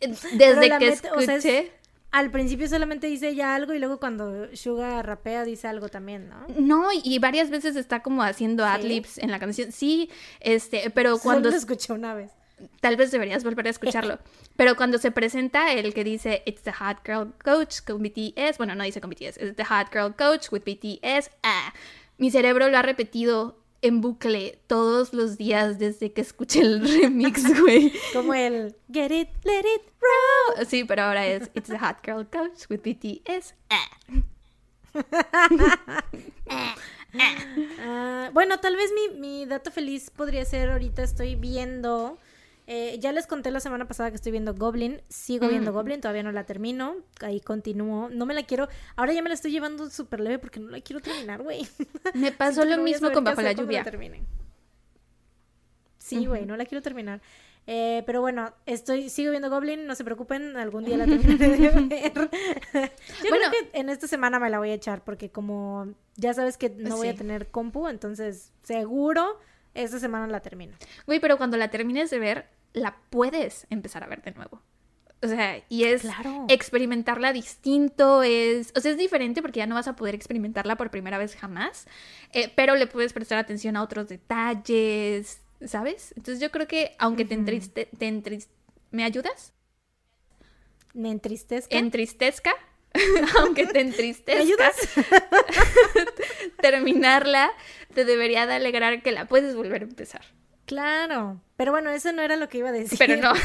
eh, desde que escuché al principio solamente dice ya algo y luego cuando Suga rapea dice algo también, ¿no? No, y varias veces está como haciendo adlibs en la canción. Sí, este, pero cuando... Solo escuché una vez. Tal vez deberías volver a escucharlo. pero cuando se presenta el que dice It's the hot girl coach con BTS, bueno, no dice con BTS, it's the hot girl coach with BTS, ah, mi cerebro lo ha repetido en bucle todos los días desde que escuché el remix, güey. Como el Get It, Let It Roll. Sí, pero ahora es It's a Hot Girl Coach with BTS. Ah, bueno, tal vez mi, mi dato feliz podría ser ahorita estoy viendo Eh, ya les conté la semana pasada que estoy viendo Goblin. Sigo viendo Mm. Goblin, todavía no la termino. Ahí continúo. No me la quiero. Ahora ya me la estoy llevando súper leve porque no la quiero terminar, güey. Me pasó lo no mismo con Bajo la Lluvia. termine. Sí, güey, no la quiero terminar. Eh, pero bueno, estoy, sigo viendo Goblin, no se preocupen, algún día la terminaré de ver. Yo Bueno. creo que en esta semana me la voy a echar, porque como ya sabes que no voy a tener compu, entonces seguro esta semana la termino. Güey, pero cuando la termines de ver, la puedes empezar a ver de nuevo. O sea, y es Claro. experimentarla distinto, es, o sea, es diferente porque ya no vas a poder experimentarla por primera vez jamás, eh, pero le puedes prestar atención a otros detalles, ¿sabes? Entonces yo creo que aunque te entriste, te entris- ¿me ayudas? Me entristezca. Entristezca, aunque te entristezca, ¿Me ayudas? terminarla te debería de alegrar que la puedes volver a empezar. Claro, pero bueno, eso no era lo que iba a decir. Pero no.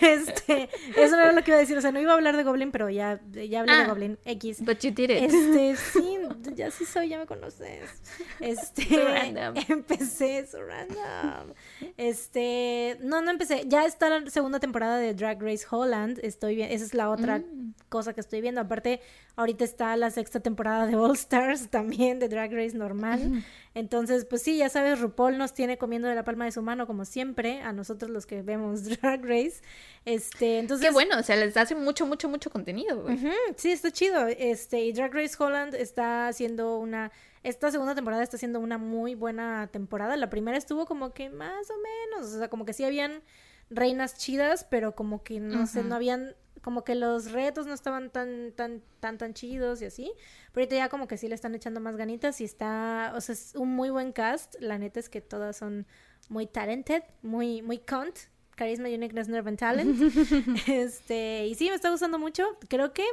Este, eso no era lo que iba a decir, o sea, no iba a hablar de Goblin, pero ya, ya hablé de Ah. Goblin X. But you did it. Este, sí, ya sí soy, ya me conoces. Este, So random. empecé, so random. Este, no, no empecé. Ya está la segunda temporada de Drag Race Holland. Estoy bien, esa es la otra Mm. cosa que estoy viendo. Aparte, ahorita está la sexta temporada de All Stars también, de Drag Race normal. Entonces, pues sí, ya sabes, RuPaul nos tiene comiendo de la palma de su mano, como siempre, a nosotros los que vemos Drag Race. Este, entonces. Qué bueno, o sea, les hace mucho, mucho, mucho contenido, güey. Sí, está chido. Este, y Drag Race Holland está haciendo una. Esta segunda temporada está siendo una muy buena temporada. La primera estuvo como que más o menos. O sea, como que sí habían reinas chidas, pero como que no sé, Ujú. no habían. Como que los retos no estaban tan, tan, tan, tan chidos y así. Pero ahorita ya como que sí le están echando más ganitas y está. O sea, es un muy buen cast. La neta es que todas son muy talented, muy, muy cunt. Carisma, uniqueness, nerve and talent. Este, y sí, me está gustando mucho. Creo que,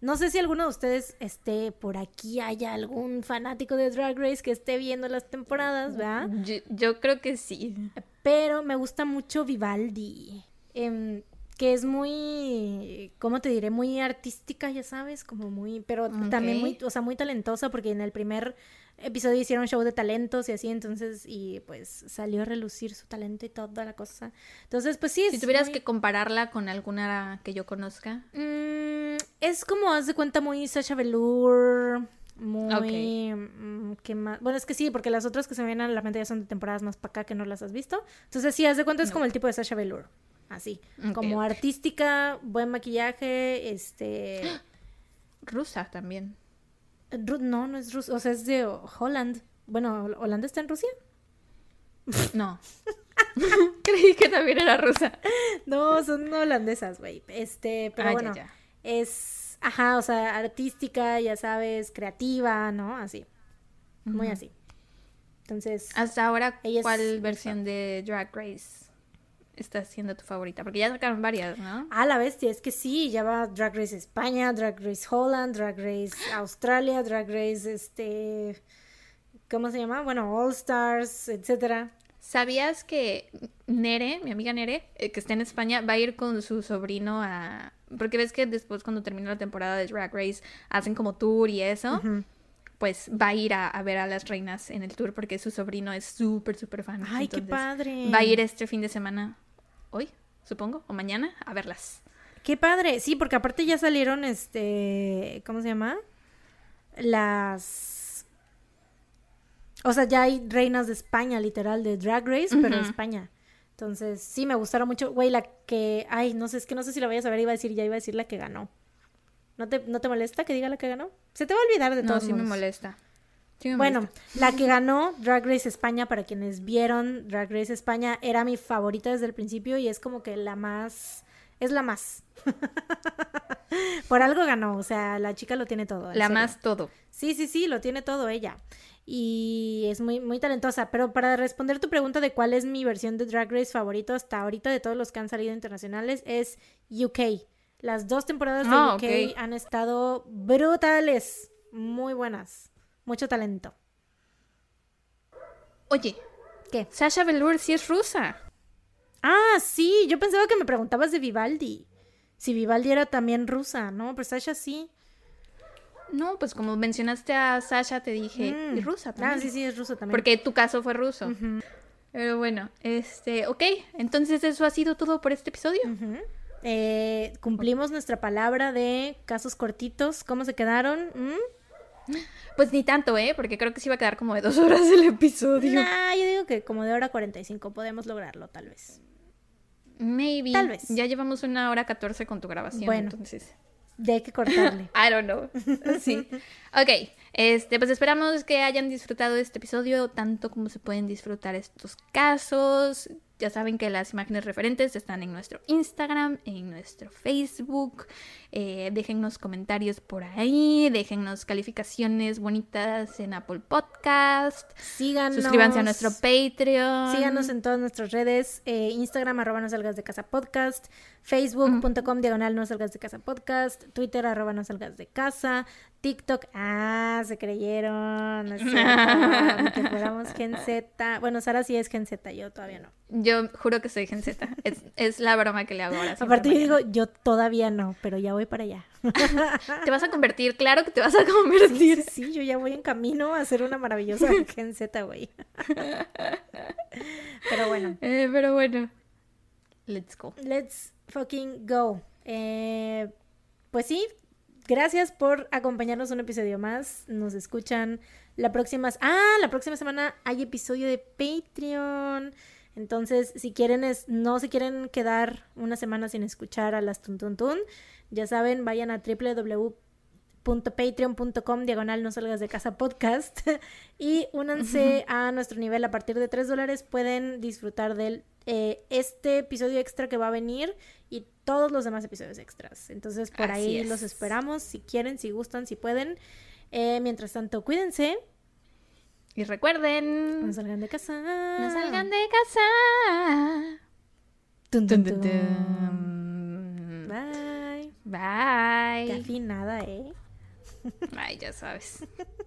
no sé si alguno de ustedes esté por aquí, haya algún fanático de Drag Race que esté viendo las temporadas, ¿verdad? Yo, yo creo que sí. Pero me gusta mucho Vivaldi, em, que es muy, ¿cómo te diré? Muy artística, ya sabes, como muy, pero también muy, o sea, muy talentosa, porque en el primer episodio hicieron show de talentos y así, entonces, y pues salió a relucir su talento y toda la cosa. Entonces, pues sí, Si tuvieras muy- que compararla con alguna que yo conozca. Mm, es como, haz de cuenta, muy Sasha Velour, muy... mm, ¿qué más? Bueno, es que sí, porque las otras que se me vienen a la mente ya son de temporadas más para acá que no las has visto. Entonces sí, haz de cuenta, es No. como el tipo de Sasha Velour. Así, como artística, buen maquillaje, este... Rusa también. Ru- no, no es ruso, o sea, es de Holland. Bueno, ¿Holanda está en Rusia? No. Creí que también era rusa. No, son holandesas, güey. Este, pero Ah, bueno, ya. es, ajá, o sea, artística, ya sabes, creativa, ¿no? Así, muy así. Entonces, Hasta ahora, ¿cuál rusa. versión de Drag Race está siendo tu favorita? Porque ya sacaron varias, ¿no? a la bestia, es que sí, ya va Drag Race España, Drag Race Holland, Drag Race Australia, Drag Race, este, ¿cómo se llama? Bueno, All Stars, etcétera. ¿Sabías que Nere, mi amiga Nere, eh, que está en España, va a ir con su sobrino a... Porque ves que después cuando termina la temporada de Drag Race hacen como tour y eso. Pues va a ir a, a ver a las reinas en el tour porque su sobrino es súper, súper fan. Ay, qué padre. Va a ir este fin de semana, hoy, supongo, o mañana, a verlas. Qué padre, sí, porque aparte ya salieron, este, ¿cómo se llama? Las... O sea, ya hay reinas de España, literal, de Drag Race, pero de. España. Entonces, sí, me gustaron mucho. Güey, la que... Ay, no sé, es que no sé si la vayas a ver, iba a decir, ya iba a decir la que ganó. ¿No te, no te molesta que diga la que ganó? Se te va a olvidar de No, todos sí me molesta. Sí Bueno, la que ganó Drag Race España, para quienes vieron Drag Race España, era mi favorita desde el principio y es como que la más... Es la más. Por algo ganó, o sea, la chica lo tiene todo. La serio. más todo. Sí, sí, sí, lo tiene todo ella. Y es muy, muy talentosa. Pero para responder tu pregunta de cuál es mi versión de Drag Race favorito hasta ahorita de todos los que han salido internacionales, es UK. Las dos temporadas de Ah, UK han estado brutales. Muy buenas. Mucho talento. Oye, ¿Qué? Sasha Velour sí es rusa. Ah, sí, yo pensaba que me preguntabas de Vivaldi. Si Vivaldi era también rusa, ¿no? Pero Sasha sí. No, pues como mencionaste a Sasha, te dije, Mm. y rusa también. Ah, sí, sí, es ruso también. Porque tu caso fue ruso. Pero bueno, este, ok, entonces eso ha sido todo por este episodio. Eh, cumplimos nuestra palabra de casos cortitos. ¿Cómo se quedaron? ¿Mm? Pues ni tanto, ¿eh? Porque creo que sí va a quedar como de dos horas el episodio. Nah, yo digo que como de hora 45 podemos lograrlo, tal vez. Maybe. Tal vez. Ya llevamos una hora 14 con tu grabación, Bueno. entonces. Ya hay que cortarle. I don't know. Sí. Ok, este, pues esperamos que hayan disfrutado este episodio tanto como se pueden disfrutar estos casos. Ya saben que las imágenes referentes están en nuestro Instagram, en nuestro Facebook. Eh, déjennos comentarios por ahí, déjennos calificaciones bonitas en Apple Podcast. Síganos. Suscríbanse a nuestro Patreon. Síganos en todas nuestras redes, eh, Instagram arroba no salgas de casa podcast, facebook.com diagonal no salgas de casa podcast, Twitter arroba no salgas de casa, TikTok, ah, se creyeron, no es cierto, ni que fuéramos Gen Z, bueno, Sara sí es Gen Z, yo todavía no. Yo juro que soy Gen Z. Es, es la broma que le hago ahora. Aparte yo digo, yo todavía no, pero ya voy para allá. Te vas a convertir, claro que te vas a Sí, convertir. sí, yo ya voy en camino a ser una maravillosa Gen Z, güey. Pero bueno. Eh, pero bueno. Let's go. Let's fucking go. Eh, pues sí, gracias por acompañarnos un episodio más. Nos escuchan la próxima. Ah, la próxima semana hay episodio de Patreon. Entonces, si quieren, es, no se quieren quedar una semana sin escuchar a las Tuntuntun, ya saben, vayan a www.patreon.com diagonal no salgas de casa podcast y únanse a nuestro nivel a partir de 3 dólares pueden disfrutar del eh, este episodio extra que va a venir y todos los demás episodios extras entonces por Así ahí es. los esperamos si quieren si gustan si pueden Eh, mientras tanto cuídense Y recuerden. no salgan de casa No salgan de casa. Dun, dun, dun. bye Bye. Qué afinada eh Ay, ya sabes.